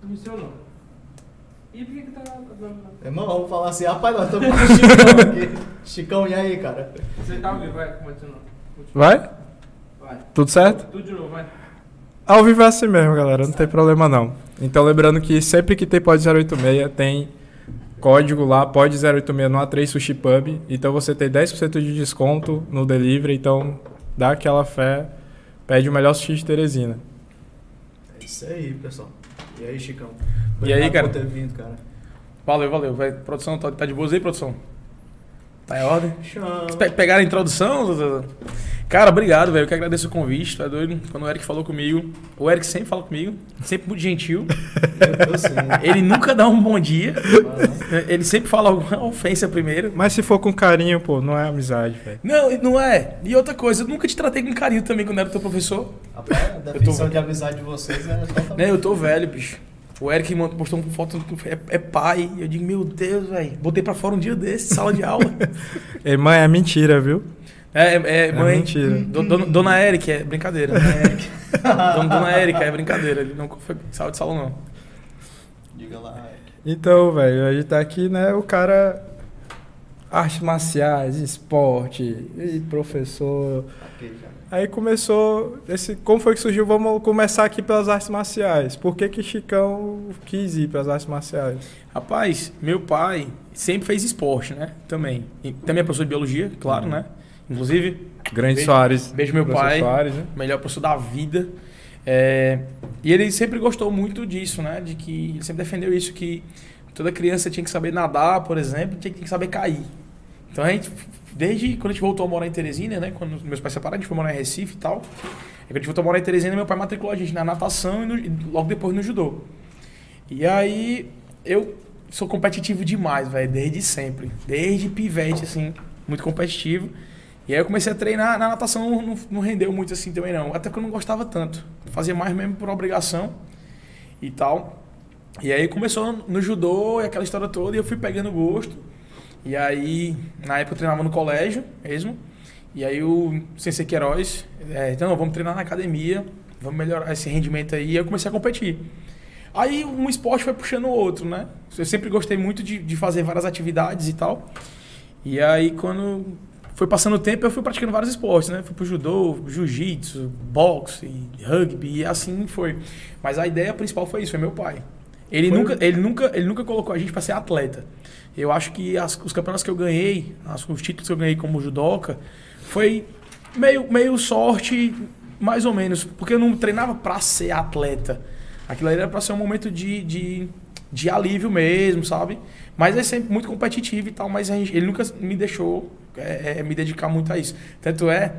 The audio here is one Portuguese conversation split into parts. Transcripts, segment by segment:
Funcionou. E por que que tá... Irmão, vamos falar assim, rapaz, nós estamos com o Chicão aqui. Chicão, e aí, cara? Você tá ao vivo, vai, continua. Continua. Vai? Vai. Tudo certo? Tudo de novo, vai. Ao vivo é assim mesmo, galera, não tem problema não. Então lembrando que sempre que tem pod 086 tem código lá, pod 086 no A3 Sushi Pub. Então você tem 10% de desconto no delivery, então dá aquela fé, pede o melhor sushi de Teresina. É isso aí, pessoal. E aí, Chicão? E aí, Obrigado cara? por ter vindo, cara. Valeu, valeu. Vai, produção, tá, tá de boas aí, produção? Tá em ordem? Chama. Pe- Pegaram a introdução? Cara, obrigado, velho. Eu que agradeço o convite, tá doido? Quando o Eric falou comigo, o Eric sempre fala comigo, sempre muito gentil. Eu sim. Ele nunca dá um bom dia. Ele sempre fala alguma ofensa primeiro. Mas se for com carinho, pô, não é amizade, velho. Não, não é. E outra coisa, eu nunca te tratei com carinho também quando era teu professor. Rapaz, a definição de amizade de vocês é totalmente. Né, eu tô velho, bicho. O Eric mano, postou uma foto que é, é pai. Eu digo, meu Deus, velho. Botei pra fora um dia desse, sala de aula. E, mãe, é mentira, viu? É, é, É mãe. mentira. Do- dona, dona Eric, é brincadeira. Dona Eric. Dona, dona Erika, é brincadeira. Ele não foi sala de salão, não. Diga lá. Então, velho, a gente tá aqui, né? O cara. Artes marciais, esporte, e professor. Ok, cara. Aí começou. Esse, como foi que surgiu? Vamos começar aqui pelas artes marciais. Por que, que Chicão quis ir pelas artes marciais? Rapaz, meu pai sempre fez esporte, né? Também. E também é professor de biologia, claro, né? Inclusive, Grande Beijo- Soares. beijo meu Professor pai. Soares, né? melhor professor da vida. É, e ele sempre gostou muito disso, né? De que ele sempre defendeu isso que toda criança tinha que saber nadar, por exemplo, tinha que saber cair. Então a gente, desde quando a gente voltou a morar em Teresina, né? Quando meus pais se separaram, a gente foi morar em Recife e tal. Aí quando a gente voltou a morar em Teresina, meu pai matriculou a gente na natação e, no- e logo depois no judô. E aí eu sou competitivo demais, velho, desde sempre. Desde pivete, assim, muito competitivo. E aí eu comecei a treinar, na natação não, não rendeu muito assim também não. Até que eu não gostava tanto. Fazia mais mesmo por obrigação e tal. E aí começou no judô e aquela história toda e eu fui pegando gosto. E aí, na época eu treinava no colégio mesmo. E aí o Sensei Queiroz, é, então vamos treinar na academia, vamos melhorar esse rendimento aí. E eu comecei a competir. Aí um esporte foi puxando o outro, né? Eu sempre gostei muito de, de fazer várias atividades e tal. E aí quando foi passando o tempo, eu fui praticando vários esportes, né? Fui pro judô, jiu-jitsu, boxe, rugby e assim foi. Mas a ideia principal foi isso, foi meu pai. Ele Foi? nunca, ele nunca, ele nunca colocou a gente para ser atleta. Eu acho que as- os campeonatos que eu ganhei, as- os títulos que eu ganhei como judoca, foi meio, meio sorte, mais ou menos, porque eu não treinava para ser atleta. Aquilo ali era para ser um momento de, de, de alívio mesmo, sabe? Mas é sempre muito competitivo e tal, mas gente- ele nunca me deixou é, é, me dedicar muito a isso. Tanto é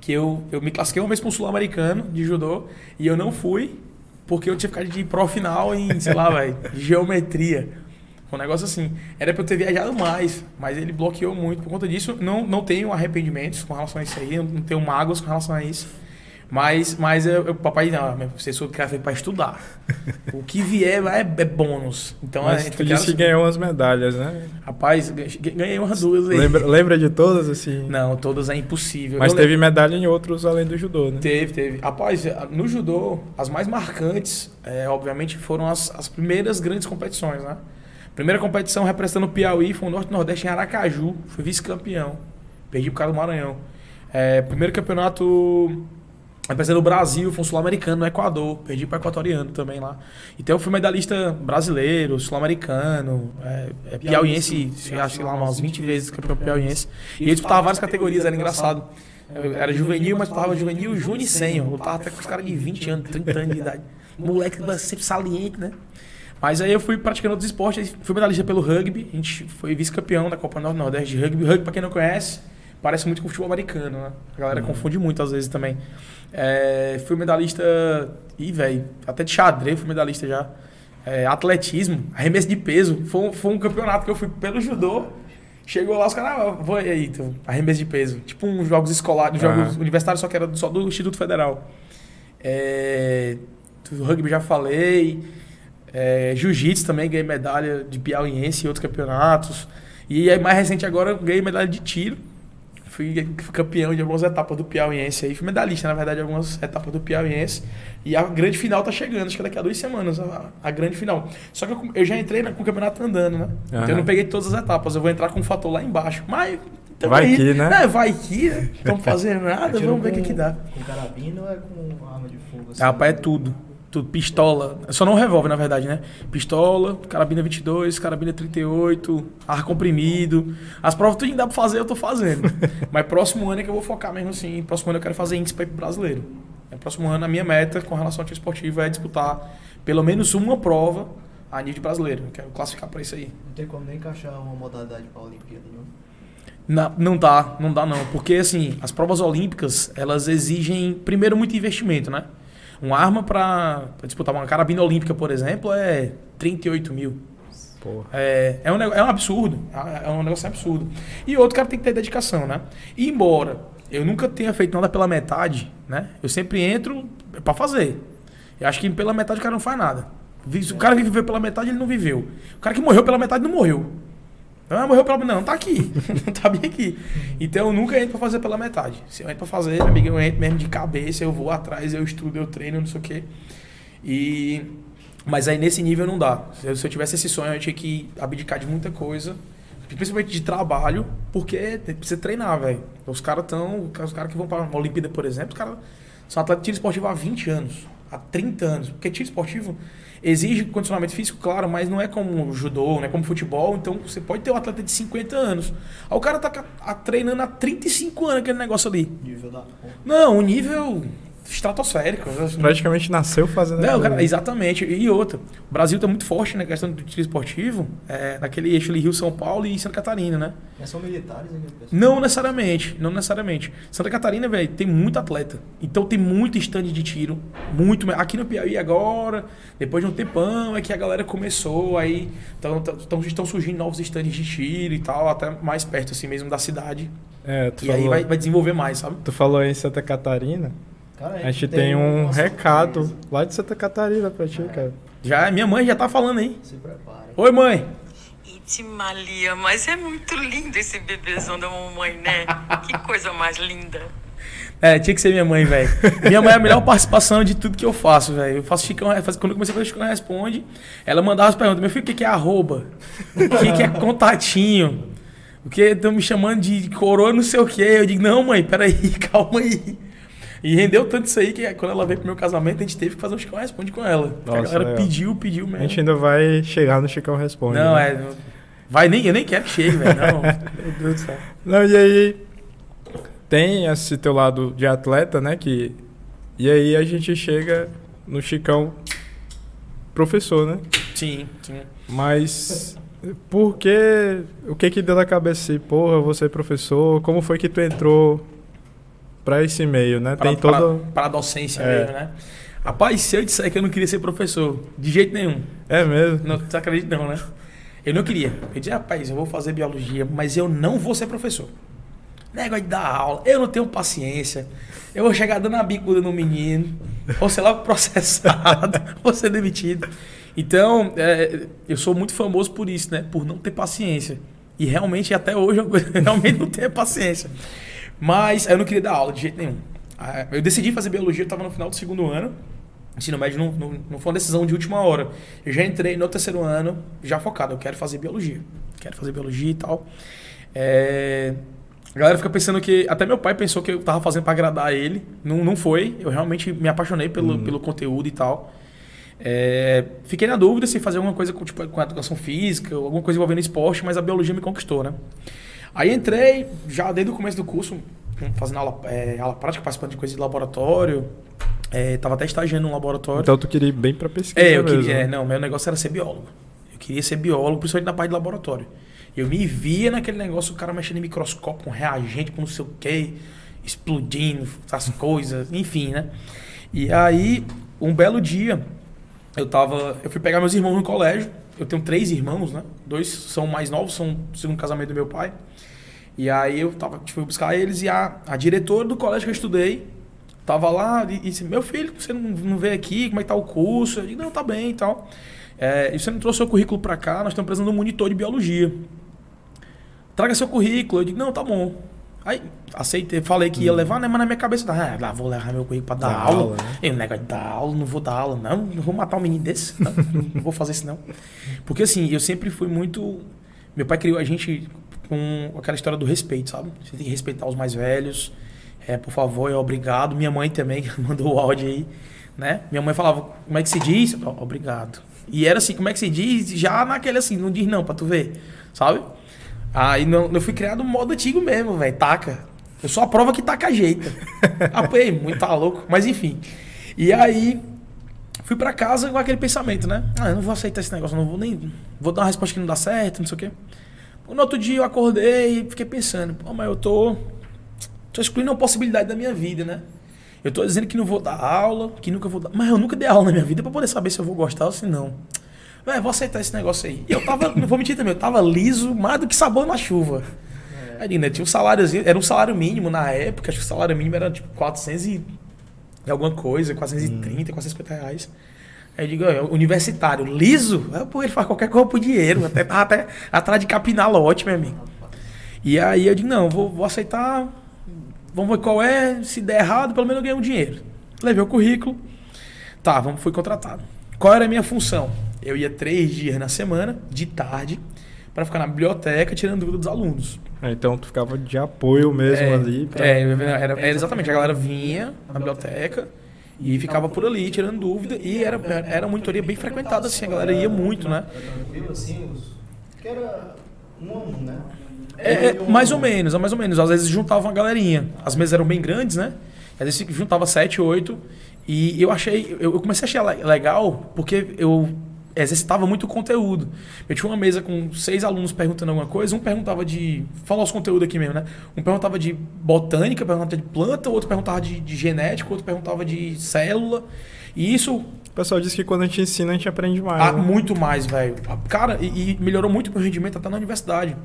que eu, eu me classifiquei uma vez para um sul-americano de judô e eu não fui porque eu tinha ficado de pro final em, sei lá, velho, geometria. Um negócio assim. Era pra eu ter viajado mais, mas ele bloqueou muito. Por conta disso, não, não tenho arrependimentos com relação a isso aí, não tenho mágoas com relação a isso. Mas, mas eu, eu- papai, não, meu professor quer ver pra estudar. O que vier vai, é, é bônus. Então a Mas gente tu disse que ganhou umas medalhas, né? Rapaz, ganhei ganhei uma duas aí. Lembra, lembra de todas, assim? Não, todas é impossível. Mas Eu teve medalha em outros além do judô, né? Teve, teve. Rapaz, no judô, as mais marcantes, é, obviamente, foram as, as primeiras grandes competições, né? Primeira competição representando o Piauí foi o Norte e Nordeste em Aracaju. Fui vice-campeão. Perdi por causa do Maranhão. É, primeiro campeonato representando o Brasil, foi um sul-americano no Equador. Perdi para o equatoriano também lá. Então eu fui medalhista brasileiro, sul-americano, é, é, piauiense, acho que lá umas 20 vezes campeão piauiense. E ele disputava várias categorias, era engraçado. Eu era juvenil, mas tava juvenil, júnior e sênior. Eu tava até com os caras de 20 anos, 30 anos de idade. Moleque sempre saliente, né? Mas aí eu fui praticando outros esportes, fui medalhista pelo rugby, a gente foi vice-campeão da Copa Norte Nordeste de rugby. Rugby, pra quem não conhece, parece muito com futebol americano, né? A galera confunde muito às vezes também. É, fui medalhista, ih, velho, até de xadrez fui medalhista já. É, atletismo, arremesso de peso, foi, um- foi um campeonato que eu fui pelo judô. Chegou lá, os caras, ah, vou aí, então, arremesso de peso. Tipo uns jogos escolares, jogos Ah. universitários, só que era só do Instituto Federal. É, do rugby já falei. É, Jiu-jitsu também ganhei medalha de piauiense e outros campeonatos. E aí, mais recente agora, eu ganhei medalha de tiro. Fui campeão de algumas etapas do Piauiense aí. Fui medalhista, na verdade, de algumas etapas do Piauiense. E a grande final tá chegando, acho que daqui a duas semanas, a, a grande final. Só que eu, eu já entrei na- com o campeonato andando, né? Então eu não peguei todas as etapas. Eu vou entrar com um fator lá embaixo. Mas. tamo Vai aí. que, né? É, vai que, né? Estamos fazendo nada, vamos ver o que, que dá. Com carabina ou é com arma de fogo? assim? Rapaz, é tudo. Tudo. Pistola. Só não revólver, na verdade, né? Pistola, carabina 22, carabina 38, ar comprimido. As provas tudo dá pra fazer, eu tô fazendo. Mas próximo ano é que eu vou focar mesmo assim. Próximo ano eu quero fazer índice para ir pro brasileiro. É, próximo ano a minha meta com relação ao tiro esportivo é disputar pelo menos uma prova a nível de brasileiro. Eu quero classificar pra isso aí. Não tem como nem encaixar uma modalidade pra Olimpíada, não. Na- não dá, não dá não. Porque assim, as provas olímpicas, elas exigem, primeiro, muito investimento, né? Uma arma pra pra disputar uma carabina olímpica, por exemplo, é 38 mil. Porra. É, é, um, é um absurdo. É um negócio absurdo. E outro cara tem que ter dedicação, né? E embora eu nunca tenha feito nada pela metade, né? Eu sempre entro pra fazer. Eu acho que pela metade o cara não faz nada. Vi- O cara que viveu pela metade, ele não viveu. O cara que morreu pela metade não morreu. Ah, morreu pela Não, tá aqui. não tá bem aqui. Então eu nunca entro pra fazer pela metade. Se eu entro pra fazer, meu amigo, eu entro mesmo de cabeça, eu vou atrás, eu estudo, eu treino, não sei o quê. E. Mas aí nesse nível não dá. Se eu, se eu tivesse esse sonho, eu tinha que abdicar de muita coisa. Principalmente de trabalho, porque precisa treinar, velho. Os caras estão. Os caras que vão pra uma Olimpíada, por exemplo, os caras são atletas de tiro esportivo há 20 anos, há 30 anos. Porque tiro esportivo exige condicionamento físico, claro, mas não é como judô, não é como futebol. Então você pode ter um atleta de 50 anos. Aí o cara tá treinando há 35 anos aquele negócio ali. Nível da. Não, um nível estratosférico. Praticamente nasceu fazendo Não, cara, exatamente. E outra, o Brasil tá muito forte na questão do tiro esportivo, é, naquele eixo ali Rio-São Paulo e Santa Catarina, né? Mas são militares, pessoal? Não necessariamente, não necessariamente. Santa Catarina, velho, tem muito atleta. Então tem muito stand de tiro, muito. Aqui no Piauí agora, depois de um tempão, é que a galera começou, aí tão, tão, tão- estão surgindo novos stands de tiro e tal, até mais perto assim mesmo da cidade. É, tu e falou, aí vai, vai desenvolver mais, sabe? tu falou aí em Santa Catarina. Cara, A gente tem um nossa recado surpresa. lá de Santa Catarina pra ti, cara. Já, minha mãe já tá falando aí. Se prepare. Oi, mãe. Itimalia, mas é muito lindo esse bebezão da mamãe, né? Que coisa mais linda. É, tinha que ser minha mãe, velho. Minha mãe é a melhor participação de tudo que eu faço, velho. Eu faço Chicão, faz- quando eu comecei a fazer Chicão Responde, ela mandava as perguntas. Meu filho, o que é arroba? O que que é contatinho? O que estão me chamando de coroa não sei o quê? Eu digo, não, mãe, peraí, calma aí. E rendeu tanto isso aí que quando ela veio pro meu casamento, a gente teve que fazer um Chicão Responde com ela. Porque a Nossa, galera legal. pediu, pediu A mesmo. gente ainda vai chegar no Chicão Responde. Não, né? é. Vai nem, eu nem quero que chegue, velho. Não. Meu Deus do céu. Não, e aí tem esse teu lado de atleta, né? Que, e aí a gente chega no Chicão professor, né? Sim, sim. Mas por que. O que que deu na cabeça assim, porra, você é professor? Como foi que tu entrou pra esse meio, né? Para, tem todo. para, para a docência É. mesmo, né? Rapaz, se eu disser que eu não queria ser professor, de jeito nenhum. É mesmo? Não, você acredita não, né? Eu não queria. Eu disse, rapaz, eu vou fazer biologia, mas eu não vou ser professor. Negócio de dar aula, eu não tenho paciência. Eu vou chegar dando a bicuda no menino, ou sei lá, processado, vou ser demitido. Então, é, eu sou muito famoso por isso, né? Por não ter paciência. E realmente, até hoje, eu realmente não tenho paciência. Mas eu não queria dar aula de jeito nenhum. Ah, Eu decidi fazer biologia, eu estava no final do segundo ano. Ensino médio não, não, não foi uma decisão de última hora. Eu já entrei no terceiro ano, já focado. Eu quero fazer biologia. Quero fazer biologia e tal. É, A galera fica pensando que. Até meu pai pensou que eu tava fazendo para agradar ele. Não, não foi. Eu realmente me apaixonei pelo, pelo conteúdo e tal. É, Fiquei na dúvida se fazer alguma coisa com, tipo, com a educação física, ou alguma coisa envolvendo esporte, mas a biologia me conquistou, né? Aí entrei, já desde o começo do curso, fazendo aula, é, aula prática, participando de coisas de laboratório. É, tava até estagiando no laboratório. Então tu queria ir bem pra pesquisa. É, eu mesmo, queria. né? é, não, meu negócio era ser biólogo. Eu queria ser biólogo, principalmente na parte de laboratório. Eu me via naquele negócio, o cara mexendo em microscópio, com reagente, com não sei o quê, explodindo, as coisas, enfim, né? E aí, um belo dia, eu tava. Eu fui pegar meus irmãos no colégio. Eu tenho três irmãos, né? Dois são mais novos, são do segundo casamento do meu pai. E aí eu tava, fui buscar eles e a, a diretora do colégio que eu estudei tava lá e, e disse, meu filho, você não, não veio aqui, como é que tá o curso? Eu disse, não, tá bem e tal. É, e você não trouxe seu currículo para cá, nós estamos precisando de um monitor de biologia. Traga seu currículo. Eu digo, não, tá bom. Aí, aceitei, falei que ia levar, né? Mas na minha cabeça, ah, lá vou levar meu currículo pra dar Dar aula. aula, né? E o negócio de dar aula, não vou dar aula, não. Não vou matar um menino desse. Não, não vou fazer isso, não. Porque assim, eu sempre fui muito. Meu pai criou a gente com aquela história do respeito, sabe? Você tem que respeitar os mais velhos. É, por favor, é obrigado. Minha mãe também mandou o áudio aí, né? Minha mãe falava, como é que se diz? Obrigado. E era assim, como é que se diz? Já naquele assim, não diz não, pra tu ver, sabe? Aí não, eu fui criado no modo antigo mesmo, velho. Taca. Eu sou a prova que taca ajeita. Apanhei muito, tá louco. Mas enfim. E aí, fui pra casa com aquele pensamento, né? Ah, eu não vou aceitar esse negócio, não vou nem. Vou dar uma resposta que não dá certo, não sei o quê. No outro dia eu acordei e fiquei pensando, pô, mas eu tô. tô excluindo uma possibilidade da minha vida, né? Eu tô dizendo que não vou dar aula, que nunca vou dar. Mas eu nunca dei aula na minha vida pra poder saber se eu vou gostar ou se não. Véi, vou aceitar esse negócio aí. E eu tava, não vou mentir também, eu tava liso, mais do que sabão na chuva. Aí, né, tinha um saláriozinho, era um salário mínimo na época, acho que o salário mínimo era tipo 400 e, e alguma coisa, 430, 450 reais. Aí eu digo, "Ó, universitário, liso? Aí, Pô, ele faz qualquer coisa por dinheiro, até, tava até atrás de capinar lote, meu amigo. E aí eu digo, não, vou, vou aceitar, vamos ver qual é, se der errado, pelo menos eu ganhei um dinheiro. Levei o currículo, tá, vamos, fui contratado. Qual era a minha função? Eu ia três dias na semana, de tarde, para ficar na biblioteca tirando dúvida dos alunos. Ah, Então tu ficava de apoio mesmo É, ali. pra- É, era, era exatamente. A galera vinha na biblioteca e ficava por ali tirando dúvida. E era, era uma monitoria bem frequentada, assim. A galera ia muito, né? Que era um né? É, mais ou menos, é mais ou menos. Às vezes juntavam uma galerinha. As mesas eram bem grandes, né? Às vezes juntava sete, oito. E eu achei. Eu comecei a achar le- legal porque eu exercitava muito conteúdo. Eu tinha uma mesa com seis alunos perguntando alguma coisa. Um perguntava de. Falar os conteúdos aqui mesmo, né? Um perguntava de botânica, perguntava de planta, outro perguntava de, de genética, outro perguntava de célula. E isso O pessoal disse que quando a gente ensina, a gente aprende mais. ah, né? muito mais, velho. Cara, e, e melhorou muito o meu rendimento até na universidade.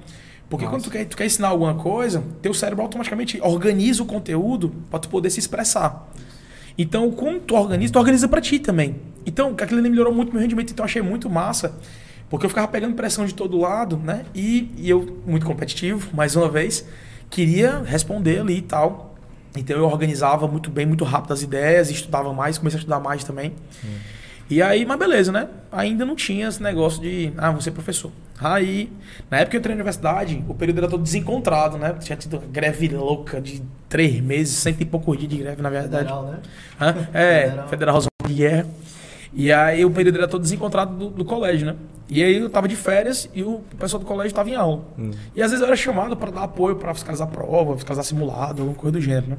Porque quando tu quer, tu quer ensinar alguma coisa, teu cérebro automaticamente organiza o conteúdo para tu poder se expressar. Então, quando tu organiza, tu organiza para ti também. Então, aquilo ali melhorou muito meu rendimento. Então, eu achei muito massa. Porque eu ficava pegando pressão de todo lado, né? E, e eu, muito competitivo, mais uma vez, queria responder ali e tal. Então, eu organizava muito bem, muito rápido as ideias, estudava mais, comecei a estudar mais também. E aí, mas beleza, né? Ainda não tinha esse negócio de, ah, vou ser professor. Aí, na época que eu entrei na universidade, o período era todo desencontrado, né? Tinha tido uma greve louca de três meses, cento e poucos dias de greve, na verdade. Federal, né? Hã? É, Federal. Federalzão de guerra. E aí o período era todo desencontrado do, do colégio, né? E aí eu tava de férias e o pessoal do colégio tava em aula. E às vezes eu era chamado para dar apoio para fiscalizar prova, fiscalizar simulado, alguma coisa do gênero, né?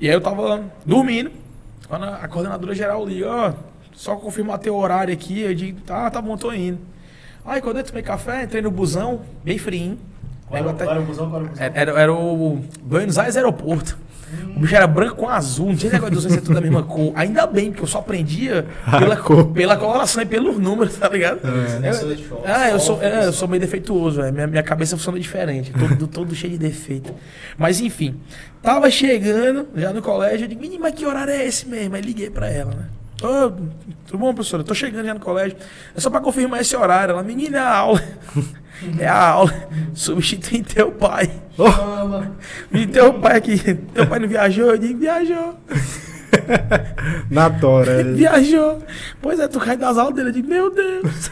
E aí eu tava dormindo, quando a a coordenadora geral liga, ó, só confirmar teu horário aqui, eu digo, tá, tá bom, tô indo. Aí quando eu tomei café, entrei no busão, bem frio. Qual era, qual era o busão? Qual era o busão? Era, era o Buenos Aires Aeroporto. O bicho era branco com azul, não tinha negócio de você ser tudo da mesma cor. Ainda bem, porque eu só aprendia pela, cor. pela coloração e pelos números, tá ligado? É. Eu, ah, eu sou, é, eu sou meio defeituoso, velho. minha, minha cabeça funciona diferente, todo, todo cheio de defeito. Mas enfim, tava chegando já no colégio, eu digo, menino, mas que horário é esse mesmo? Aí liguei pra ela, né? Ô, tudo bom, professora? Tô chegando já no colégio. É só pra confirmar esse horário. Ela, menina, é a aula. É a aula. Substitui teu pai. Toma. E teu pai aqui, teu pai não viajou? Eu digo, viajou. Na tora. Viajou. Pois é, tu cai das aulas dele. Eu digo, meu Deus.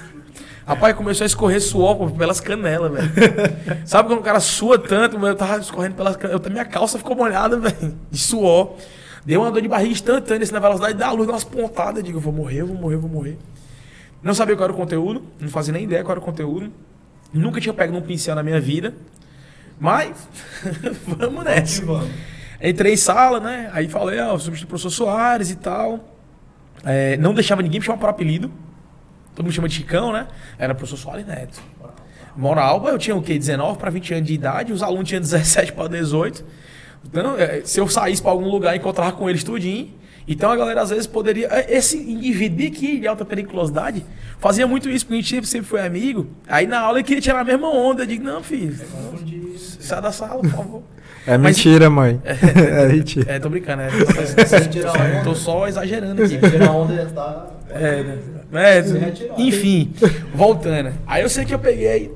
Rapaz, começou a escorrer suor pô, pelas canelas, velho. Sabe quando o cara sua tanto? Eu tava escorrendo pelas canelas. Minha calça ficou molhada, velho. De suor. Deu uma dor de barriga instantânea assim, na velocidade da luz, umas pontadas. Eu digo, eu vou morrer, eu vou morrer, vou morrer. Não sabia qual era o conteúdo. Não fazia nem ideia qual era o conteúdo. Nunca tinha pego num pincel na minha vida. Mas, vamos nessa. Vamos. Entrei em sala, né? Aí falei, ó, substitui o professor Soares e tal. É, não deixava ninguém me chamar por apelido. Todo mundo chama de Chicão, né? Era professor Soares Neto. Moral, eu tinha o quê? 19 para 20 anos de idade, os alunos tinham 17 para 18. Então, é, se eu saísse para algum lugar e encontrar com eles tudinho. Então a galera às vezes poderia. é, Esse indivíduo aqui de alta periculosidade fazia muito isso, porque a gente sempre, foi amigo. Aí na aula ele queria tirar a mesma onda. Eu digo, não, filho, sai da sala, por favor. É Mas- mentira, mãe. É mentira. É, tô brincando? Sem tirar onda. Tô só exagerando aqui. Tirar onda já tá. É, né? É, enfim, voltando. Aí eu sei que eu peguei,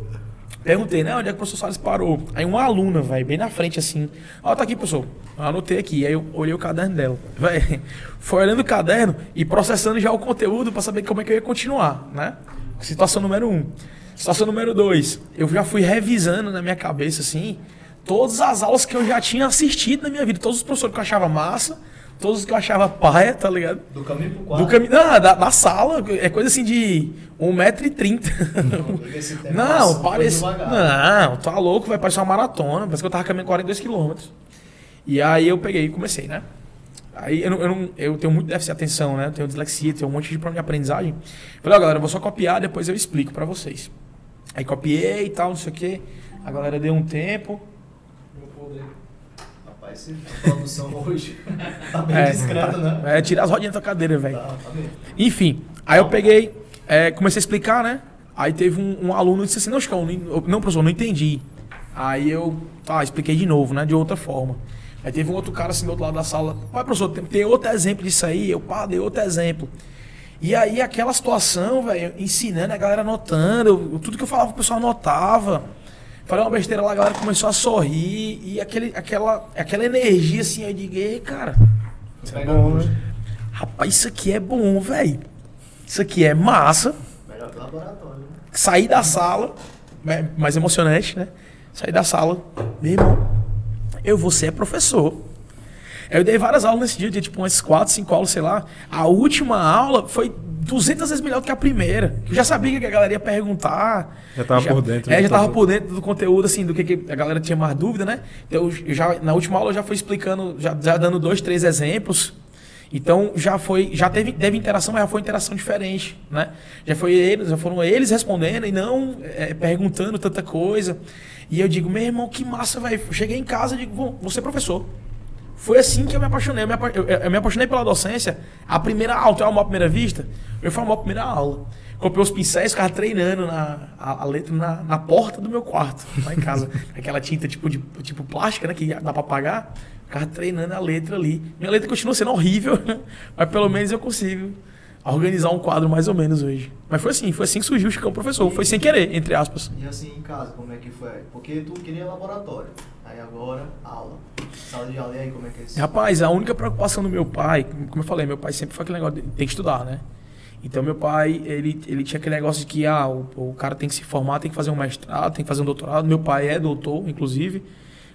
Perguntei, né, onde é que o professor Salles parou? Aí uma aluna, vai bem na frente assim. Ó, tá aqui, professor. Eu anotei aqui. Aí eu olhei o caderno dela. Vai, foi olhando o caderno e processando já o conteúdo pra saber como é que eu ia continuar, né? Situação número um. Situação número dois. Eu já fui revisando na minha cabeça, assim, todas as aulas que eu já tinha assistido na minha vida. Todos os professores que eu achava massa, todos os que eu achava paia, tá ligado? Do caminho pro quarto. Do caminho. Não, da, da sala, é coisa assim de 1,30m. Esse tempo Não, foi parece. Não, tá louco, vai parecer uma maratona. Parece que eu tava caminhando 42km. E aí eu peguei e comecei, né? Aí eu, não, eu, não- eu tenho muito déficit de atenção, né? Eu tenho dislexia, tenho um monte de problema de aprendizagem. Falei, ó, galera, eu vou só copiar, depois eu explico pra vocês. Aí copiei e tal, não sei o quê. A galera deu um tempo. Rapaz, esse- a produção hoje tá bem É, discreta, né? É, tira as rodinhas da cadeira, velho. Tá, tá bem. Enfim, aí eu peguei, é, comecei a explicar, né? Aí teve um, um aluno que disse assim, não, Chicão, não, não, professor, não entendi. Aí eu, tá, expliquei de novo, né? De outra forma. Aí teve um outro cara assim do outro lado da sala, pai, professor, tem, tem outro exemplo disso aí? Eu, pá, dei outro exemplo. E aí aquela situação, velho, ensinando, a galera anotando, eu- tudo que eu falava o pessoal anotava. Falei uma besteira lá, a galera começou a sorrir e aquele, aquela, aquela energia assim, eu digo, "Ei, cara, Pega gosto. rapaz, isso aqui é bom, velho. Isso aqui é massa. Melhor que laboratório. né? Saí da sala, é mais emocionante, né? Saí da sala, meu irmão, eu vou ser professor. Eu dei várias aulas nesse dia, de tipo umas 4, 5 aulas, sei lá. A última aula foi 200 vezes melhor do que a primeira. Eu já sabia que a galera ia perguntar. Já tava por dentro É, de já tava por dentro do conteúdo, assim, do que, que a galera tinha mais dúvida, né? Então, eu já, na última aula eu já fui explicando, já, já dando dois, três exemplos. Então já foi, já teve, teve interação, mas já foi interação diferente, né? Já foi eles, já foram eles respondendo e não é, perguntando tanta coisa. E eu digo, meu irmão, que massa, velho. Cheguei em casa e digo, vou, vou ser professor. Foi assim que eu me apaixonei. Eu me, apa- eu- me apaixonei pela docência. A primeira aula, tu é uma à primeira vista? Eu fui uma primeira aula. Comprei os pincéis, ficava treinando na, a, a letra na, na porta do meu quarto, lá em casa. Aquela tinta tipo, de, tipo plástica, né? Que dá pra apagar. Ficava treinando a letra ali. Minha letra continua sendo horrível, mas pelo menos eu consigo organizar um quadro mais ou menos hoje. Mas foi assim, foi assim que surgiu o Chicão Professor. Foi sem querer, entre aspas. E assim, em casa, como é que foi? Porque tu queria laboratório. Aí agora, aula. Sala de aula, e aí como é que é isso? Rapaz, a única preocupação do meu pai, como eu falei, meu pai sempre foi aquele negócio de tem que estudar, né? Então meu pai, ele, ele tinha aquele negócio de que ah, o, o cara tem que se formar, tem que fazer um mestrado, tem que fazer um doutorado. Meu pai é doutor, inclusive,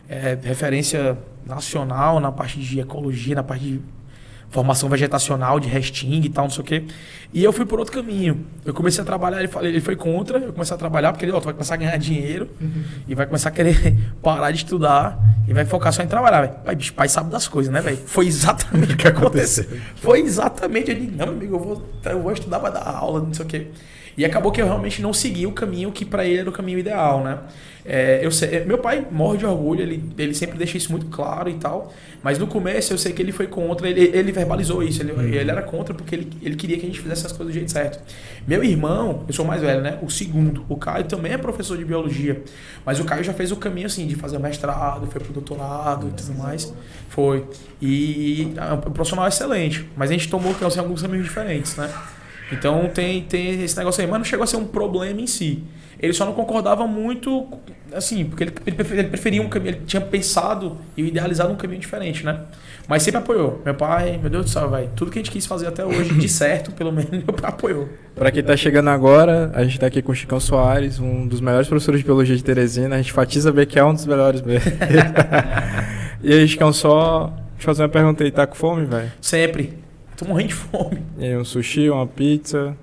é referência nacional na parte de ecologia, na parte de formação vegetacional, de resting e tal, não sei o quê. E eu fui por outro caminho. Eu comecei a trabalhar, ele, falou- ele foi contra, eu comecei a trabalhar, porque ele, ó, tu vai começar a ganhar dinheiro e vai começar a querer parar de estudar e vai focar só em trabalhar, velho. Pai, bicho, pai sabe das coisas, né, velho? Foi exatamente o que aconteceu. Foi exatamente, disse, não, amigo, eu vou, eu vou estudar pra dar aula, não sei o quê. E acabou que eu realmente não segui o caminho que pra ele era o caminho ideal, né? É, eu sei, meu pai morre de orgulho, ele, ele sempre deixa isso muito claro e tal. Mas no começo eu sei que ele foi contra, ele, ele verbalizou isso, ele, ele era contra porque ele, ele queria que a gente fizesse as coisas do jeito certo. Meu irmão, eu sou o mais velho, né? O segundo, o Caio também é professor de biologia. Mas o Caio já fez o caminho assim, de fazer mestrado, foi pro doutorado e tudo mais. Foi. E é um profissional excelente. Mas a gente tomou assim, alguns caminhos diferentes, né? Então tem, tem esse negócio aí, mas não chegou a ser um problema em si. Ele só não concordava muito, assim, porque ele, ele prefer- ele preferia um caminho, ele tinha pensado e idealizado um caminho diferente, né? Mas sempre apoiou. Meu pai, meu Deus do céu, vai. Tudo que a gente quis fazer até hoje, de certo, pelo menos, meu pai apoiou. Pra quem tá chegando agora, a gente tá aqui com o Chicão Soares, um dos melhores professores de biologia de Teresina. A gente enfatiza bem que é um dos melhores mesmo. e aí, Chicão, só. Deixa eu fazer uma pergunta aí, tá com fome, velho? Sempre. Tô morrendo de fome. E aí, um sushi, uma pizza.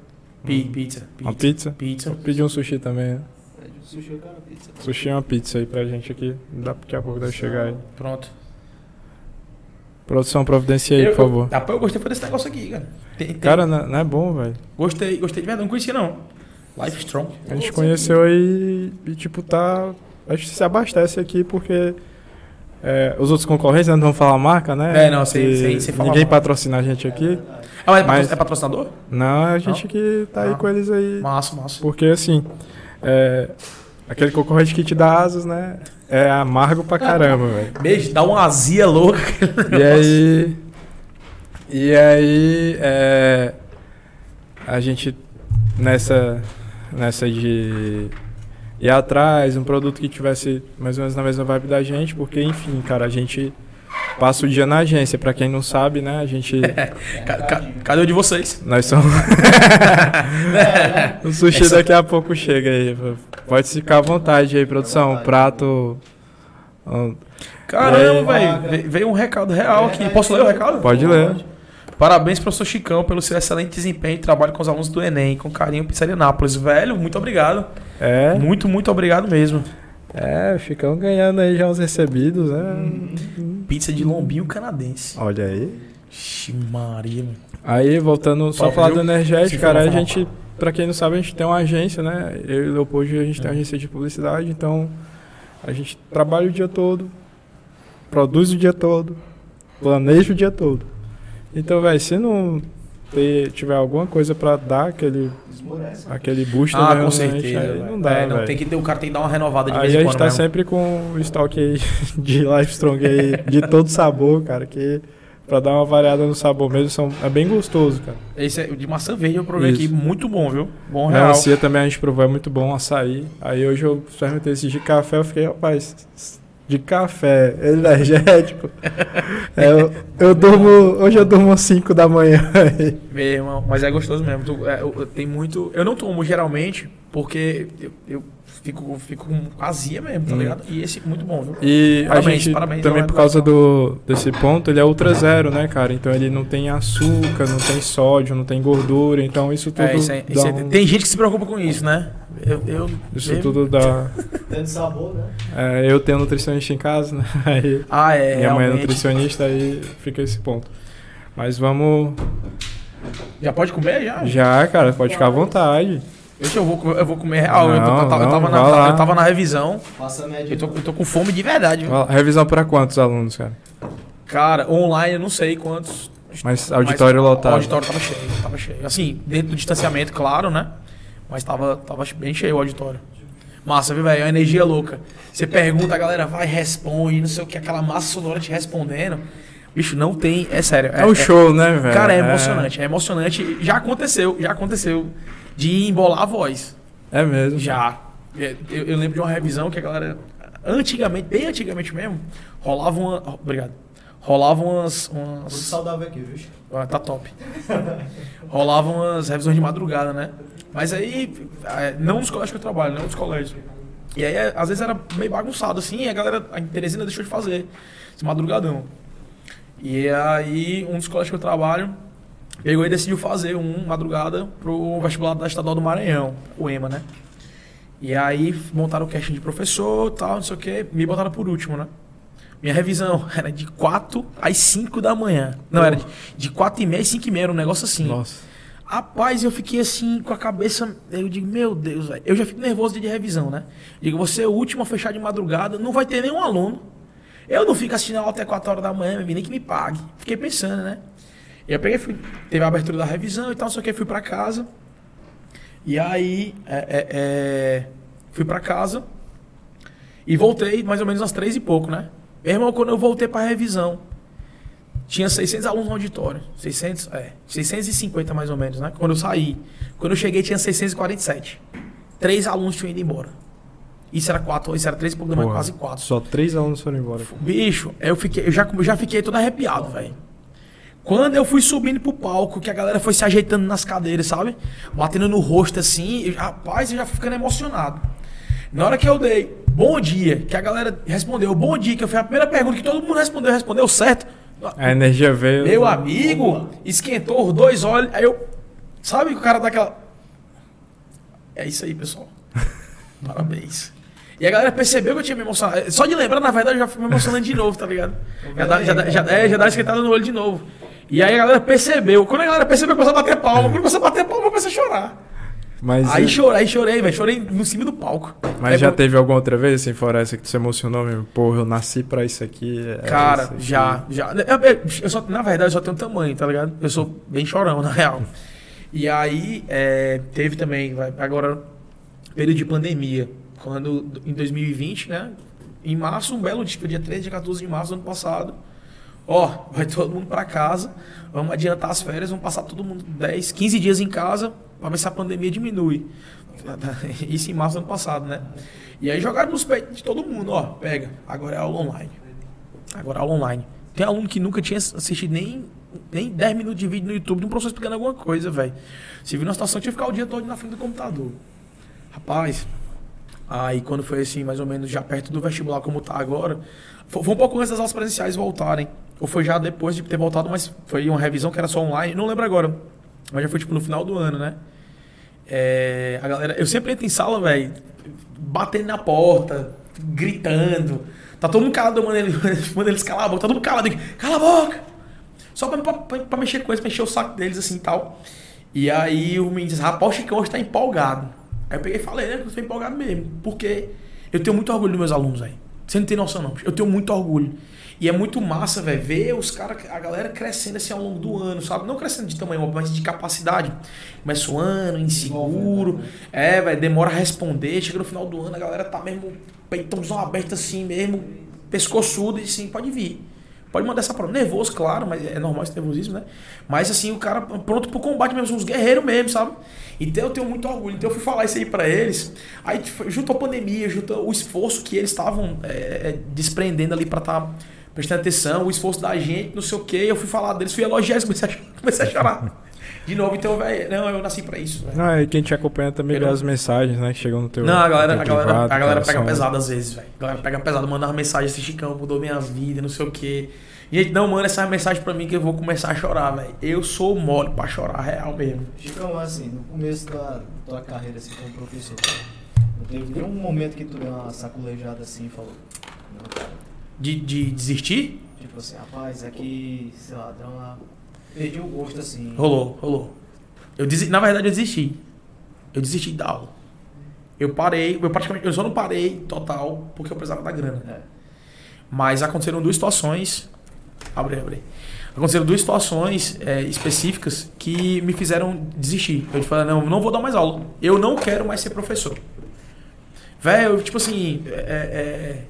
Pi- Pizza, Uma pizza, pizza? pizza. Eu pedi um sushi também, né? Pede um sushi, uma pizza. Sushi e uma pizza aí pra gente aqui. Daqui a pouco deve chegar aí. Pronto. Produção, providencia aí, Eu- por favor. Eu, eu gostei desse negócio aqui, cara. Tem- tem- Cara, não não é bom, velho. Gostei, gostei de verdade, não conhecia não. Life Strong. A gente conheceu aí e, tipo, tá. A gente se abastece aqui porque. É, os outros concorrentes né, não vão falar marca, né? É, não, sem- sem- sem falar Ninguém patrocina a gente aqui. Ah, mas é, Mas- é patrocinador? Não, a gente que tá aí Não. com eles aí. Massa, massa. Porque assim. é, aquele concorrente que te dá asas, né? É amargo pra caramba, velho. Beijo, dá uma azia louca. E aí. E aí. é, a gente. Nessa. Nessa de. Ir atrás, um produto que tivesse mais ou menos na mesma vibe da gente, porque, enfim, cara, a gente passa o dia na agência. Pra quem não sabe, né, a gente. Ca- cadê o de vocês? Nós somos. o sushi daqui a pouco chega aí. Pode ficar à vontade aí, produção. Prato. ah, Caramba, É. velho. ve- Veio um recado real aqui. Posso ler o recado? Pode ler. Parabéns, professor Chicão, pelo seu excelente desempenho e trabalho com os alunos do Enem. Com carinho, Pizzaria Nápoles. Velho, muito obrigado. É, Muito, muito obrigado mesmo. é, ficam ganhando aí já os recebidos, né? Pizza de lombinho canadense. Olha aí. Ixi, Maria, mano. Aí, voltando só Top, falar do energético, cara, a gente, pra quem não sabe, a gente tem uma agência, né? Eu e o Leopoldo, a gente tem uma agência de publicidade, então a gente trabalha o dia todo, produz o dia todo, planeja o dia todo. Então, velho, se não ter- tiver alguma coisa pra dar aquele, Esmorece. aquele boost Ah, mesmo, com né, certeza. aí não dá, é, não, tem que ter, o cara tem que dar uma renovada de Aí vez a em gente quando. tá mesmo. sempre com o estoque aí de Livestrong aí, de todo sabor, cara, que pra dar uma variada no sabor mesmo, são, é bem gostoso, cara. Esse é o de maçã verde, eu provei Isso. aqui. Muito bom, viu? Bom real. Melancia também a gente provou, é muito bom açaí. Aí hoje eu experimentei esse de café, eu fiquei, rapaz, de café, energético. É, eu, eu durmo, hoje eu durmo às 5 da manhã. Meu irmão, mas é gostoso mesmo. Tu- é, eu- tem muito. Eu não tomo geralmente, porque eu fico, fico com azia mesmo, tá Hum. ligado? E esse muito bom, viu? E a Parabéns, gente parabéns, também é por causa do, desse ponto, ele é ultra zero, né, cara? Então ele não tem açúcar, não tem sódio, não tem gordura, então isso tudo É, isso aí- isso dá aí- um- Tem gente que se preocupa com isso, né? Eu, eu, isso eu- tudo dá. Tendo sabor, né? É, eu tenho nutricionista em casa, né? Aí Ah, é. minha mãe é realmente. nutricionista, aí fica esse ponto. Mas vamos. Já pode comer já? Já, cara, pode ficar à vontade. Deixa eu vou, eu vou comer real. eu, tô- Não, eu tava, eu tava não, na, vai lá. eu tava na revisão. Faça média. Eu tô, eu tô com fome de verdade, Revisão para quantos alunos, cara? Cara, online eu não sei quantos. Mas auditório mas lotado. O auditório tava cheio, tava cheio. Assim, dentro do distanciamento, claro, né? Mas tava, tava bem cheio o auditório. Massa, viu, velho? É uma energia louca. Você pergunta, a galera vai, responde, não sei o que, aquela massa sonora te respondendo. Bicho, não tem. É sério. É o show, né, velho? Cara, é emocionante, é emocionante. Já aconteceu, já aconteceu de embolar a voz. É mesmo. Já. É, Eu, eu lembro de uma revisão que a galera. Antigamente, bem antigamente mesmo, rolava uma. oh, Obrigado. Rolava umas. Muito umas saudável aqui, viu? ah, tá top. Rolavam umas revisões de madrugada, né? Mas aí, é, não nos colégios que eu trabalho, não nos colégios. E aí, é, às vezes era meio bagunçado assim, e a galera, a Teresina deixou de fazer esse madrugadão. E aí, um dos colégios que eu trabalho pegou e decidiu fazer um madrugada pro vestibular da Estadual do Maranhão, o EMA, né? E aí, montaram o casting de professor tal, não sei o quê, me botaram por último, né? Minha revisão era de 4 às 5 da manhã. Não, era de, de 4 e meia às 5 e meia, era um negócio assim. Nossa. Rapaz, eu fiquei assim, com a cabeça. Eu digo, meu Deus, velho. Eu já fico nervoso de revisão, né? Digo, você é o último a fechar de madrugada, não vai ter nenhum aluno. Eu não fico assistindo aula até 4 horas da manhã, meu nem que me pague. Fiquei pensando, né? E eu peguei, fui, teve a abertura da revisão e tal, só que fui pra casa. E aí, é, é, é, fui pra casa e voltei mais ou menos às três e pouco, né? Meu irmão, quando eu voltei pra revisão, tinha 600 alunos no auditório. 600, é, 650 mais ou menos, né? Quando eu saí. Quando eu cheguei, tinha 647. Três alunos tinham ido embora. Isso era quatro, isso era três e pouco da manhã, quase quatro. Só três alunos foram embora. Bicho, eu, fiquei, eu, já, eu já fiquei todo arrepiado, velho. Quando eu fui subindo pro palco, que a galera foi se ajeitando nas cadeiras, sabe? Batendo no rosto assim, eu, rapaz, eu já fui ficando emocionado. Na hora que eu dei bom dia, que a galera respondeu bom dia, que eu fiz a primeira pergunta que todo mundo respondeu, respondeu certo. A energia veio. Meu amigo, esquentou os dois olhos. Aí eu. Sabe que o cara dá aquela. É isso aí, pessoal. Parabéns. E a galera percebeu que eu tinha me emocionado. Só de lembrar, na verdade, eu já fui me emocionando de novo, tá ligado? Já dá, já, dá- já, é, já dá esquentada no olho de novo. E aí a galera percebeu. Quando a galera percebeu, começou a bater palma. Quando começou a bater palma, eu comecei a chorar. Mas, Aí chorei, aí chorei, velho. Chorei no cima do palco. mas É já bom- teve alguma outra vez, assim, fora essa que tu se emocionou mesmo? Porra, eu nasci pra isso aqui. é Cara, isso aqui. já, já. Eu, eu- eu só, na verdade, eu só tenho tamanho, tá ligado? Eu sou bem chorão, na real. E aí, é, teve também, vai, agora, período de pandemia. Quando, em 2020, né? Em março, um belo dia, dia 13, dia 14 de março do ano passado. Ó, vai todo mundo pra casa, vamos adiantar as férias, vamos passar todo mundo 10, 15 dias em casa pra ver se a pandemia diminui. Isso em março do ano passado, né? E aí jogaram nos peitos de todo mundo, ó, pega, agora é aula online. Agora é aula online. Tem aluno que nunca tinha assistido nem, nem 10 minutos de vídeo no YouTube de um professor explicando alguma coisa, velho. Se viu na situação, tinha que ficar o dia todo na frente do computador. Rapaz, aí quando foi assim, mais ou menos já perto do vestibular como tá agora, foi um pouco antes das aulas presenciais voltarem. Ou foi já depois de ter voltado, mas foi uma revisão que era só online, não lembro agora. Mas já foi tipo no final do ano, né? É, a galera, eu sempre entro em sala, velho, batendo na porta, gritando. Tá todo mundo calado, mano, ele, manda eles calar a boca, tá todo mundo calado, eu cala a boca! Só pra, pra, pra- mexer com eles, pra encher o saco deles assim e tal. E aí o menino disse, rapaz, o Chicão hoje tá empolgado. Aí eu peguei e falei, né, eu tô empolgado mesmo. Porque eu tenho muito orgulho dos meus alunos, velho. Você não tem noção, não. Eu tenho muito orgulho. E é muito massa, velho, ver os caras, a galera crescendo assim ao longo do ano, sabe? Não crescendo de tamanho, mas de capacidade. Começa o ano, inseguro. É, velho, demora a responder. Chega no final do ano, a galera tá mesmo peitãozão aberto assim mesmo, pescoçudo e assim, pode vir. Pode mandar essa prova. Nervoso, claro, mas é normal esse nervosismo, né? Mas assim, o cara pronto pro combate mesmo, uns guerreiros mesmo, sabe? Então eu tenho muito orgulho. Então eu fui falar isso aí pra eles. Aí junto a pandemia, junto o esforço que eles estavam é, é, desprendendo ali pra estar prestando atenção, o esforço da gente, não sei o quê. Eu fui falar deles, fui elogiar eles, comecei a, chorar- comecei a chorar. De novo, então, velho, não, eu nasci pra isso, velho. Não, e quem te acompanha também Eu vê não- as mensagens, né? Que chegam no teu. Não, a galera, teu a galera, privado, a galera pega são- pesado às vezes, velho. A galera pega pesado, manda uma mensagem assim, Chicão, mudou minha vida, não sei o quê. Gente, não manda essa mensagem pra mim que eu vou começar a chorar, velho. Eu sou mole pra chorar, real mesmo. Chicão, assim, no começo da tua carreira assim, como professor, não teve nenhum momento que tu deu uma saculejada assim e falou, não, cara, De, de desistir? tipo assim, rapaz, aqui, sei lá, deu uma... Perdi o gosto assim. Rolou, rolou. Eu desi... Na verdade, eu desisti. Eu desisti da aula. Eu parei, eu praticamente, eu só não parei total porque eu precisava da grana. É. Mas aconteceram duas situações. Abre, abre. Aconteceram duas situações é, específicas que me fizeram desistir. Eu falei, não, não vou dar mais aula. Eu não quero mais ser professor. Velho, tipo assim, é, é,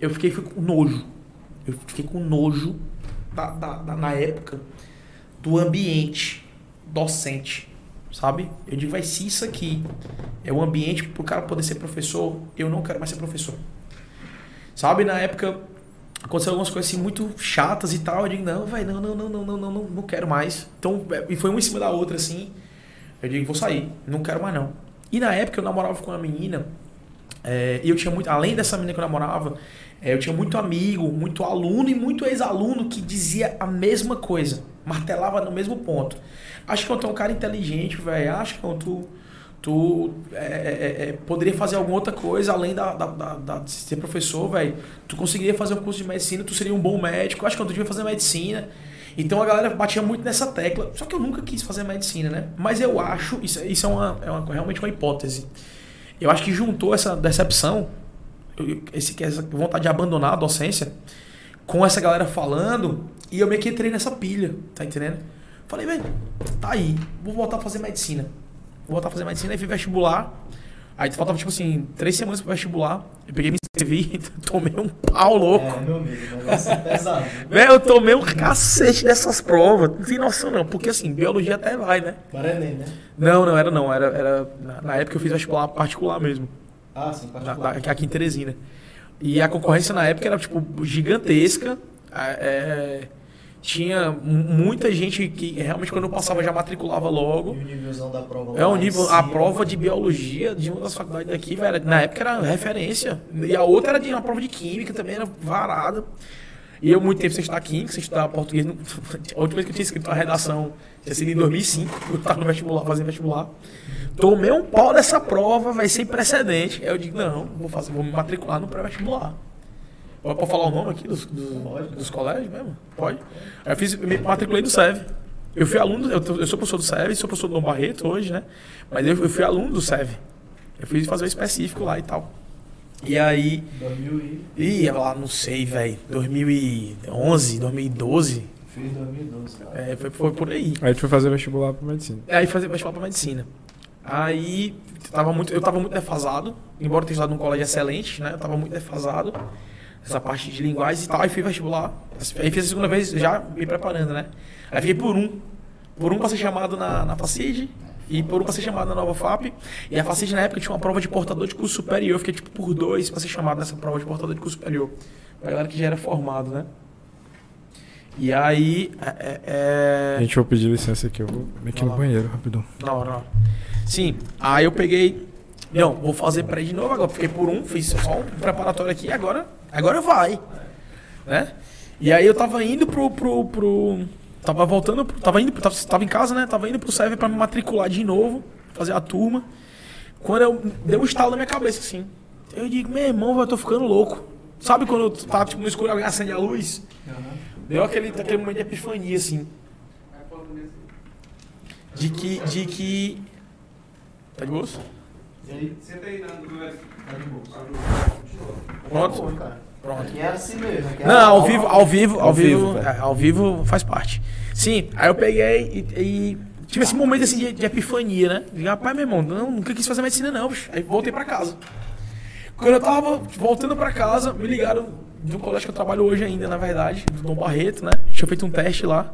eu fiquei, fiquei com nojo. Eu fiquei com nojo da, da, da, na época do ambiente docente, sabe? Eu digo, vai, se isso aqui é o um ambiente para o cara poder ser professor, eu não quero mais ser professor. Sabe, na época aconteceu algumas coisas assim muito chatas e tal, eu digo, não, vai, não, não, não, não, não, não, não quero mais. Então, é, e foi uma em cima da outra assim. Eu digo, vou sair, não quero mais não. E na época eu namorava com uma menina é, eu tinha muito, além dessa menina que eu namorava, é, eu tinha muito amigo, muito aluno e muito ex-aluno que dizia a mesma coisa, martelava no mesmo ponto. Acho que tu é um cara inteligente, velho. Acho que tu, tu é, é, é, poderia fazer alguma outra coisa além da, da, da- da- de ser professor, velho. Tu conseguiria fazer um curso de medicina, tu seria um bom médico. Acho que tu devia fazer medicina. Então a galera batia muito nessa tecla. Só que eu nunca quis fazer medicina, né? Mas eu acho, isso, isso é, uma, é uma- realmente uma hipótese. Eu acho que juntou essa decepção, esse, essa vontade de abandonar a docência, com essa galera falando, e eu meio que entrei nessa pilha, tá entendendo? Falei, velho, tá aí, vou voltar a fazer medicina. Vou voltar a fazer medicina, aí fiz vestibular. Aí faltava, tipo assim, três semanas pro vestibular. Eu peguei, me inscrevi, tomei um pau louco. É, meu amigo, negócio é pesado. Velho, eu tomei um cacete dessas provas. Não tem noção, não. Porque assim, biologia até vai, né? Para Enem, né? Não, não era não. Era, era na, na época eu fiz vestibular particular mesmo. Ah, sim, particular. da- aqui em Teresina. E a concorrência na época era, tipo, gigantesca. É, é, tinha mu- muita gente que realmente quando eu passava já matriculava E logo. o nívelzão da prova É em nível, a prova de biologia de uma das faculdades daqui, velho, na época era referência. E a outra era de uma prova de química, também era varada. E eu, muito tempo sem estudar química, sem estudar português. A última vez que eu tinha escrito uma redação tinha sido em 2005, eu estava no vestibular, fazendo vestibular. Tomei um pau dessa prova, vai sem precedente. Aí eu digo, não, vou, fazer, vou me matricular no pré-vestibular. Pode pode falar o nome aqui dos, dos, Pode. dos colégios mesmo? Pode. Aí eu, fiz, eu me matriculei do SEV. Eu fui aluno, eu, eu sou professor do SEV, sou professor do Dom Barreto hoje, né? Mas eu, eu fui aluno do SEV. Eu fui fazer o específico lá e tal. E aí, 2000 e... ia lá, não sei, velho, 2011, 2012, Fiz 2012, cara. é, foi, foi por aí. Aí tu foi fazer vestibular pra medicina. Aí fazer vestibular pra medicina. Aí tava muito, eu tava muito defasado, embora eu tenha estudado num colégio excelente, né? Eu tava muito defasado nessa parte de linguagem e tal. Aí fui vestibular. Aí fiz a segunda vez já me preparando, né? Aí fiquei por um. Por um pra ser chamado na, na FACID. e por um pra ser chamado na nova FAP. E a Facite na época tinha uma prova de portador de curso superior. Eu fiquei tipo por dois pra ser chamado nessa prova de portador de curso superior. Pra galera que já era formado, né? E aí. É, é, Gente, vou pedir licença aqui, eu vou aqui no banheiro, rapidão. na hora, na hora. Sim, aí eu peguei. Não, vou fazer pré de novo agora. Fiquei por um, fiz só um preparatório aqui agora. Agora vai. Né? E aí eu tava indo pro. pro, pro tava voltando. pro- Tava indo. Tava, tava em casa, né? Tava indo pro serve pra me matricular de novo. Fazer a turma. Quando eu. Deu um estalo na minha cabeça assim. Eu digo, meu irmão, eu tô ficando louco. Sabe quando eu tava tipo, no escuro alguém acende a luz? Deu aquele, aquele momento de epifania, assim. De que. De que. Tá de bolsa? Senta aí na do Eric. Tá de boa. Pronto? Pronto. Aqui é assim mesmo. é Não, ao vivo, ao vivo, ao vivo, velho. é, ao vivo faz parte. Sim, aí eu peguei e, e tive esse momento assim de, de epifania, né? Digo, rapaz, meu irmão, não, nunca quis fazer medicina não, bicho. Aí voltei pra casa. Quando eu tava voltando pra casa, me ligaram de um colégio que eu trabalho hoje ainda, na verdade, do Dom Barreto, né? Tinha feito um teste lá.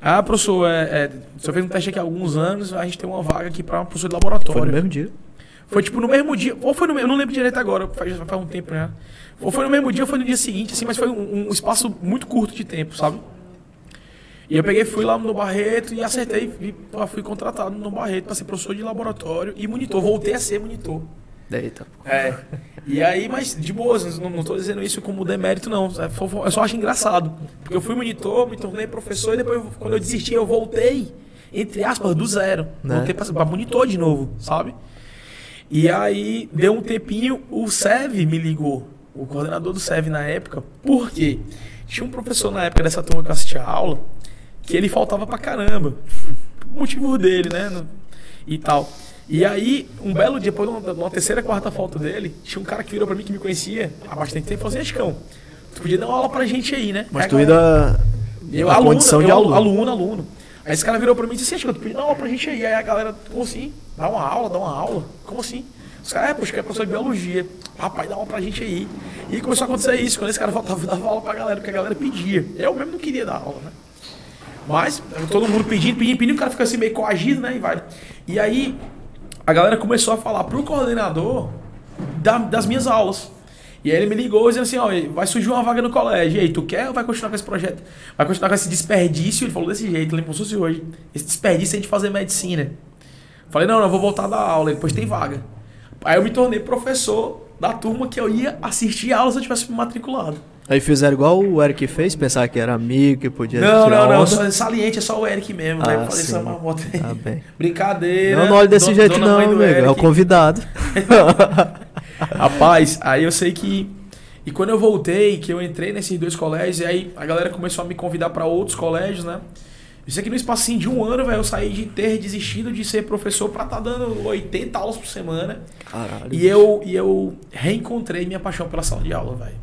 Ah, professor, é, é, o senhor fez um teste aqui há alguns anos, a gente tem uma vaga aqui pra professor de laboratório. Foi no mesmo dia. Foi tipo no mesmo dia, ou foi no mesmo, eu não lembro direito agora, faz, faz um tempo já. Ou foi no mesmo dia ou foi no dia seguinte, assim, mas foi um, um espaço muito curto de tempo, sabe? E eu peguei, fui lá no Barreto e acertei, e, pô, fui contratado no Barreto para ser professor de laboratório e monitor, voltei a ser monitor. Eita. É. E aí, mas de boas, não, tô dizendo isso como demérito, não. É, Eu só acho engraçado. Porque eu fui monitor, me tornei professor e depois, quando eu desisti, eu voltei, entre aspas, do zero. Né? Voltei pra monitor de novo, sabe? E aí, deu um tempinho, o SEV me ligou. O coordenador do SEV na época. Por quê? Tinha um professor na época dessa turma que eu assistia a aula, que ele faltava pra caramba. Motivo dele, né? E tal. E aí, um belo dia, depois de uma, uma terceira, quarta falta dele, tinha um cara que virou pra mim que me conhecia há bastante tempo e falou assim: tu podia dar uma aula pra gente aí, né? Mas a tu ainda. eu, aluno, condição eu, de aluno. aluno, aluno. Aí esse cara virou pra mim e disse Chico, tu podia dar uma aula pra gente aí. Aí a galera, como assim? Dá uma aula, dá uma aula? Como assim? Os caras, é, poxa, que é professor de biologia. Rapaz, dá uma pra gente aí. E começou a acontecer isso, quando esse cara faltava, dava aula pra galera, porque a galera pedia. Eu mesmo não queria dar aula, né? Mas, todo mundo pedindo, pedindo, pedindo, o cara fica assim meio coagido, né? E vai. E aí, a galera começou a falar pro coordenador da- das minhas aulas. E aí ele me ligou dizendo assim, ó, vai surgir uma vaga no colégio. E aí, tu quer ou vai continuar com esse projeto? Vai continuar com esse desperdício? Ele falou desse jeito, lembra como se hoje. Esse desperdício é de fazer medicina. Falei, não, não, vou voltar da aula, depois tem vaga. Aí eu me tornei professor da turma que eu ia assistir a aula se eu tivesse me matriculado. Aí fizeram igual o Eric fez, pensar que era amigo, que podia Não, não, não, onda. saliente, é só o Eric mesmo, né? Ah, Fazer sim. essa marmota aí. Tá bem. Brincadeira. Não, não olhe desse do- jeito não, amigo. É o convidado. Rapaz, aí eu sei que. E quando eu voltei, que eu entrei nesses dois colégios, e aí a galera começou a me convidar para outros colégios, né? Sei que no espacinho de um ano, velho, eu saí de ter desistido de ser professor pra estar dando 80 aulas por semana. Caralho. E eu, e eu reencontrei minha paixão pela sala de aula, velho.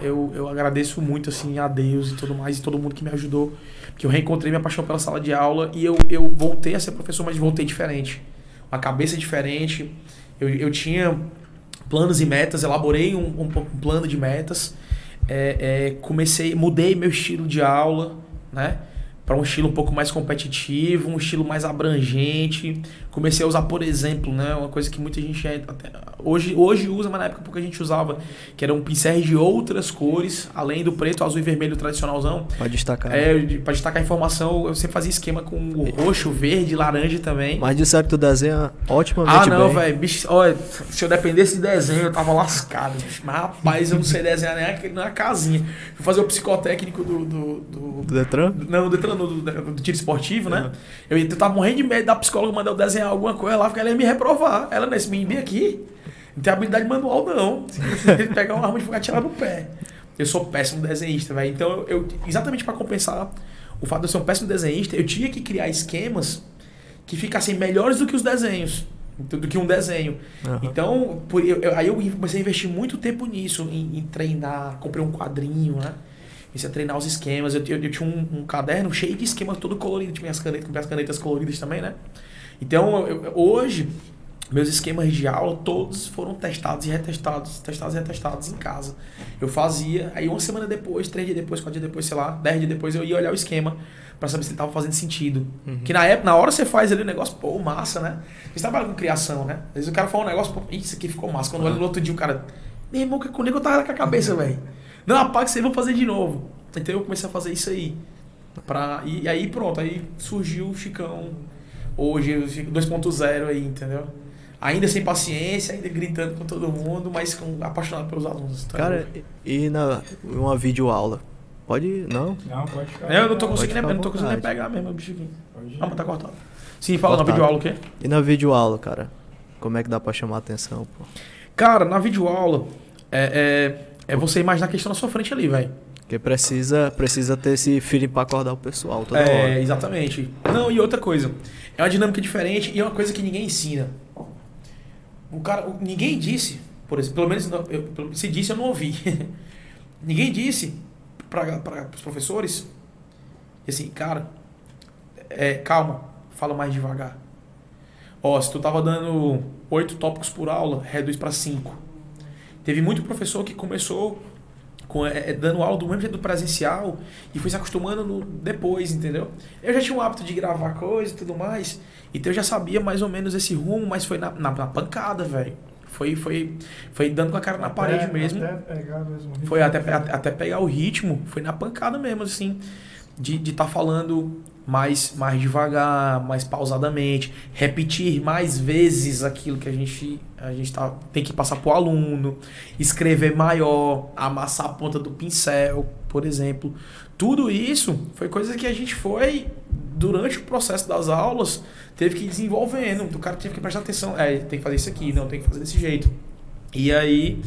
Eu, eu, eu agradeço muito, assim, a Deus e tudo mais, e todo mundo que me ajudou. Que eu reencontrei minha paixão pela sala de aula e eu, eu voltei a ser professor, mas voltei diferente. Uma cabeça diferente. Eu, eu tinha planos e metas, elaborei um, um, um plano de metas. É, é, comecei, mudei meu estilo de aula, né? Para um estilo um pouco mais competitivo, um estilo mais abrangente. Comecei a usar, por exemplo, né, uma coisa que muita gente é- até- hoje, hoje usa, mas na época pouca gente usava, que eram pincéis de outras cores, além do preto, azul e vermelho tradicionalzão. Pode destacar. É, de- pra destacar a informação, eu sempre fazia esquema com o roxo, verde, laranja também. Mas disseram que tu desenha otimamente Ah, não, velho. bicho, Olha, se eu dependesse de desenho, eu tava lascado. bicho. Mas, rapaz, eu não sei desenhar nem a- nem a casinha. Fui fazer o psicotécnico do. do, do- Do Detran? não, do, do, do, do tiro esportivo, né? Eu, eu tava morrendo de medo da psicóloga mandar eu desenhar alguma coisa lá, porque ela ia me reprovar. Ela, nesse menino aqui, não tem habilidade manual, não. Ele pegar uma arma de fogo e atirar no pé. Eu sou péssimo desenhista, velho. Então, eu, exatamente para compensar o fato de eu ser um péssimo desenhista, eu tinha que criar esquemas que ficassem melhores do que os desenhos. Do que um desenho. Aham. Então, por- eu- eu- aí eu comecei a investir muito tempo nisso, em, em treinar, comprei um quadrinho, né? Comecei a treinar os esquemas. Eu, eu- eu tinha um, um caderno cheio de esquemas todo colorido, tinha minhas canetas, comprei as canetas coloridas também, né? Então, eu- hoje, meus esquemas de aula todos foram testados e retestados, testados e retestados em casa. Eu fazia, aí uma semana depois, três dias depois, quatro dias depois, sei lá, dez dias depois, eu ia olhar o esquema pra saber se ele tava fazendo sentido. Que na época, na hora você faz ali o negócio, pô, massa, né? Você trabalha com criação, né? Às vezes o cara fala um negócio, pô, isso aqui ficou massa. Quando olha no outro dia, o cara, meu irmão, que comigo eu tava com a cabeça, velho. Não, apaga isso aí, vamos fazer de novo. Então eu comecei a fazer isso aí. Pra, e, e aí pronto, aí surgiu o Chicão hoje, o Chico 2.0 aí, entendeu? Ainda sem paciência, ainda gritando com todo mundo, mas com, apaixonado pelos alunos. Então, Cara, e e na uma videoaula? Pode. Não? Não, pode ficar. eu não tô Pode conseguindo, ficar eu à não tô conseguindo nem pegar mesmo, bicho aqui. Pode ir. Ah, mas tá cortado. Sim, fala na Cortado. videoaula o quê? E na videoaula, cara? Como é que dá pra chamar a atenção, pô? Cara, na videoaula, é, é, é você imaginar que eles estão na sua frente ali, velho. Porque precisa, precisa ter esse feeling pra acordar o pessoal toda É, hora. exatamente. Não, e outra coisa. É uma dinâmica diferente e é uma coisa que ninguém ensina. O cara, ninguém disse, por exemplo, pelo menos eu- se disse eu não ouvi. ninguém disse para os professores assim, cara, é, calma, fala mais devagar. Ó, se tu tava dando oito tópicos por aula, reduz para cinco. Teve muito professor que começou com, é, é, dando aula do mesmo jeito do presencial e foi se acostumando no, depois, entendeu? Eu já tinha o hábito de gravar coisa e tudo mais, então eu já sabia mais ou menos esse rumo, mas foi na, na, na pancada, velho. Foi, foi, foi dando com a cara na parede Até- mesmo. Até pegar mesmo. Foi ritmo. até, até, até pegar o ritmo, foi na pancada mesmo, assim, de estar de tá falando mais, mais devagar, mais pausadamente, repetir mais vezes aquilo que a gente, a gente tá, tem que passar pro aluno, escrever maior, amassar a ponta do pincel, por exemplo. Tudo isso foi coisa que a gente foi, durante o processo das aulas, teve que ir desenvolvendo. O cara teve que prestar atenção, é, tem que fazer isso aqui, não, tem que fazer desse jeito. E aí,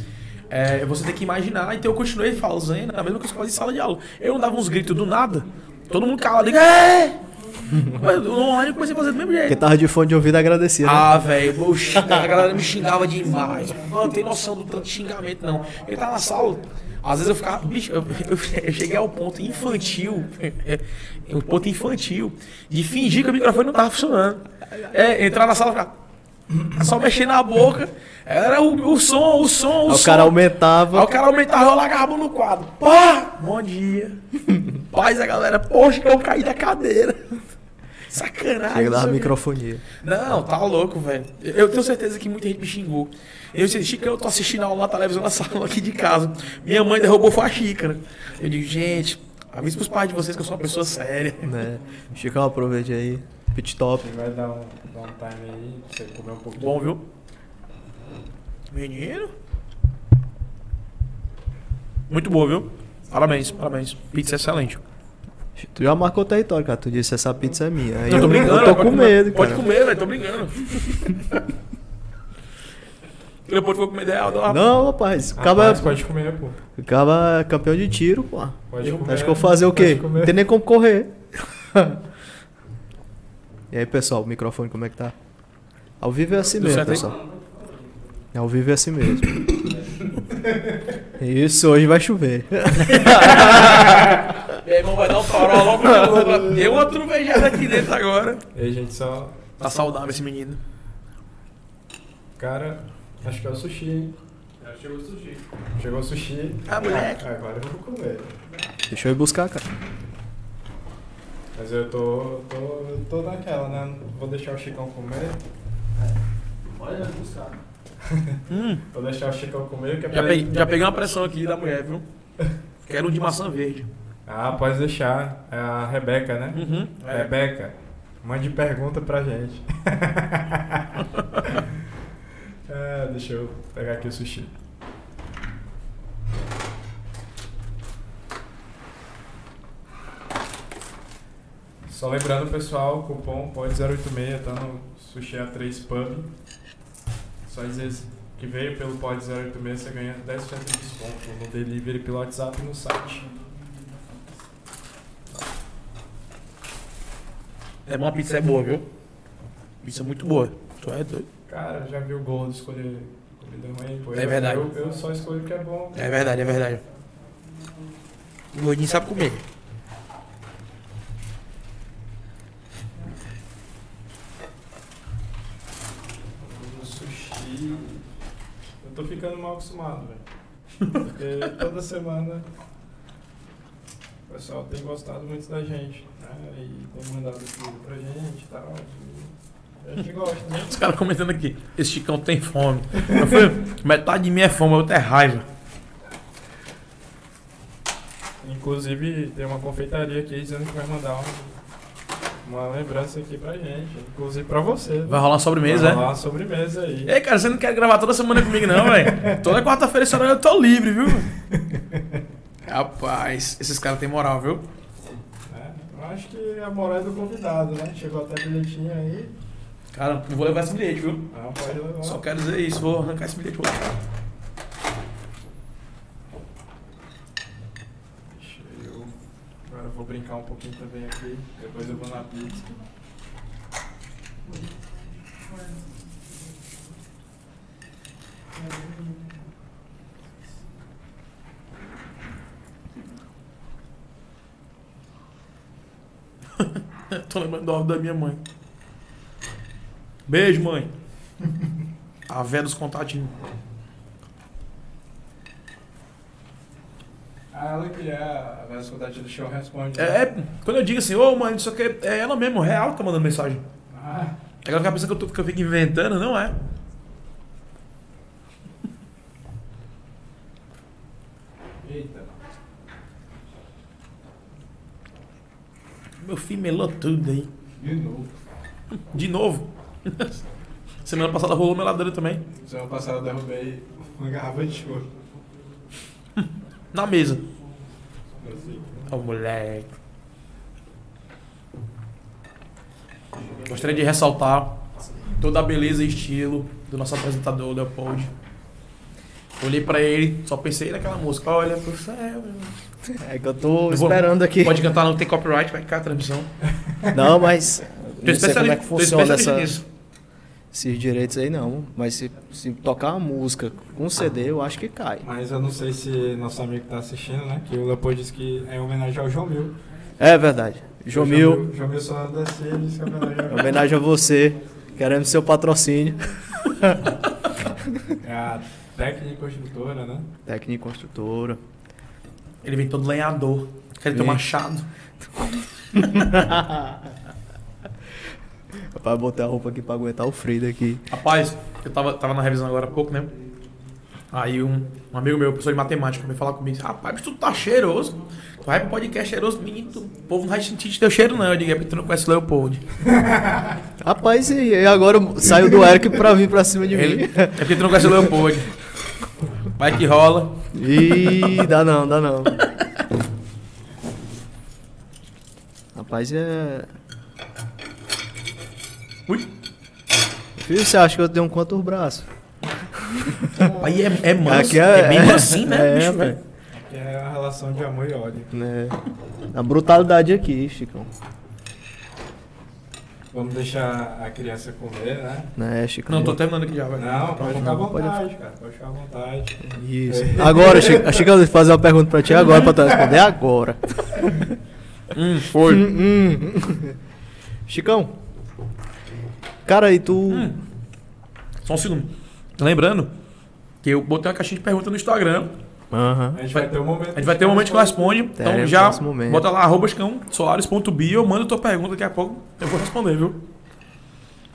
é, você tem que imaginar. Então eu continuei fazendo a mesma coisa que eu fazia em sala de aula. Eu não dava uns gritos do nada. Todo mundo calado. É! Mas eu online eu comecei a fazer do mesmo Quem jeito. tava de fone de ouvido agradecia, né? Ah, velho, a galera me xingava demais. Não tem noção do tanto de xingamento, não. Ele tá na sala. Às vezes eu ficava. Bicho, eu, eu- eu cheguei ao ponto infantil. O ponto infantil. De fingir que o microfone não tava funcionando. É, entrar na sala e ficar. Só mexer na boca. Era o, o som, o som, o Aí o som. cara aumentava. Aí o cara aumentava, eu largava a mão no quadro. Pá! Bom dia. Paz a galera. Poxa, que eu caí da cadeira. Sacanagem. Chega não da microfonia. Não, tá louco, velho. Eu tenho certeza que muita gente me xingou. Eu disse, Chico, eu tô assistindo a aula na televisão na sala aqui de casa. Minha mãe derrubou foi a xícara. Eu digo, gente, avisa pros pais de vocês que eu sou uma pessoa séria. Né? Chicão, aproveite aí. Pit top. Você vai dar um, dar um time aí pra você comer um pouco de Bom, viu? Menino. Muito boa, viu? Parabéns, parabéns. Pizza excelente. Tu já marcou o território, cara. Tu disse essa pizza é minha. Aí Não, tô brincando. eu tô pode com comer. medo, Pode cara. comer, velho, tô brincando. Depois vou comer ideal, dá uma... Não, rapaz. O cara mas pode comer, pô. é campeão de tiro, pô. Pode Eu- comer. Acho que eu vou fazer o quê? Pode comer. Não tem nem como correr. e aí, pessoal, o microfone como é que tá? Ao vivo é assim mesmo, certo aí? pessoal. Ao vivo é assim mesmo. Isso, hoje vai chover. Meu irmão vai dar um farol logo de. Deu uma trovejada aqui dentro agora. E aí, gente, só. Tá saudável esse menino. Cara, acho que é o sushi, hein? Já chegou o sushi. Chegou o sushi. Ah, moleque. Agora eu vou comer. Deixa eu ir buscar, cara. Mas eu tô, tô, eu tô naquela, né? Vou deixar o Chicão comer. Olha, buscar. Hum, Vou deixar o Chicão comer. Que é já, peguei, já peguei uma pressão aqui da mulher, viu? Quero um de maçã verde. Ah, pode deixar. É a Rebeca, né? Uhum. É. Rebeca, mande pergunta pra gente. é, deixa eu pegar aqui o sushi. Só lembrando, pessoal, o cupom pode 086 tá no Sushi A3 Pub. Só dizer que veio pelo Pod 086, você ganha 10% de desconto no delivery pelo WhatsApp e no site. É uma pizza é boa, viu? Pizza muito boa. Tu é doido. Cara, já viu o gordo escolher comida ruim? Pô, É verdade. Eu, eu só escolho o que é bom. É verdade, é verdade. O gordinho sabe comer. O E eu tô ficando mal acostumado, velho. Porque toda semana o pessoal tem gostado muito da gente, né? E tem mandado tudo pra gente e tal. A gente gosta, né? Os caras comentando aqui, esse Chicão tem fome. Eu falei, metade de mim é fome, a outra é raiva. Inclusive, tem uma confeitaria aqui dizendo que vai mandar um- uma lembrança aqui pra gente. Inclusive pra você. Vai rolar uma sobremesa, Vai é? rolar uma sobremesa aí. Ei, cara, você não quer gravar toda semana comigo, não, velho? Toda quarta-feira esse horário eu tô livre, viu? Rapaz, esses caras têm moral, viu? É, eu acho que a moral é do convidado, né? Chegou até bilhetinho aí. Cara, não vou levar esse bilhete, viu? Ah, pode levar. Só quero dizer isso, vou arrancar esse bilhete. Vou... Deixa eu. Agora eu vou brincar um pouquinho também aqui. Depois eu vou na pizza. Tô lembrando do áudio da minha mãe. Beijo, mãe. A véia dos contatinhos. Ah, ela que é a Contativa do show responde. né? É, quando eu digo assim, ô mãe, isso aqui é ela mesmo, real que tá mandando mensagem. Ah, Ela fica pensando que eu, tô, que eu fico inventando, não é? eita. Meu filho melou tudo aí. De novo. De novo. Semana passada rolou meladeira também. Semana passada eu derrubei uma garrafa de choro. Na mesa. Sei. Ô moleque. Gostaria de ressaltar toda a beleza e estilo do nosso apresentador, Leopold. Olhei pra ele, só pensei naquela música. Olha pro céu. É que eu tô Eu vou- esperando aqui. Pode cantar, não tem copyright, vai ficar a transmissão. Não, mas. Tô Não sei como é que funciona essa, nisso. Esses direitos aí, não. Mas se, se tocar uma música com CD, eu acho que cai. Mas eu não sei se nosso amigo tá assistindo, né? Que o Leopoldo disse que é em homenagem ao João Mil. É verdade. Jomil, João Mil só descer, ele disse que é homenagem ao em homenagem a você. Queremos seu patrocínio. É a técnica construtora, né? Técnica construtora. Ele vem todo lenhador. Quer ter um machado. Rapaz, botei a roupa aqui pra aguentar o frio daqui. Rapaz, eu tava, tava na revisão agora há pouco, né? Aí um, um amigo meu, professor de matemática, veio falar comigo, rapaz, tu tá cheiroso. Tu vai pro podcast cheiroso, menino, tu- o povo não vai sentir teu cheiro não. Eu digo, é porque tu não conhece o Leopold. Rapaz, e e agora saiu do Eric pra vir pra cima de Ele, mim. é porque tu não conhece o Leopold. Vai que rola. Ih, dá não, dá não. Rapaz, é. Filho, você acha que eu tenho quantos braços? Aí é, é manso, Aqui é, é- bem assim, né, é, bicho, velho. é a relação de amor e ódio. Né? A brutalidade aqui, Chicão. Vamos deixar a criança comer, né? Né, Chicão? Não, tô terminando aqui já, velho. Não, pode ficar à vontade, cara. Pode ficar à vontade. Isso. Agora, Chico, Chicão, deixa eu fazer uma pergunta pra ti agora, pra tu responder agora. Hum, foi. Hum, hum. Chicão. Cara, e tu. Hum. Só um segundo. Lembrando que eu botei uma caixinha de pergunta no Instagram. Aham. A gente vai ter um momento. A gente vai ter um momento que responde. Então Teremos já bota lá, arroba chicãosoares.bio, manda tua pergunta, daqui a pouco eu vou responder, viu?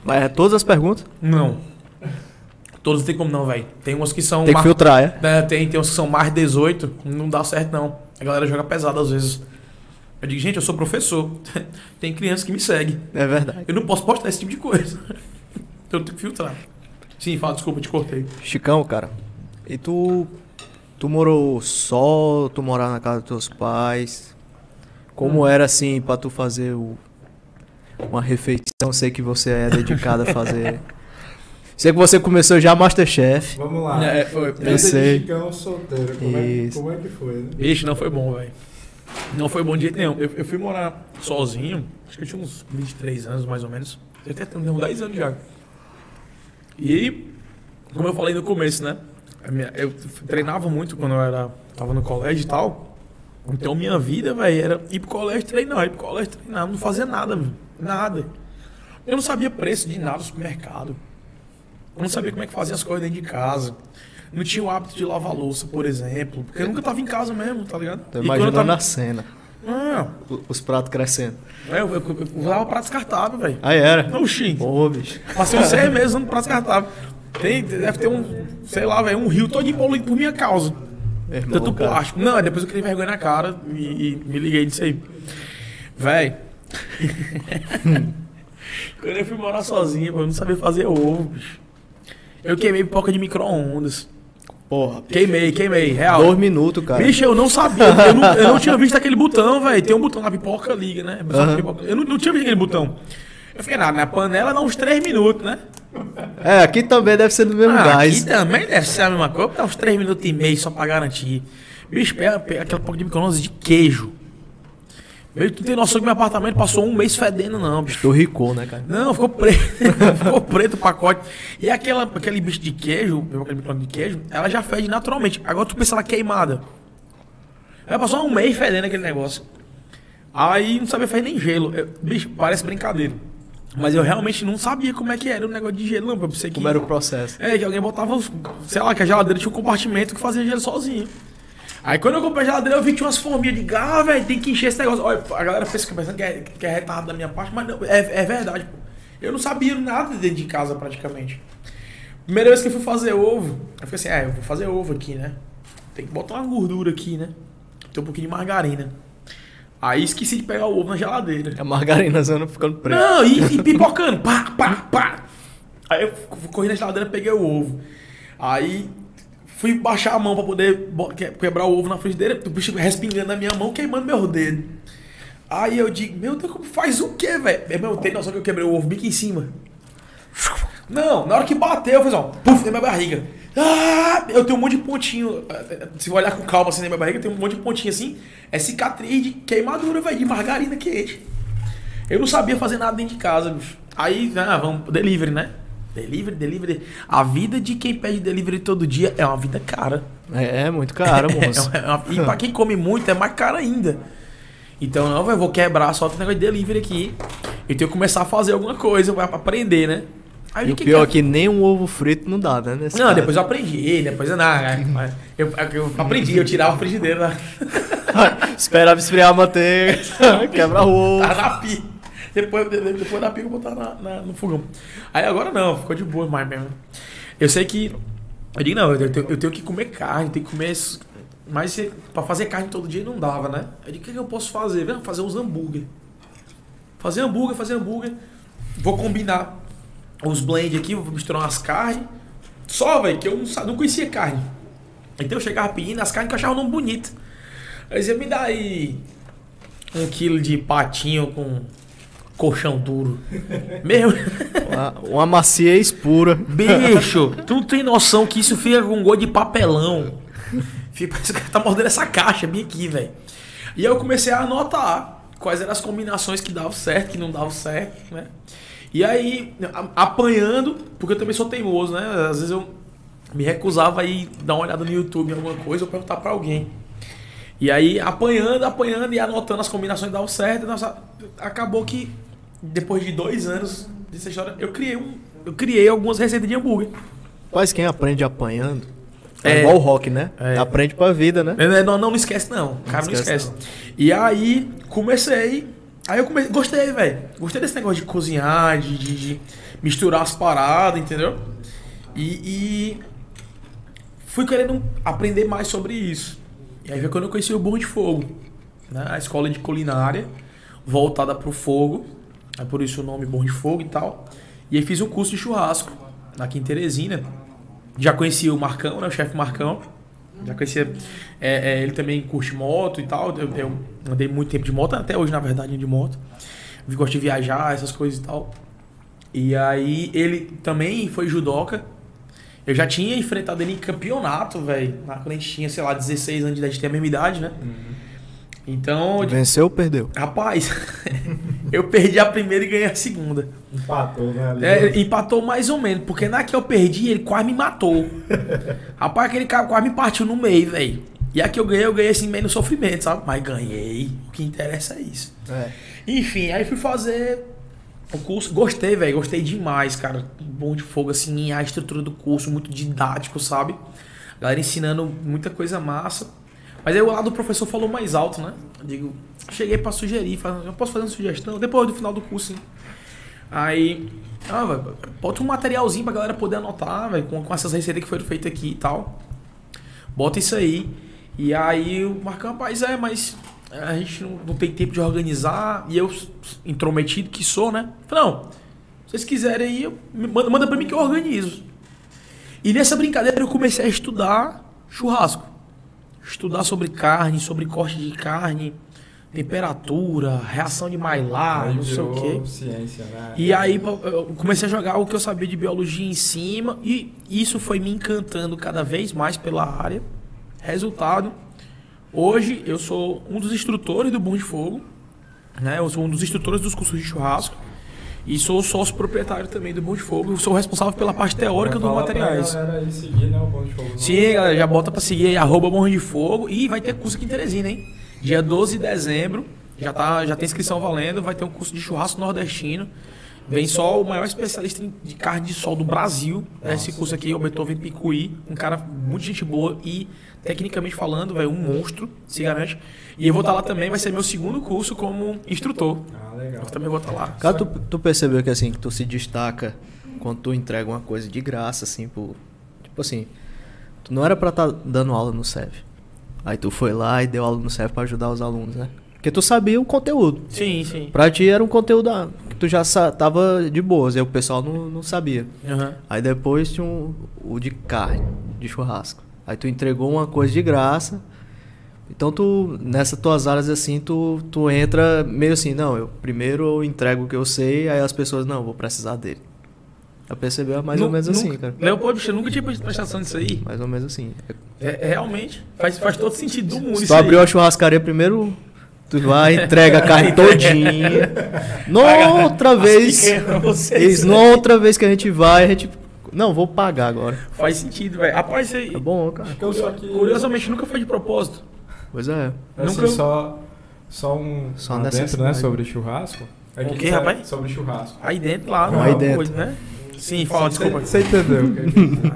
Mas é todas as perguntas? Não. Todos não tem como não, velho. Tem umas que são. Tem que mar- filtrar, é? É, tem, tem umas que são mais 18, não dá certo não. A galera joga pesado às vezes. Eu digo, gente, eu sou professor. tem criança que me segue. É verdade. Eu não posso postar esse tipo de coisa. então eu tenho que filtrar. Sim, fala, desculpa, te cortei. Chicão, cara. E tu. Tu morou só? Tu morava na casa dos teus pais? Como era assim pra tu fazer o, uma refeição? Sei que você é dedicado a fazer. Sei que você começou já Masterchef. Vamos lá. É, foi. De sei. Chicão solteiro. Como é, como é que foi, né? Vixe, não foi bom, velho. Não foi bom de jeito nenhum. Eu, eu fui morar sozinho, acho que eu tinha uns 23 anos mais ou menos. Eu até tenho uns 10 anos já. E como eu falei no começo, né? eu treinava muito quando eu era, tava no colégio e tal. Então minha vida, velho, era ir pro colégio treinar, ir pro colégio treinar, não fazia nada, velho. Nada. Eu não sabia preço de nada no supermercado. Eu não sabia como é que fazia as coisas dentro de casa. Não tinha o hábito de lavar louça, por exemplo. Porque eu nunca tava em casa mesmo, tá ligado? Tô imaginando tava- a cena. Ah, Os pratos crescendo. é, eu, eu, eu usava prato descartável, velho. Aí era. Oxi. Pô, bicho. Passei uns seis meses usando prato descartável. Tem, deve ter um, sei lá, velho, um rio todo poluído por minha causa. Irmão, Tanto cara. plástico. Não, depois eu criei vergonha na cara e, e me liguei disso aí. Véi. Quando eu fui morar sozinho, eu não sabia fazer ovo, bicho. Eu queimei pipoca de micro-ondas. Porra. Queimei, queimei, real. Dois minutos, cara. Bicho, eu não sabia. Eu não, eu não tinha visto aquele botão, velho. Tem um botão na pipoca, liga, né? Pipoca- Eu não, não tinha visto aquele botão. Eu fiquei na, na panela dá uns 3 minutos, né? É, aqui também deve ser do mesmo Ah, gás. aqui também deve ser a mesma coisa, dá uns 3 minutos e meio só pra garantir. Bicho, pega, pega aquela pipoca de micro-ondas de queijo. Meu, tu tem noção que meu apartamento passou um mês fedendo, não, bicho. Tu ricou, né, cara? Não, ficou preto. ficou preto o pacote. E aquela, aquele bicho de queijo, aquele micro-ondas de queijo, ela já fede naturalmente. Agora tu pensa ela queimada. Ela passou um mês fedendo aquele negócio. Aí não sabia fazer nem gelo. Eu- bicho, parece brincadeira. Mas eu realmente não sabia como é que era o negócio de gelo, não. Eu pensei que. Como era o processo? É, que alguém botava, sei lá, que a geladeira tinha um compartimento que fazia gelo sozinho. Aí quando eu comprei a geladeira, eu vi que tinha umas forminhas de ah, velho, tem que encher esse negócio. Olha, a galera pensa que pensando que é, que é retardo da minha parte, mas não, é, é verdade, pô. Eu não sabia nada dentro de casa praticamente. Primeira vez que eu fui fazer ovo, eu fiquei assim, é, eu vou fazer ovo aqui, né? Tem que botar uma gordura aqui, né? Tem um pouquinho de margarina. Aí esqueci de pegar o ovo na geladeira. A margarina zona ficando preta. Não, e, e pipocando, pá, pá, pá. Aí eu corri na geladeira, peguei o ovo. Aí fui baixar a mão pra poder quebrar o ovo na frigideira, o bicho respingando na minha mão, queimando meu dedo. Aí eu digo, meu Deus, como faz o quê, velho? Meu, tem noção que eu quebrei o ovo bico em cima? Não, na hora que bateu, eu fiz ó, puf, na minha barriga. Ah, eu tenho um monte de pontinho. eh, Se eu olhar com calma assim na minha barriga, tem um monte de pontinho assim. É cicatriz de queimadura, velho, de margarina quente. Eu não sabia fazer nada dentro de casa, bicho. Aí, ah, vamos, delivery, né? Delivery, delivery. A vida de quem pede delivery todo dia é uma vida cara. É, é muito caro, moço. É uma- e pra quem come muito é mais caro ainda. Então, não, velho, vou quebrar só o negócio de delivery aqui. Eu tenho que começar a fazer alguma coisa pra aprender, né? Aí, E eu o que pior é que- que nem um ovo frito não dá, né? Não, caso. depois eu aprendi, depois eu não. é, Eu, eu aprendi, eu tirava a frigideira lá. Esperava esfriar a manteiga, quebra o ovo. Tá na pia. Depois, de- depois da pia eu botar na, na- no fogão. Aí agora não, ficou de boa mais mesmo. Eu sei que. Eu digo, não, eu tenho, eu tenho que comer carne, tenho que comer. Mas pra fazer carne todo dia não dava, né? Eu digo, o que, que eu posso fazer? Fazer uns hambúrguer. Fazer hambúrguer, fazer hambúrguer. Vou combinar os blend aqui, vou misturar umas carnes. Só, velho, que eu não, não conhecia carne. Então eu chegava pedindo as carnes que eu achava nome bonito. Aí dizia, me dá aí um quilo de patinho com colchão duro. Meu, Uma, uma maciez pura. bicho, tu não tem noção que isso fica com gosto de papelão. Fica, o cara tá mordendo essa caixa bem aqui, velho. E aí eu comecei a anotar quais eram as combinações que davam certo, que não davam certo, né? E aí, apanhando, porque eu também sou teimoso, né? Às vezes eu me recusava a ir dar uma olhada no YouTube em alguma coisa ou perguntar pra alguém. E aí, apanhando, apanhando e anotando as combinações que davam certo, nossa, acabou que depois de dois anos dessa história, eu criei um. Eu criei algumas receitas de hambúrguer. Mas quem aprende apanhando. É, É. igual o rock, né? É. Aprende pra vida, né? É, Não, não, não esquece, não. O cara não esquece, esquece. E aí, comecei. Aí eu comecei. Gostei, velho. Gostei desse negócio de cozinhar, de, de- de misturar as paradas, entendeu? E, e fui querendo aprender mais sobre isso. E aí foi quando eu conheci o Burro de Fogo, né? A escola de culinária voltada pro fogo. É por isso o nome Burro de Fogo e tal. E aí fiz um curso de churrasco aqui em Teresina. Já conhecia o Marcão, né? O chefe Marcão. Já conhecia. é, é, ele também curte moto e tal. Eu, eu andei muito tempo de moto, até hoje, na verdade, de moto. Eu Gosto de viajar, essas coisas e tal. E aí ele também foi judoca. Eu já tinha enfrentado ele em campeonato, velho. Quando a gente tinha, sei lá, 16 anos de idade, tem a mesma idade, né? Então, Venceu ou perdeu? rapaz, eu perdi a primeira e ganhei a segunda. Empatou, né? É, empatou mais ou menos, porque na que eu perdi, ele quase me matou. Rapaz, aquele cara quase me partiu no meio, velho. E a que eu ganhei, eu ganhei assim, meio no sofrimento, sabe? Mas ganhei. O que interessa é isso. É. Enfim, aí fui fazer. O curso, gostei, velho. Gostei demais, cara. Bom de fogo, assim, a estrutura do curso, muito didático, sabe? A galera ensinando muita coisa massa. Mas aí o lado do professor falou mais alto, né? Eu digo, cheguei pra sugerir, falando, eu posso fazer uma sugestão? Depois do final do curso, sim. Aí, ah, velho, bota um materialzinho pra galera poder anotar, velho, com, com essas receitas que foram feitas aqui e tal. Bota isso aí. E aí o Marcão, rapaz, é, mas a gente não, não tem tempo de organizar. E eu, intrometido que sou, né? Falei, não, se vocês quiserem aí, manda, manda pra mim que eu organizo. E nessa brincadeira eu comecei a estudar churrasco. Estudar sobre carne, sobre corte de carne, temperatura, reação de Maillard, não sei o quê. ciência, né? E aí eu comecei a jogar o que eu sabia de biologia em cima e isso foi me encantando cada vez mais pela área. Resultado, hoje eu sou um dos instrutores do Bom de Fogo, né? Eu sou um dos instrutores dos cursos de churrasco e sou sócio proprietário também do Bom de Fogo. Sou responsável pela parte teórica dos materiais. seguir, né, o Bom de Fogo. Sim, galera, já bota pra seguir aí, arroba Morro de Fogo. E vai ter curso aqui em Teresina, hein? Dia 12 de dezembro, já, tá, já tem inscrição valendo, vai ter um curso de churrasco nordestino. Vem só o maior especialista em- de carne de sol do Brasil. Esse curso aqui é o Beethoven Picuí, um cara muito gente boa e, tecnicamente falando, velho, um monstro, se garante. E eu vou estar lá também, vai ser meu segundo curso como instrutor. Ah, legal. Eu também vou estar lá. Cara, tu, tu percebeu que assim, que tu se destaca quando tu entrega uma coisa de graça, assim, pro. Tipo assim, tu não era pra estar dando aula no SEV. Aí tu foi lá e deu aula no SEV pra ajudar os alunos, né? Porque tu sabia o conteúdo. Sim, sim. Pra ti era um conteúdo ah, que tu já tava de boas, aí o pessoal não, não sabia. Aham. Aí depois tinha um, o de carne, de churrasco. Aí tu entregou uma coisa de graça. Então tu, nessas tuas áreas assim, tu, tu entra meio assim, não, eu primeiro eu entrego o que eu sei, aí as pessoas, não, vou precisar dele. Já percebeu? É mais ou menos assim, nunca- cara. Leopoldo, eu nunca tinha prestado atenção nisso aí. Mais ou menos assim. É, é, realmente, faz, faz todo sentido do mundo Se isso tu abriu aí. a churrascaria primeiro, tu vai, entrega a carne todinha. Noutra vez. Acho que é pra vocês. Isso, na outra vez que a gente vai, a gente. Não, vou pagar agora. Faz sentido, velho. Rapaz, isso aí, É bom, cara. Eu só que... curiosamente, nunca foi de propósito. Pois é. Assim, Nunca- só, só um Só adentro, necessidade. né, sobre churrasco. É O que rapaz? Sobre churrasco. Aí dentro, lá, Não, aí é dentro. Coisa, né? Sim, fala, desculpa. Você entendeu? o que-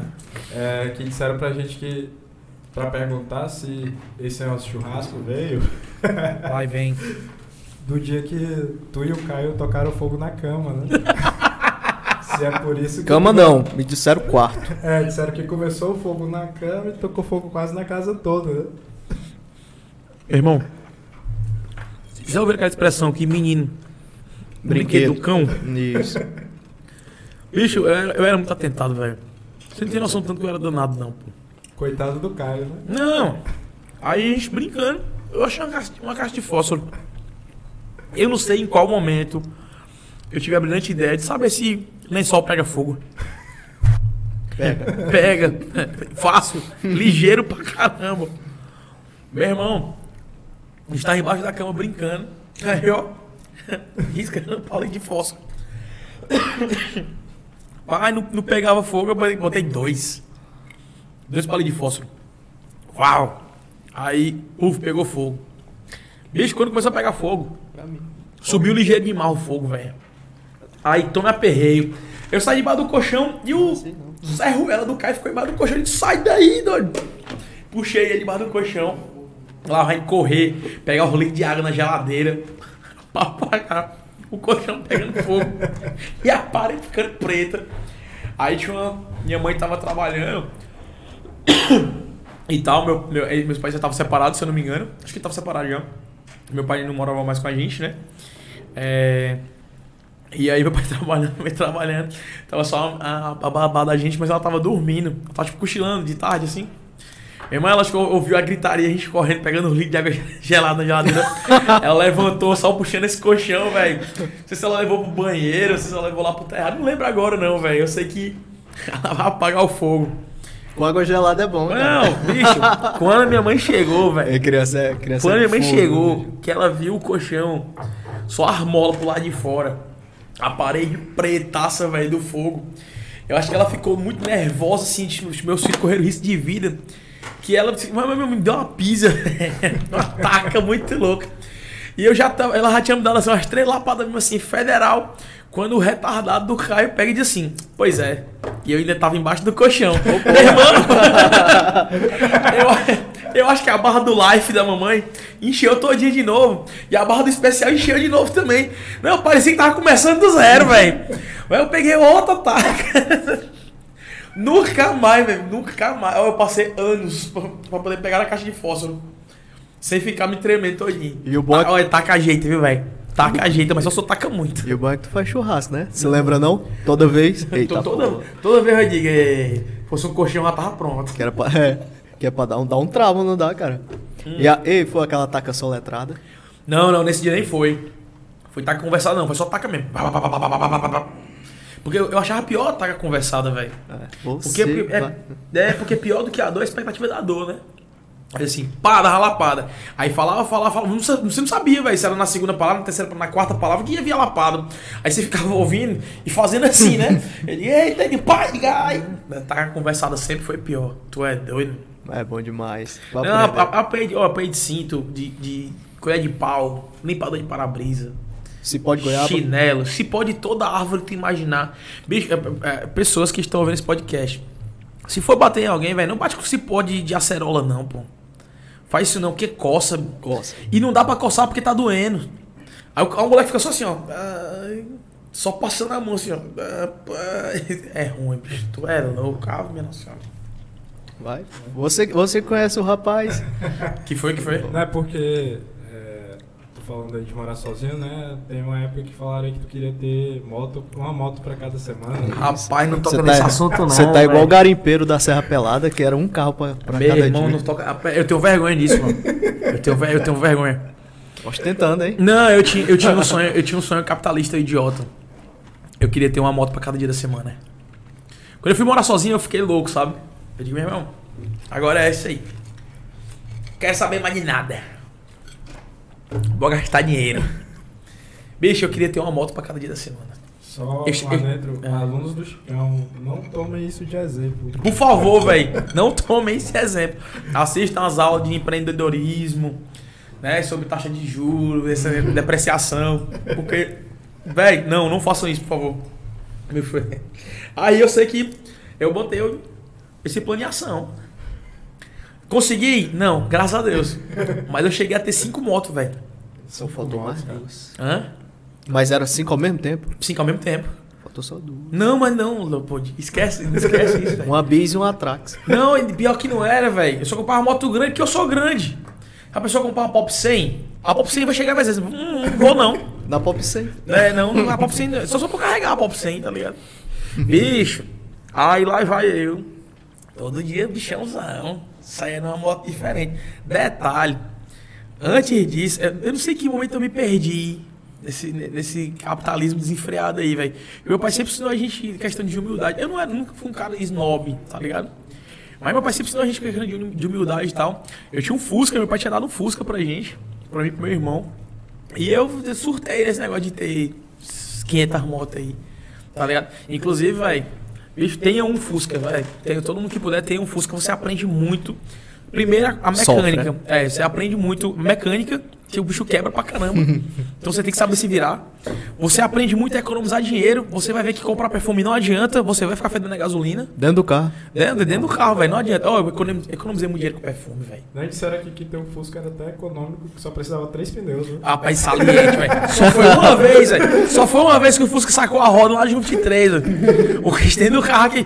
é, que disseram pra gente que... Pra perguntar se esse nosso churrasco veio Vai, vem. do dia que tu e o Caio tocaram fogo na cama, né? se é por isso que... Cama não, me disseram quarto. É, disseram que começou o fogo na cama e tocou fogo quase na casa toda, né? Irmão, já ouviram aquela expressão que menino brinquedo do cão? Isso. Bicho, eu era, eu era muito atentado, velho. Você não tem noção tanto que eu era danado, não, pô. Coitado do Caio, né? Não. Aí a gente brincando, eu achei uma caixa, uma caixa de fósforo. Eu não sei em qual momento eu tive a brilhante ideia de saber se lençol pega fogo. Pega. Pega. Fácil. Ligeiro pra caramba. Meu irmão, a gente tava embaixo da cama brincando. Aí, ó. Riscando palito de fósforo. Pai, não, não pegava fogo, eu botei dois. Dois palitos de fósforo. Uau! Aí, uf, pegou fogo. Bicho, quando começou a pegar fogo, subiu ligeiro demais o fogo, velho. Aí, tome aperreio. Eu saí debaixo do colchão e o Zé Ruela do Caio ficou embaixo do colchão. Ele disse, sai daí, doido. Puxei ele debaixo do colchão. Lá vai correr, pegar o litro de água na geladeira. Pra apagar. O colchão pegando fogo. E a parede ficando preta. Aí tinha uma... Minha mãe tava trabalhando. E tal, meu, meu, meus pais já estavam separados, se eu não me engano. Acho que estavam separados já. Meu pai não morava mais com a gente, né? É... E aí meu pai trabalhando, meu trabalhando. Tava só a, a babá da gente, mas ela tava dormindo. Ela tava tipo cochilando de tarde, assim. Minha irmã, ela ouviu a gritaria, a gente correndo, pegando um litro de água gelada na geladeira. ela levantou, só puxando esse colchão, velho. Não sei se ela levou pro banheiro, não sei se ela levou lá pro terrado. Não lembro agora, não, velho. Eu sei que ela vai apagar o fogo. Com água gelada é bom, cara. Não, bicho, quando a minha mãe chegou, velho. É criança, é criança. Quando a minha mãe fogo, chegou, né? que ela viu o colchão, só a armola pro lado de fora, a parede pretaça, velho, do fogo. Eu acho que ela ficou muito nervosa, assim, de- os meus filhos correram risco de vida. Que ela disse, mas, mas, mas, me deu uma pisa, uma taca muito louca. E eu já tava, ela já tinha me dado assim, umas três lapadas mesmo assim, federal. Quando o retardado do Caio pega e diz assim, pois é. E eu ainda tava embaixo do colchão. Meu irmão, eu, eu acho que a barra do life da mamãe encheu todinha de novo. E a barra do especial encheu de novo também. Não, parecia que tava começando do zero, velho. Mas eu peguei outra taca. Nunca mais, velho. Nunca mais. Eu passei anos pra poder pegar a caixa de fósforo sem ficar me tremendo todinho. E o bom é... Ah, olha, taca jeito, viu, velho? Taca jeito, mas só só taca muito. E o bom é que tu faz churrasco, né? Você lembra não? Toda vez? Eita, toda, toda vez eu digo, é, fosse um colchão lá, tava pronto. Que era pra, é, que é pra dar um, dar um travo, não dá, cara. Hum. E, a, e foi aquela taca soletrada? Não, não, nesse dia nem foi. Foi taca conversada não, foi só taca mesmo. Porque eu, achava pior a taca conversada, velho. É, porque, é, é, é, porque é pior do que a dor é a expectativa da dor, né? Aí assim, pá, dava lapada. Aí falava, falava, falava. Você não sabia, velho, se era na segunda palavra, na terceira, na quarta palavra, que ia vir lapada. Aí você ficava ouvindo e fazendo assim, né? Ele, eita, ele, pai, ai. Taca conversada sempre foi pior. Tu é doido? É bom demais. Não, apanhei de, ó, apanhei de cinto, de, de colher de pau, limpador de para-brisa. Se pode goiaba. Chinelo, se pode toda árvore que tu imaginar. Bicho, é- é- pessoas que estão ouvindo esse podcast. Se for bater em alguém, velho, não bate com cipó de, de acerola, não, pô. Faz isso não, porque coça. Coça. E não dá pra coçar porque tá doendo. Aí o, aí o moleque fica só assim, ó. Só passando a mão assim, ó. Ah. É ruim, bicho. Tu é louco, ave minha nossa senhora. Vai. Você, você conhece o rapaz? Que foi, que foi? Não é porque. Falando aí de morar sozinho, né? Tem uma época que falaram aí que tu queria ter moto, uma moto pra cada semana. Rapaz, não toca Você nesse tá, assunto, não. Você tá igual o garimpeiro da Serra Pelada, que era um carro pra, pra Meu cada irmão, dia. não toca. Eu tenho vergonha disso, mano. Eu tenho, eu tenho vergonha. Ostentando, hein? Não, eu tinha, eu tinha um sonho, eu tinha um sonho capitalista idiota. Eu queria ter uma moto pra cada dia da semana. Quando eu fui morar sozinho, eu fiquei louco, sabe? Eu digo, meu irmão, agora é isso aí. Quero saber mais de nada. Vou gastar dinheiro. Bicho, eu queria ter uma moto pra cada dia da semana. Só Eu- lá eu- dentro, é. alunos do Chicão, não tomem isso de exemplo. Por favor, velho, não tomem esse exemplo. Assistam as aulas de empreendedorismo, né? Sobre taxa de juros, essa depreciação. Porque, velho, não, não façam isso, por favor. Aí eu sei que eu botei esse plano em ação. Consegui? Não, graças a Deus. Mas eu cheguei a ter cinco motos, velho. Só faltou mais duas. Hã? Mas era cinco ao mesmo tempo? Cinco ao mesmo tempo. Faltou só duas. Não, mas não, Leopold. Esquece, esquece isso, velho. Uma bis e um Atrax. Não, e pior que não era, velho. Eu só comprava moto grande porque eu sou grande. A pessoa comprar uma Pop 100, a Pop 100 vai chegar e vai dizer, hum, não vou não. Na Pop 100. É, não, a Pop 100, não- só só pra carregar a Pop 100, tá ligado? Bicho, aí lá vai eu. Todo dia bichãozão, saindo numa moto diferente. Detalhe, antes disso, eu não sei que momento eu me perdi nesse, nesse capitalismo desenfreado aí, velho. Meu pai sempre ensinou a gente questão de humildade. Eu não era, nunca fui um cara snob, tá ligado? Mas meu pai sempre ensinou a gente questão de de humildade e tal. Eu tinha um Fusca, meu pai tinha dado um Fusca pra gente, pra mim e pro meu irmão. E eu surtei nesse negócio de ter 500 motos aí, tá ligado? Inclusive, velho, bicho, tenha um Fusca, velho. Tenha- Todo mundo que puder, tenha um Fusca, você aprende muito. Primeiro, a mecânica. Sofre, né? É, você aprende muito mecânica, que o bicho quebra pra caramba. então você tem que saber se virar. Você aprende muito a economizar dinheiro. Você vai ver que comprar perfume não adianta, você vai ficar fedendo a gasolina. Dentro do carro. Dentro, dentro do carro, velho. Não adianta. Ó, eu econom- economizei muito dinheiro com perfume, velho. Não disseram aqui que ter um Fusca era até econômico, que só precisava três pneus, né? Rapaz, saliente, velho. Só foi uma vez, velho. Só foi uma vez que o Fusca sacou a roda lá de 23, velho. O dentro do carro aqui.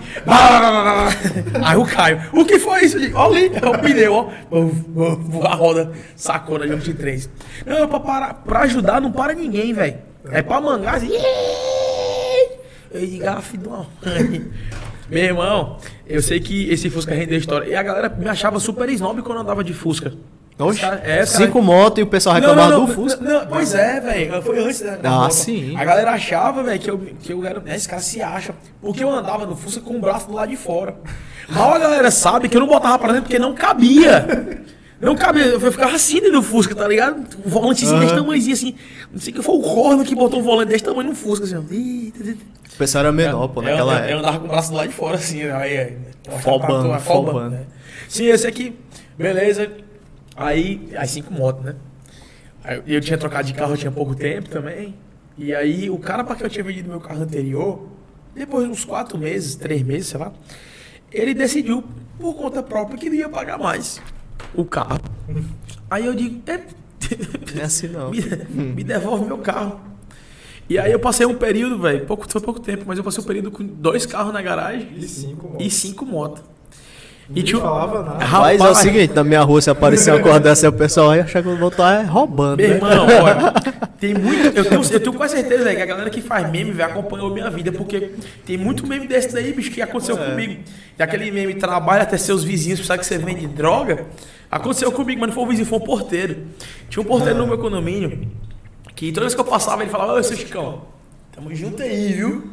Aí o Caio. O que foi isso? Olha ali, é o pneu, ó. A roda sacou na 23. Não, é pra, parar, pra ajudar, não para ninguém, velho. É pra mangar assim. Eu digo, ah, filho de uma mãe. Meu irmão, eu sei que esse Fusca rendeu história. E a galera me achava super snob quando eu andava de Fusca. Oxe, é, cinco motos e o pessoal não, reclamava não, não, do Fusca. não, pois é, velho. Foi antes da. da Ah, moto. sim. A galera achava, velho, que eu, que eu era. né, Esse cara se acha. Porque eu andava no Fusca com o braço do lado de fora. Mal a galera sabe que eu não botava pra dentro porque não cabia. Não cabia. Eu ficava assim dentro do Fusca, tá ligado? O volante assim, desse tamanhozinho assim. Não sei que foi o corno que botou o volante desse tamanho no Fusca, assim. O pessoal era menor, pô, Eu- naquela eu, eu época. andava com o braço do lado de fora, assim, né? aí, aí Folbando, folbando, folbando. né? Sim, esse aqui, beleza. Aí, as cinco motos, né? Aí eu tinha trocado de carro tinha pouco tempo também. E aí o cara para que eu tinha vendido meu carro anterior, depois de uns quatro meses, três meses, sei lá, ele decidiu por conta própria que não ia pagar mais o carro. Aí eu digo, é, Não é assim não. me, me devolve meu carro. E aí eu passei um período, velho, pouco, foi pouco tempo, mas eu passei um período com dois carros na garagem E cinco, e cinco motos. E tinha- falava nada. Mas é o seguinte, na minha rua, se aparecer uma aí o pessoal vai achar que eu vou estar roubando, Meu né? irmão, olha, tem muito. Eu tenho, eu tenho quase certeza véio, que a galera que faz meme véio, acompanhou minha vida, porque tem muito meme desses aí, bicho, que aconteceu comigo. E aquele meme trabalha até seus vizinhos, pensar que você vende droga. Aconteceu comigo, mas não foi um vizinho, foi um porteiro. Tinha um porteiro no meu condomínio que toda vez que eu passava, ele falava: Ô, seu Chicão, tamo junto aí, viu?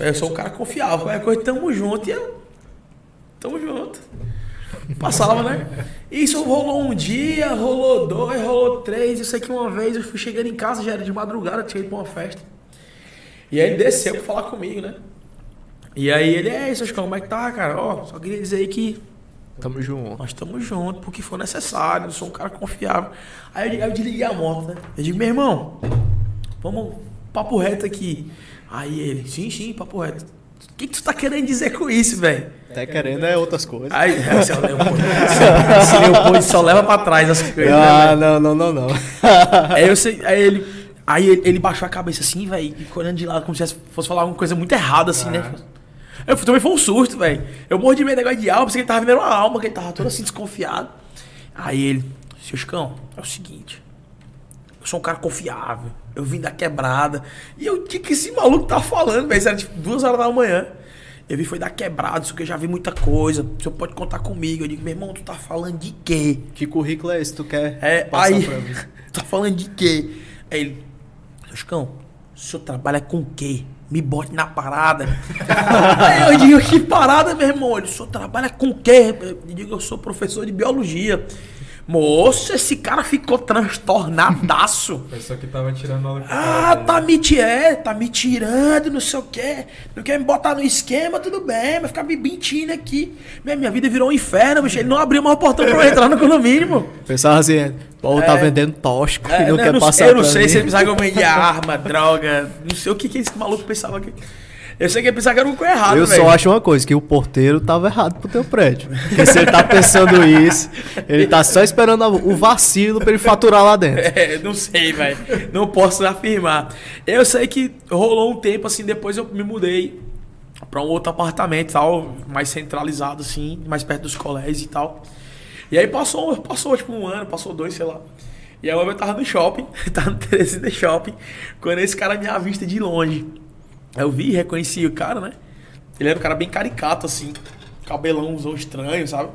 Eu sou um cara confiável, qualquer coisa, tamo junto. E eu, tamo junto. Passava, né? Isso rolou um dia, rolou dois, rolou três. Eu sei que uma vez eu fui chegando em casa, já era de madrugada, tinha ido pra uma festa. E aí ele desceu pra falar comigo, né? E aí ele, é isso, como é que tá, cara? Ó, só queria dizer aí que Tamo junto. nós estamos juntos, porque for necessário, eu sou um cara confiável. Aí eu, eu desliguei a moto, né? Eu digo, meu irmão, vamos papo reto aqui. Aí ele, sim, sim, papo reto. O que, tu tá querendo dizer com isso, velho? Até querendo é outras coisas. Aí, esse é o Leopoldo. Esse Leopoldo só leva pra trás as coisas. né, Ah, velho? não, não, não, não. Aí, eu sei, aí ele. Aí ele, baixou a cabeça assim, velho, e ficou olhando de lado como se fosse falar alguma coisa muito errada, assim, né? Eu também foi um susto, velho. Eu morro de medo negócio de alma, pensei que ele tava vendo uma alma, que ele tava todo assim desconfiado. Aí ele, seu Chicão, é o seguinte. Eu sou um cara confiável. Eu vim da quebrada. E eu tinha que esse maluco tá falando, velho. Era tipo duas horas da manhã. Eu vi foi da quebrada, isso que eu já vi muita coisa. O senhor pode contar comigo. Eu digo, meu irmão, tu tá falando de quê? Que currículo é esse? Tu quer É, passar aí. pra mim? tá falando de quê? Aí ele. Chicão, o senhor trabalha com o quê? Me bote na parada. aí eu digo, que parada, meu irmão? Ele, o senhor trabalha com o quê? Eu digo, eu sou professor de biologia. Moço, esse cara ficou transtornadaço. Pessoa que tava tirando aula Ah, cara tá me tirando, tá me tirando, não sei o quê. Não quer me botar no esquema, tudo bem, vai ficar me mentindo aqui. Minha, minha vida virou um inferno, bicho. Ele não abriu mais o portão pra eu entrar no condomínio, pô. Pensava assim, Paulo tá É. vendendo tóxico É, e não né, quer eu passar Eu não sei mim. se ele pensava que eu vendia arma, droga. Não sei o que, que esse maluco pensava que. Eu sei que ele pensava que era um coisa errado, Eu velho. só acho uma coisa, que o porteiro tava errado pro teu prédio. Porque se ele tá pensando isso, ele tá só esperando o vacilo pra ele faturar lá dentro. É, não sei, velho. Não posso afirmar. Eu sei que rolou um tempo assim, depois eu me mudei pra um outro apartamento tal, mais centralizado assim, mais perto dos colégios e tal. E aí passou, passou tipo um ano, passou dois, sei lá. E aí eu tava no shopping, tava no Teresina Shopping, quando esse cara me avista de longe. Aí Eu vi, reconheci o cara, né? Ele era um cara bem caricato, assim, cabelão usou estranho, sabe?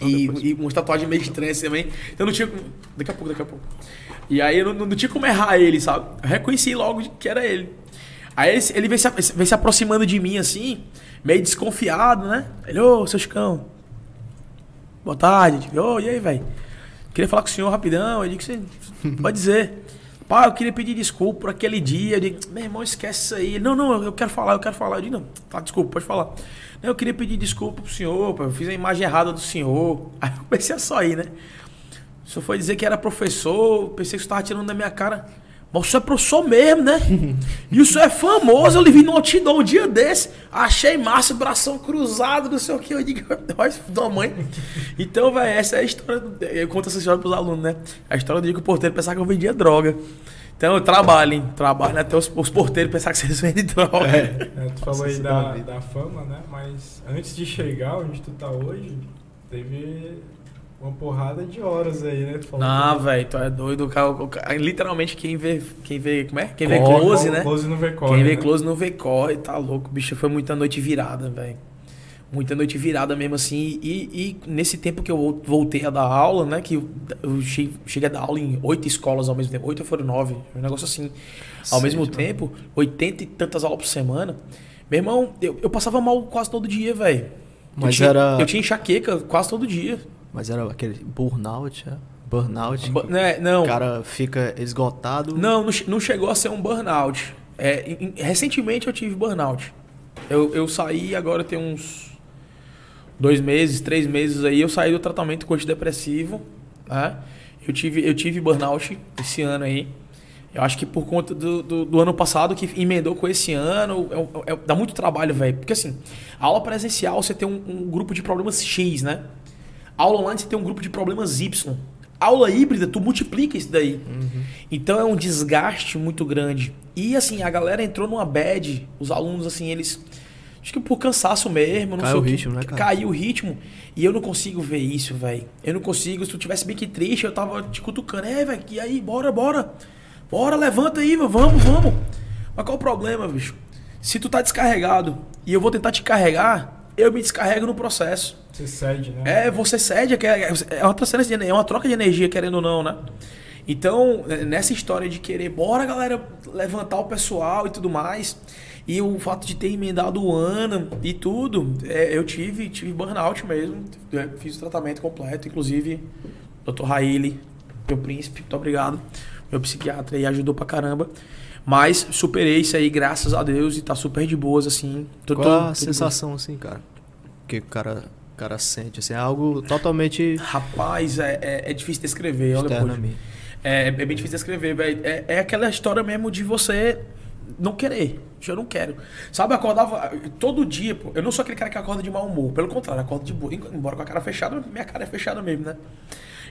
E, e uma tatuagem meio estranha também. Então não tinha. como- Daqui a pouco, daqui a pouco. E aí eu não, não tinha como errar ele, sabe? Eu reconheci logo que era ele. Aí ele, ele veio, se, veio se aproximando de mim assim, meio desconfiado, né? Ele, ô, seu Chicão. Boa tarde. Ô, e aí, velho? Queria falar com o senhor rapidão. Eu digo, você pode dizer. Pá, eu queria pedir desculpa por aquele dia. Eu digo, meu irmão, esquece isso aí. Não, não, eu quero falar, eu quero falar. Eu digo, não, tá, desculpa, pode falar. Eu queria pedir desculpa pro senhor, eu fiz a imagem errada do senhor. Aí eu comecei a sair, né? O senhor foi dizer que era professor, pensei que você tava tirando da minha cara. Mas o senhor é professor mesmo, né? E o senhor é famoso, eu lhe vi no outdoor um dia desse. Achei massa, bração cruzado, não sei o que. Eu digo, olha, da mãe. Então, velho, essa é a história. do- Eu conto essa história pros alunos, né? A história do dia que o porteiro pensava que eu vendia droga. Então, eu trabalho, hein? Trabalho até os, os porteiros pensavam que vocês vendem droga. É, tu falou aí da, da fama, né? Mas antes de chegar onde tu tá hoje, teve uma porrada de horas aí, né? Tu falou Não, que- velho, tu é doido. O cara, o cara- literalmente, quem vê, quem vê. Como é? Quem vê Corre, close, né? Close no vê corre, Quem vê né? close não vê corre, tá louco. Bicho, foi muita noite virada, velho. Muita noite virada mesmo assim. E, e nesse tempo que eu vol- voltei a dar aula, né? Que eu, eu che- cheguei a dar aula em oito escolas ao mesmo tempo. Oito foram nove. Um negócio assim. Ao mesmo tempo, oitenta e tantas aulas por semana. Meu irmão, eu, eu passava mal quase todo dia, velho. Eu Mas tinha- era- Eu tinha enxaqueca quase todo dia. Mas era aquele burnout, é? Burnout. Ba- né, não. O cara fica esgotado. Não, não, che- não chegou a ser um burnout. É, em- em- recentemente eu tive burnout. Eu, eu saí agora tem uns dois meses, três meses aí, eu saí do tratamento com antidepressivo, né? Eu tive, eu tive burnout esse ano aí. Eu acho que por conta do, do, do ano passado que emendou com esse ano, é- é- dá muito trabalho, velho. Porque assim, a aula presencial você tem um, um grupo de problemas X, né? Aula online você tem um grupo de problemas Y. Aula híbrida, tu multiplica isso daí. Então é um desgaste muito grande. E assim, a galera entrou numa bad, os alunos, assim, eles. Acho que por cansaço mesmo. Não Caiu sei o que- ritmo, né, cara? Caiu o ritmo. E eu não consigo ver isso, velho. Eu não consigo. Se tu tivesse bem que triste, eu tava te cutucando. É, velho, e aí, bora, bora. Bora, levanta aí, vamos, vamos. Mas qual o problema, bicho? Se tu tá descarregado e eu vou tentar te carregar, eu me descarrego no processo. Você cede, né? É, você cede, é, é uma transferência de energia, é uma troca de energia, querendo ou não, né? Então, é, nessa história de querer, bora galera, levantar o pessoal e tudo mais, e o fato de ter emendado o ano e tudo, é, eu tive, tive burnout mesmo, é, fiz o tratamento completo, inclusive, Dr. Raile, meu príncipe, muito obrigado, meu psiquiatra aí ajudou pra caramba. Mas superei isso aí, graças a Deus, e tá super de boas, assim. Tô- Qual a tô boas. sensação, assim, cara? Que o cara, o cara sente, assim, é algo totalmente Rapaz, é, é, é difícil descrever, olha, a. É, é bem difícil descrever, velho. É, é aquela história mesmo de você não querer. Eu não quero. Sabe, eu acordava todo dia, pô. Eu não sou aquele cara que acorda de mau humor. Pelo contrário, acordo de boa. Embora com a cara fechada, minha cara é fechada mesmo, né?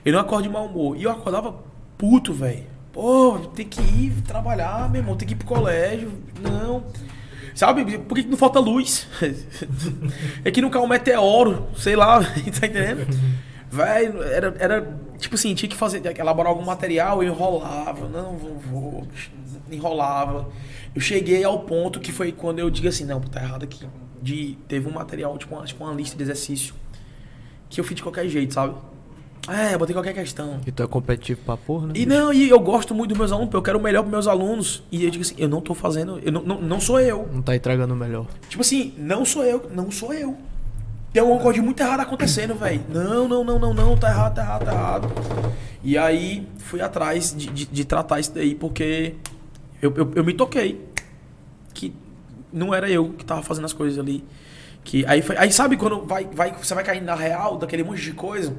Eu não acordo de mau humor. E eu acordava puto, velho. Pô, tem que ir trabalhar, meu irmão. Tem que ir pro colégio. Não. Sabe, por que não falta luz? é que não cai um meteoro, sei lá, tá entendendo? Velho, era, era tipo assim, tinha que fazer, elaborar algum material, eu enrolava, não vou, vou, enrolava. Eu cheguei ao ponto que foi quando eu digo assim, não, tá errado aqui. De, teve um material, tipo uma, tipo uma lista de exercício, que eu fiz de qualquer jeito, sabe? É, eu botei qualquer questão. E tu é competitivo pra porra, né? E não, e eu gosto muito dos meus alunos, eu quero o melhor pros meus alunos. E eu digo assim, eu não tô fazendo, eu não, não, não sou eu. Não tá entregando o melhor. Tipo assim, não sou eu, não sou eu. Tem alguma coisa de muito errado acontecendo, velho. Não, não, não, não, não, tá errado, tá errado, tá errado. E aí fui atrás de, de, de tratar isso daí, porque eu, eu, eu me toquei. Que não era eu que tava fazendo as coisas ali. Que aí, foi, aí sabe quando vai, vai, você vai caindo na real daquele monte de coisa?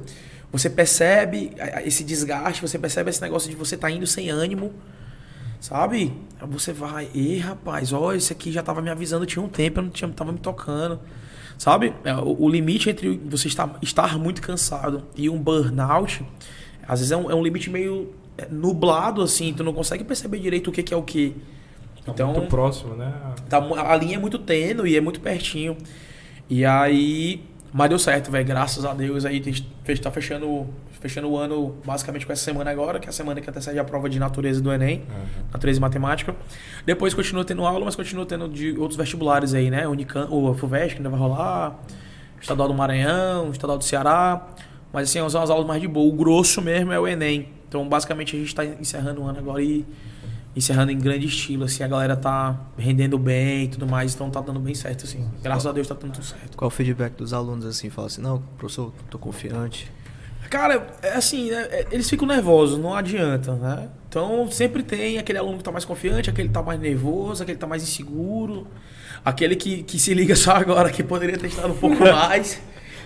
Você percebe esse desgaste, você percebe esse negócio de você tá indo sem ânimo. Sabe? Aí você vai, ei rapaz, ó, isso aqui já tava me avisando, tinha um tempo, eu não tinha, tava me tocando. Sabe? É, O, o limite entre você estar, estar muito cansado e um burnout, às vezes é um, é um limite meio é, nublado, assim, tu não consegue perceber direito o que, que é o que. Tá Então, muito próximo, né? tá, a linha é muito tênue e é muito pertinho. E aí. Mas deu certo, velho. Graças a Deus aí a gente tá fechando, fechando o ano basicamente com essa semana agora, que é a semana que antecede a prova de natureza do Enem, natureza e matemática. Depois continua tendo aula, mas continua tendo de outros vestibulares aí, né? Unicam, o FUVEST, que ainda vai rolar, Estadual do Maranhão, Estadual do Ceará. Mas assim, são as aulas mais de boa. O grosso mesmo é o Enem. Então, basicamente, a gente tá encerrando o ano agora e encerrando em grande estilo, assim, a galera tá rendendo bem e tudo mais, então tá dando bem certo, assim. Graças a Deus tá dando tudo certo. Qual o feedback dos alunos, assim? Fala assim, não, professor, tô confiante. Cara, é assim, né? é- Eles ficam nervosos, não adianta, né? Então sempre tem aquele aluno que tá mais confiante, aquele que tá mais nervoso, aquele que tá mais inseguro, aquele que, que se liga só agora que poderia ter estado um pouco mais.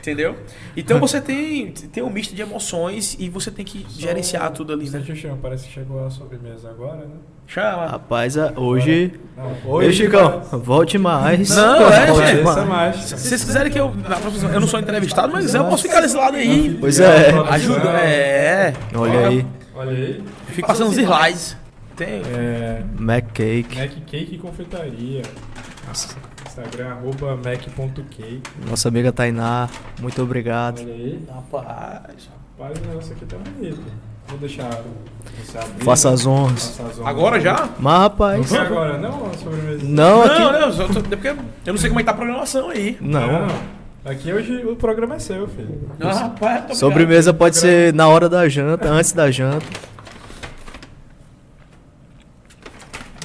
Entendeu? Então você tem, tem um misto de emoções e você tem que gerenciar tudo ali, né? Xuxão, parece que chegou a sobremesa agora, né? Chama. Rapaz, a- hoje. Não, Ei, Chicão, volte mais. Não, é, Volte gente. mais. Mais. Se vocês quiserem que eu. Eu não sou entrevistado, mas eu posso ficar desse lado aí. Pois é. Ajuda. É. Olha aí, Olha aí. Fico passando os slides. Tem. É, Mac Cake. Mac Cake e Confeitaria. Instagram, arroba mac.cake. Nossa amiga Tainá, muito obrigado. Olha aí. Rapaz. Rapaz, o negócio aqui tá bonito. Vou deixar você abrir. Faça as honras. Faça as honras. Agora já? Mas, Não rapaz. foi agora, não? A sobremesa. Não, aqui. Não, não, só tô- é porque eu não sei como é que tá a programação aí. Não. Aqui hoje o programa é seu, filho. Ah, rapaz, tô Sobremesa pode ser na hora da janta, antes da janta.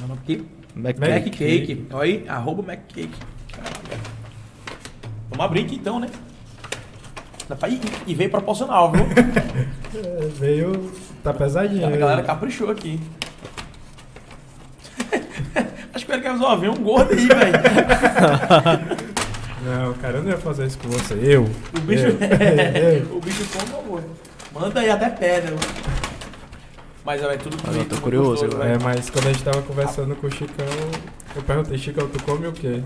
obrigado. Aqui. Mac Mac Cake. Mac Cake. Olha aí, arroba Mac Cake. Caralho. Vamos abrir aqui então, né? E veio proporcional, viu? É, veio. Tá pesadinho. A galera caprichou aqui. Acho que ele quer resolver um gordo aí, velho. Não, cara, eu não ia fazer isso com você. Eu. O bicho. Eu. o bicho como amor. Manda aí até pedra. Mas é tudo Agora eu tô curioso, gostoso, É, velho. mas quando a gente tava conversando com o Chicão, eu perguntei, Chicão, tu come o quê?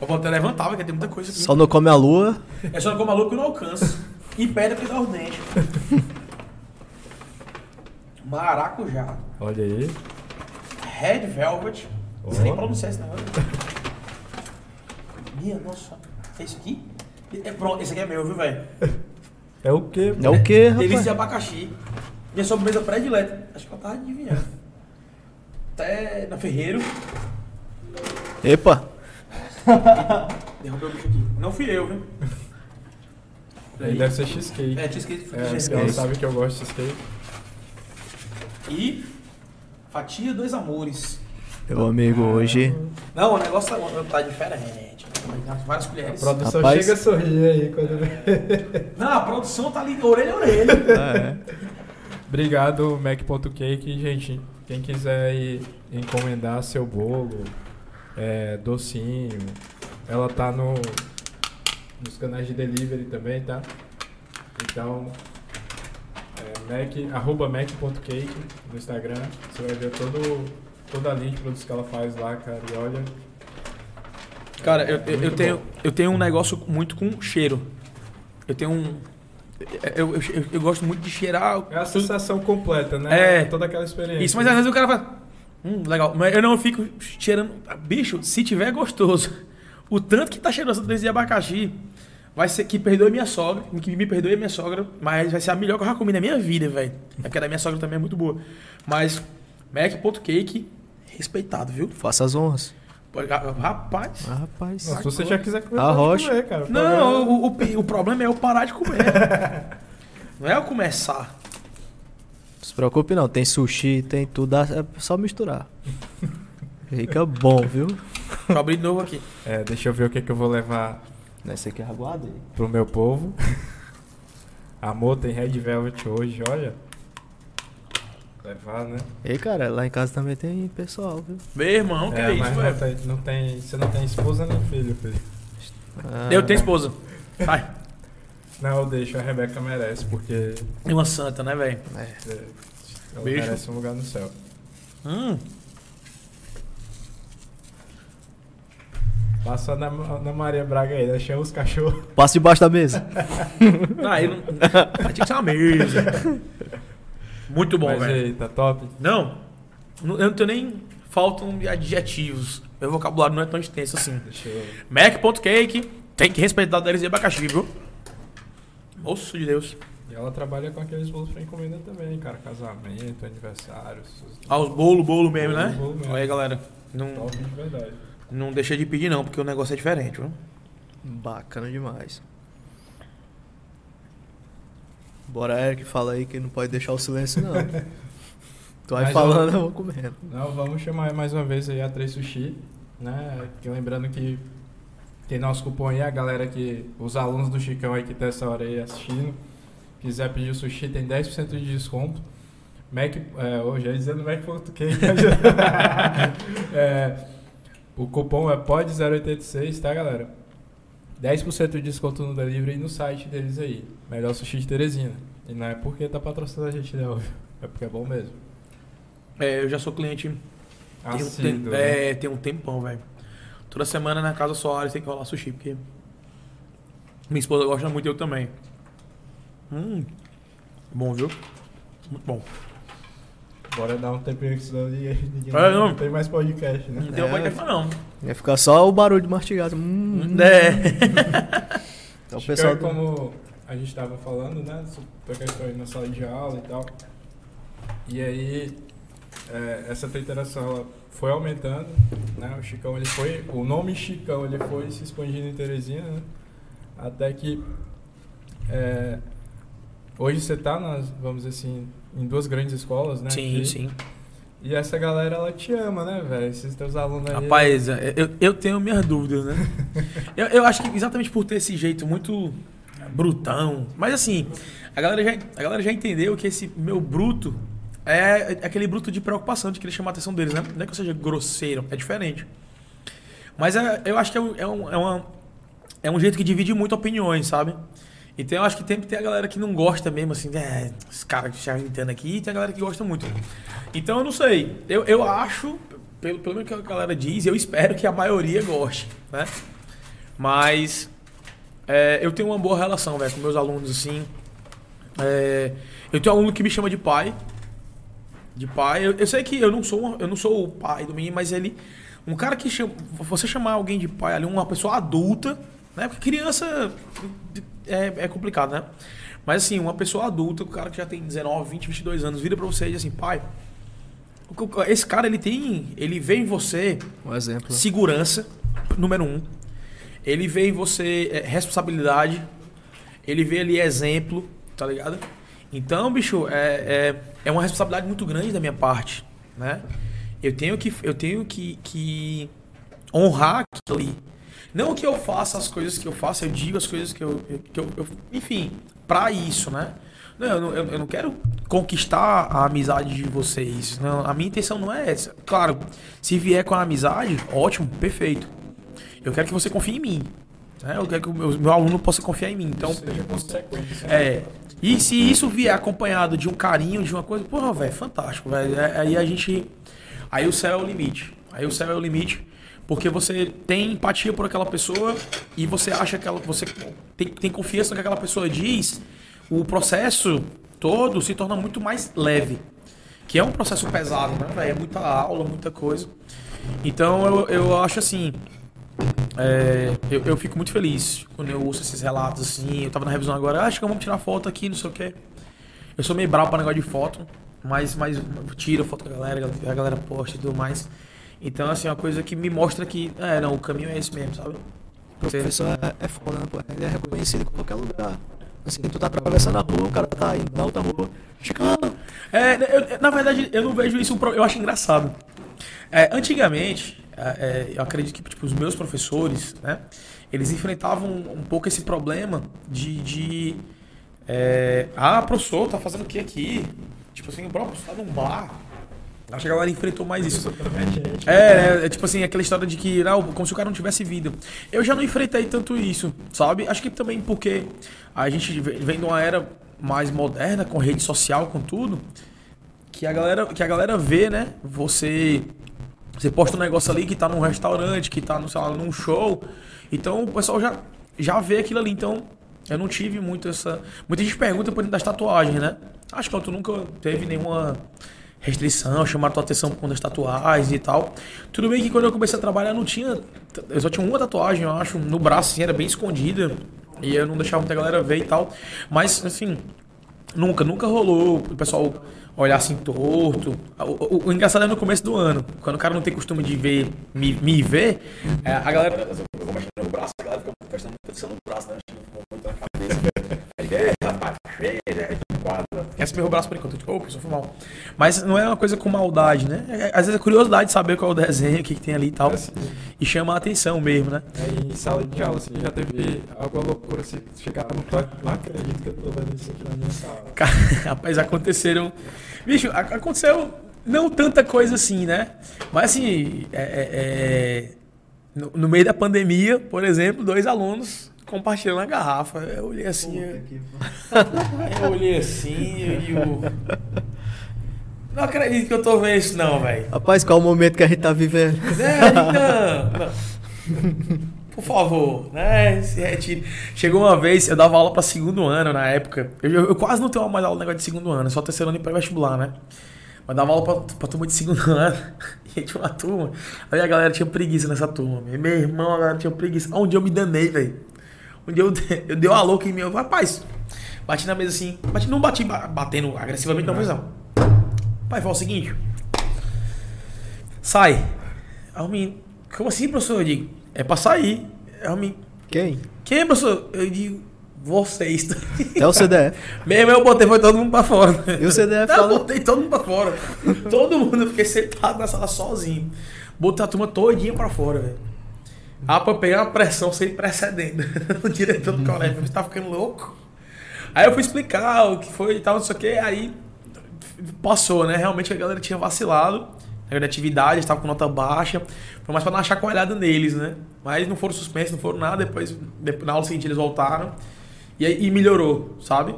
Eu vou até levantar, porque tem muita coisa aqui. Só não come a lua. É só com maluco que eu não alcanço. E pedra que dá os dentes. Maracujá. Olha aí. Red Velvet. Não sei nem pronunciar esse negócio. Minha nossa. É isso aqui? É, pronto, esse aqui é meu, viu, velho? É o quê? É o quê, Delícia de rapaz? abacaxi. Minha sobremesa predileta. Acho que eu tava adivinhando. Até na Ferreiro. Epa! Derrubei o bicho aqui. Não fui eu, viu? Aí deve ser cheesecake. É, cheesecake. É, cheesecake. ela sabe que eu gosto de cheesecake. E fatia dois amores. Meu amigo, hoje. Não, o negócio tá, tá diferente. Várias A colheres. produção Rapaz. chega a sorrir aí quando. Não, a produção tá ali orelha a orelha. É. Obrigado, Mac.cake. Gente, quem quiser encomendar seu bolo, é, docinho, ela tá no, nos canais de delivery também, tá? Então, é, Mac, arroba Mac.cake no Instagram. Você vai ver todo, toda a linha de produtos que ela faz lá, cara. E olha, Cara, eu, eu, eu tenho, bom. eu tenho um negócio muito com cheiro. Eu tenho um. Eu, eu, eu, eu gosto muito de cheirar. é a sensação completa, né? É. Toda aquela experiência. Isso, mas às vezes o cara fala. Hum, legal. Mas eu não fico cheirando. Bicho, se tiver gostoso, o tanto que tá cheirando desse de abacaxi, vai ser que perdoe minha sogra, que me perdoe a minha sogra, mas vai ser a melhor que eu já comi na minha vida, velho. É porque a da minha sogra também é muito boa. Mas, Mac.cake, respeitado, viu? Faça as honras. Rapaz. Ah, rapaz. Se você já quiser comer, A pode rocha. comer, cara. O Não, problema- o, o, o problema é eu parar de comer. não é eu começar. Não se preocupe não, tem sushi, tem tudo, dá- é só misturar. Fica bom, viu? Deixa eu abrir de novo aqui. É, deixa eu ver o que, que eu vou levar Esse aqui é aguado aí. pro meu povo. Amor, tem Red Velvet hoje, olha. Levar, né? E cara, lá em casa também tem pessoal, viu? Meu irmão, que é, isso, mas não velho? tem, não tem. Você não tem esposa nem filho, filho. Ah, Eu tenho esposa. Vai. Não, eu deixo, a Rebeca merece, porque E uma santa, né, velho? É. é, ela Beijo. merece um lugar no céu. Hum. Passa na, na Maria Braga aí, deixa os cachorros. Passa debaixo da mesa. Ah, eu não. Tinha que ser uma mesa. Muito bom, Mas velho. aí, tá top? Não, eu não tenho nem. Faltam de adjetivos. Meu vocabulário não é tão extenso assim. Deixa eu. Mac.cake tem que respeitar o deles de abacaxi, viu? Moço de Deus. E ela trabalha com aqueles bolos pra encomenda também, cara. Casamento, aniversário. Ah, os bolo, bolo mesmo, Bolo, né? bolo mesmo. Olha aí, galera. Não, Top de verdade. não deixa de pedir, não, porque o negócio é diferente, viu? Bacana demais. Bora, Eric, fala aí que não pode deixar o silêncio, não. tu vai falando, eu vou comendo. Não, vamos chamar mais uma vez aí a 3 Sushi, né? Que lembrando que tem nosso cupom aí, a galera que. Os alunos do Chicão aí que tá essa hora aí assistindo. Quiser pedir o sushi, tem 10% de desconto. Mac. É, hoje é dizendo Mac.cake. é, o cupom é POD086, tá, galera? 10% de desconto no delivery e no site deles aí. Melhor sushi de Teresina. E não é porque tá patrocinando a gente, não. É porque é bom mesmo. É, eu já sou cliente tem um, Assíduo, tem, né? é, tem um tempão, velho. Toda semana na casa Soares tem que rolar sushi, porque minha esposa gosta muito, eu também. Hum, bom, viu? Muito bom. Bora dar um tempinho que senão ninguém, ninguém É, não. tem mais podcast, né? Não tem É. uma coisa não. Vai ficar só o barulho de mastigado. Hum. É. Então o Acho que pessoal. é como a gente estava falando, né? Sobre a questão aí na sala de aula e tal. E aí, é, essa ela foi aumentando, né? O Chicão, ele foi... O nome Chicão, ele foi se expandindo em Teresina, né? Até que... é, hoje você tá, nas, vamos dizer assim, em duas grandes escolas, né? Sim, aqui. sim. E essa galera, ela te ama, né, velho? Esses teus alunos aí... Rapaz, eu, eu tenho minhas dúvidas, né? eu, eu acho que exatamente por ter esse jeito muito brutão. Mas assim, a galera já, a galera já entendeu que esse meu bruto é aquele bruto de preocupação, de querer chamar a atenção deles, né? Não é que eu seja grosseiro, é diferente. Mas é- eu acho que é um, é, um, é, uma- é um jeito que divide muito opiniões, sabe? Então eu acho que sempre tem a galera que não gosta mesmo, assim, é, esse cara que está gritando aqui, e tem a galera que gosta muito. Então eu não sei. Eu, eu acho, pelo, pelo menos que a galera diz, eu espero que a maioria goste, né? Mas é, eu tenho uma boa relação, velho, com meus alunos, assim. É, eu tenho um aluno que me chama de pai. De pai. Eu, eu sei que eu não sou uma- eu não sou o pai do menino, mas ele. Um cara que chama. Você chamar alguém de pai ali, uma pessoa adulta, né? Porque criança é, é complicado, né? Mas assim, uma pessoa adulta, o cara que já tem 19, 20, 22 anos, vira pra você e diz assim, pai. Esse cara, ele tem. Ele vê em você Um exemplo. segurança, número um. Ele vê em você é, responsabilidade. Ele vê ali exemplo, tá ligado? Então, bicho, é, é, é uma responsabilidade muito grande da minha parte, né? Eu tenho que, eu tenho que, que honrar aquilo ali. Não que eu faça as coisas que eu faço, eu digo as coisas que eu. Que eu, eu- enfim, pra isso, né? Não, eu, não, eu- não quero conquistar a amizade de vocês. Não, a minha intenção não é essa. Claro, se vier com a amizade, ótimo, perfeito. Eu quero que você confie em mim. né? Eu quero que o meu, meu aluno possa confiar em mim. Então, Seja consequência. é. E se isso vier acompanhado de um carinho, de uma coisa, porra, velho, fantástico, velho. É- Aí a gente. Aí o céu é o limite. Aí o céu é o limite. Porque você tem empatia por aquela pessoa e você acha que ela, você tem, tem confiança no que aquela pessoa diz, o processo todo se torna muito mais leve. Que é um processo pesado, né, velho? É muita aula, muita coisa. Então eu, eu acho assim. É, eu, eu fico muito feliz quando eu ouço esses relatos assim. Eu tava na revisão agora, "Ah, acho que vamos tirar foto aqui, não sei o quê. Eu sou meio bravo pra negócio de foto, mas, mas tiro foto da galera, a galera posta e tudo mais. Então, assim, é uma coisa que me mostra que, é, não, o caminho é esse mesmo, sabe? O professor é, é foda, né, pô? Ele é reconhecido em qualquer lugar. Assim, tu tá atravessando a rua, o cara tá indo na outra rua. Chegando. É, eu- na verdade, eu não vejo isso, um pro- eu acho engraçado. É, antigamente, é, é, eu acredito que tipo, os meus professores, né, eles enfrentavam um pouco esse problema de, de é, ah, professor, tá fazendo o que aqui? Tipo assim, o professor tá num bar. Acho que a galera enfrentou mais isso. É, é, é tipo assim, aquela história de que, não, como se o cara não tivesse vida. Eu já não enfrentei tanto isso, sabe? Acho que também porque a gente vem de uma era mais moderna, com rede social, com tudo, que a galera, que a galera vê, né? Você você posta um negócio ali que tá num restaurante, que tá no, sei lá, num show. Então o pessoal já, já vê aquilo ali. Então eu não tive muito essa. Muita gente pergunta por dentro das tatuagens, né? Acho que tu nunca teve nenhuma restrição, chamaram tua atenção por conta das tatuagens e tal. Tudo bem que quando eu comecei a trabalhar não tinha. Eu só tinha uma tatuagem, eu acho, no braço, assim, era bem escondida. E eu não deixava muita galera ver e tal. Mas, assim, Nunca, nunca rolou o pessoal olhar assim torto. O, o- o engraçado é no começo do ano, quando o cara não tem costume de ver, me, me ver, é, a galera. Eu vou mexendo no braço, a galera fica prestando atenção no braço, né? Tipo, muito na cabeça. Aí, é? Quadra. Quer meu braço por enquanto, tipo, opa, só foi mal. Mas não é uma coisa com maldade, né? É, Às vezes é curiosidade de saber qual é o desenho, o que, que tem ali e tal. Assim, E chama a atenção mesmo, né? aí em sala de aula, assim, já teve alguma loucura, assim, que chegava no não, acredito que eu tô vendo isso aqui na minha sala. Rapaz, aconteceram. Bicho, aconteceu não tanta coisa assim, né? Mas assim, é- é- é, no, no meio da pandemia, por exemplo, dois alunos compartilhando a garrafa. Eu olhei assim. Eu, eu olhei assim e o. Não acredito que eu tô vendo isso, não, velho. Rapaz, qual o momento que a gente tá vivendo? É, não, não. Por favor, né? Se retire. Chegou uma vez, eu dava aula pra segundo ano na época. Eu, eu- eu quase não tenho mais aula de negócio de segundo ano, só terceiro ano e pré-vestibular, né? Mas dava aula pra, pra turma de segundo ano. E tinha uma turma. Aí a galera tinha preguiça nessa turma. Meu Meu irmão, a galera tinha preguiça. Um dia eu me danei, velho. Um dia eu, eu dei uma louca em mim. Eu, rapaz, bati na mesa assim. Bati, não bati ba- batendo agressivamente, não, mas não. Pai, fala o seguinte. Sai. Aí o menino, como assim, professor? Eu digo, é pra sair. Aí o menino, Quem? quem, professor? Eu digo, vocês. É o CDF. Mesmo eu botei, foi todo mundo pra fora. E o CDF Não, eu botei todo mundo pra fora. todo mundo, eu fiquei sentado na sala sozinho. Botei a turma todinha pra fora, velho. Ah, pra pegar uma pressão sem precedente. o diretor do colégio, você tá ficando louco? Aí eu fui explicar o que foi e tal, não sei o que, aí passou, né? Realmente a galera tinha vacilado na atividade, estava com nota baixa. Foi mais pra dar uma chacoalhada neles, né? Mas não foram suspensos, não foram nada. Depois, na aula seguinte, eles voltaram. E, e melhorou, sabe?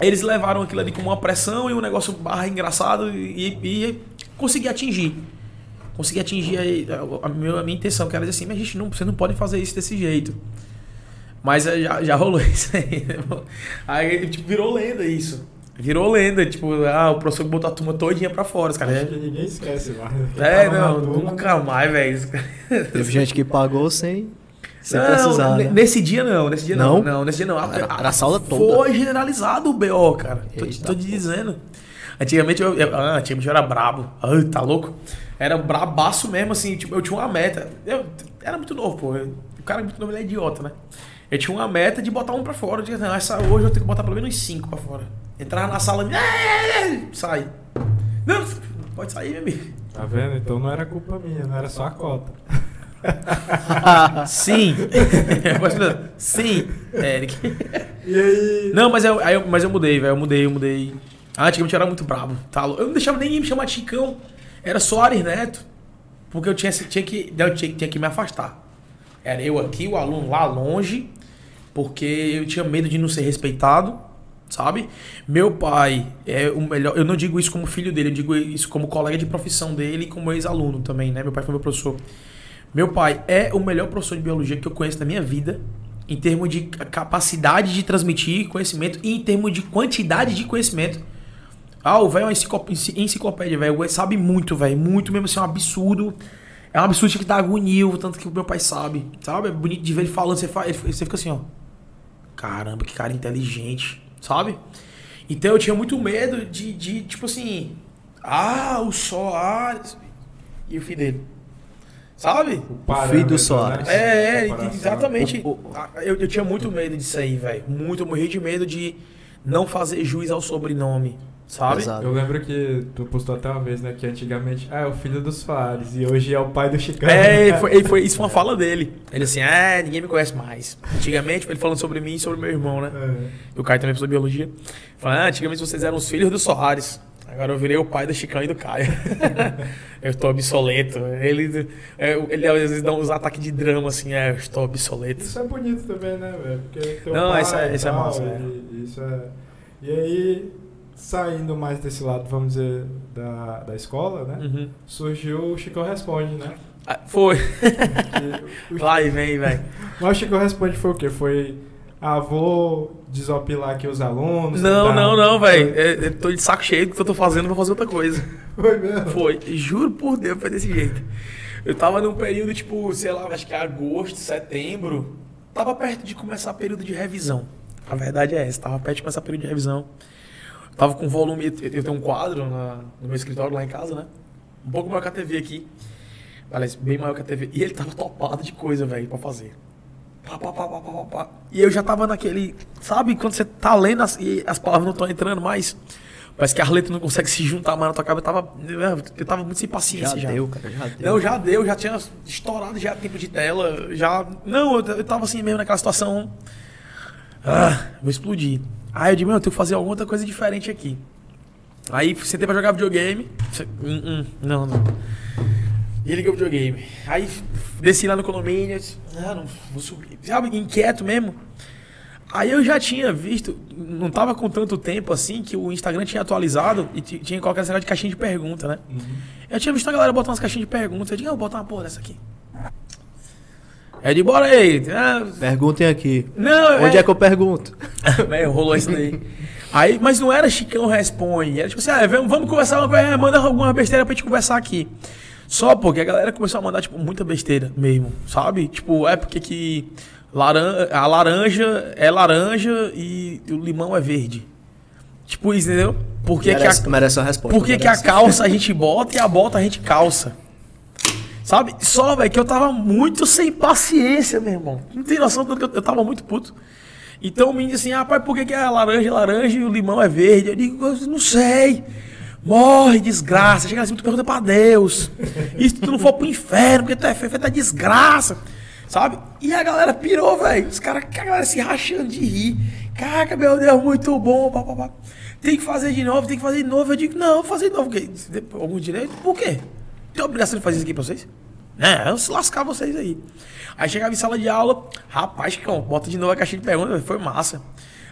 Eles levaram aquilo ali como uma pressão e um negócio barra engraçado e, e consegui atingir. Consegui atingir aí a, a minha, a minha intenção, que era dizer assim, mas gente, não, vocês não podem fazer isso desse jeito. Mas já, já rolou isso aí. né? Aí tipo, virou lenda isso. Virou lenda, tipo, ah, o professor botou a turma todinha pra fora, os caras. Acho que ninguém esquece mais. É, na não, nunca mais, velho. Teve gente que pagou sem, sem Não, precisar. né? Nesse dia não, nesse dia não. Não? Não, nesse dia não. A- Era- a- era a sala toda. Foi generalizado o BO, cara. Tô, te- Eita tô te dizendo. Antigamente eu, eu, ah, antigamente eu era brabo. Ah, tá louco? Era brabaço mesmo, assim, tipo, eu tinha uma meta. Eu era muito novo, pô. Eu- o cara muito novo, ele é idiota, né? Eu tinha uma meta de botar um pra fora. Eu dizia, não, essa hoje eu tenho que botar pelo menos cinco pra fora. Entrava na sala, sai. Não, pode sair, meu amigo. Tá vendo? Então não era culpa minha, não era só a cota. Sim. Sim, Eric. E aí. Não, mas eu, aí eu- mas eu mudei, velho. Eu mudei, eu mudei. Ah, antigamente eu era muito brabo. Tá? Eu não deixava nem me chamar de Chicão. Era só Ares Neto. Porque eu tinha, tinha, que, eu tinha, tinha que me afastar. Era eu aqui, o aluno lá longe. Porque eu tinha medo de não ser respeitado. Sabe? Meu pai é o melhor. Eu não digo isso como filho dele, eu digo isso como colega de profissão dele e como ex-aluno também, né? Meu pai foi meu professor. Meu pai é o melhor professor de biologia que eu conheço na minha vida, em termos de capacidade de transmitir conhecimento e em termos de quantidade de conhecimento. Ah, o velho é uma enciclop- enci- enciclopédia, velho. O velho Sabe muito, velho. Muito mesmo, assim, é um absurdo. É um absurdo que dá agonia, o tanto que o meu pai sabe. Sabe? É bonito de ver ele falando. Você, fa- ele- você fica assim, ó. Caramba, que cara inteligente. Sabe? Então eu tinha muito medo de, de tipo assim. Ah, o Soares. E o filho dele. Sabe? parâmetro, filho do Soares. É, é, exatamente. Ah, Eu, eu tinha muito medo disso aí, velho. Muito, eu morri de medo de não fazer juiz ao sobrenome, sabe? Exato. Eu lembro que tu postou até uma vez, né? Que antigamente, ah, é o filho do Soares e hoje é o pai do Chicão. É, foi, ele foi- isso foi uma fala dele. Ele assim, ah, ninguém me conhece mais. Antigamente, ele falando sobre mim e sobre meu irmão, né? É. E o Caio também sobre biologia. Falando, ah, antigamente vocês eram os filhos do Soares. Agora eu virei o pai do Chicão e do Caio. eu estou obsoleto. Ele, é, ele às vezes dá uns ataques de drama assim, é, eu estou obsoleto. Isso é bonito também, né, velho? Porque teu Não, pai isso é- e isso é massa, e- é. Isso é... E aí, saindo mais desse lado, vamos dizer, da, da escola, né? Uhum. Surgiu o Chico Responde, né? Ah, foi. Que o- Vai, vem, vai. Mas o Chico Responde foi o quê? Foi, ah, vou desopilar aqui os alunos. Não, tentar- não, não, velho. É, Eu tô de saco cheio do que eu tô fazendo, vou fazer outra coisa. Foi mesmo? Foi, juro por Deus, foi desse jeito. Eu tava num período, tipo, sei lá, acho que é agosto, setembro. Tava perto de começar o período de revisão. A verdade é essa, tava perto de começar o período de revisão. Tava com volume, eu tenho um quadro na- no meu escritório lá em casa, né? Um pouco maior que a TV aqui. Aliás, bem maior que a TV. E ele tava topado de coisa, velho, pra fazer. Pá, pá, pá, pá, pá, pá. E eu já tava naquele. Sabe quando você tá lendo as, e as palavras não estão entrando mais? Parece que as letras não conseguem se juntar mais na tua cabeça. Eu tava, eu tava muito sem Já, paciência já. deu, cara, já deu. Não, já deu, já tinha estourado já tempo de tela. Já. Não, eu, eu tava assim mesmo naquela situação. Ah, vou explodir. Aí eu digo, meu, eu tenho que fazer alguma outra coisa diferente aqui. Aí sentei pra jogar videogame. Hum, hum, não, não. E liguei o videogame. Aí desci lá no condomínio. disse, Ah, não vou subir. Sabe, inquieto mesmo. Aí eu já tinha visto, não tava com tanto tempo assim, que o Instagram tinha atualizado e ti- tinha colocado esse negócio de caixinha de pergunta, né? Eu tinha visto a galera botar umas caixinhas de pergunta. Eu digo, ah, vou botar uma porra dessa aqui. Eu digo, bora aí. Ah, Perguntem aqui. não, Onde é que eu pergunto? Velho, rolou isso daí. Aí, mas não era Chicão responde. Era tipo assim, ah, vamos, vamos conversar, uma coisa, manda alguma besteira pra gente conversar aqui. Só porque a galera começou a mandar, tipo, muita besteira mesmo, sabe? Tipo, é porque que laran a laranja é laranja e o limão é verde. Tipo isso, entendeu? Por que, que a, merece, merece uma resposta. por que, que a merece. calça a gente bota e a bota a gente calça? Sabe? Só, velho, que eu tava muito sem paciência, meu irmão. Não tem noção do que eu, eu tava muito puto. Então o menino disse assim, rapaz, por que, que a laranja é laranja e o limão é verde? Eu digo, não sei. Morre, desgraça. Chega assim, tu pergunta pra Deus. E se tu não for pro inferno, porque tu é feio, é desgraça. Sabe? E a galera pirou, velho. Os caras, a galera se rachando de rir. Caraca, meu Deus, muito bom. Pá, pá, pá. Tem que fazer de novo, tem que fazer de novo. Eu digo, não, vou fazer de novo. Algum direito? Por quê? Tem obrigação de fazer isso aqui pra vocês? É, eu se lascar vocês aí. Aí chegava em sala de aula, rapaz, Chicão, bota de novo a caixinha de perguntas, foi massa.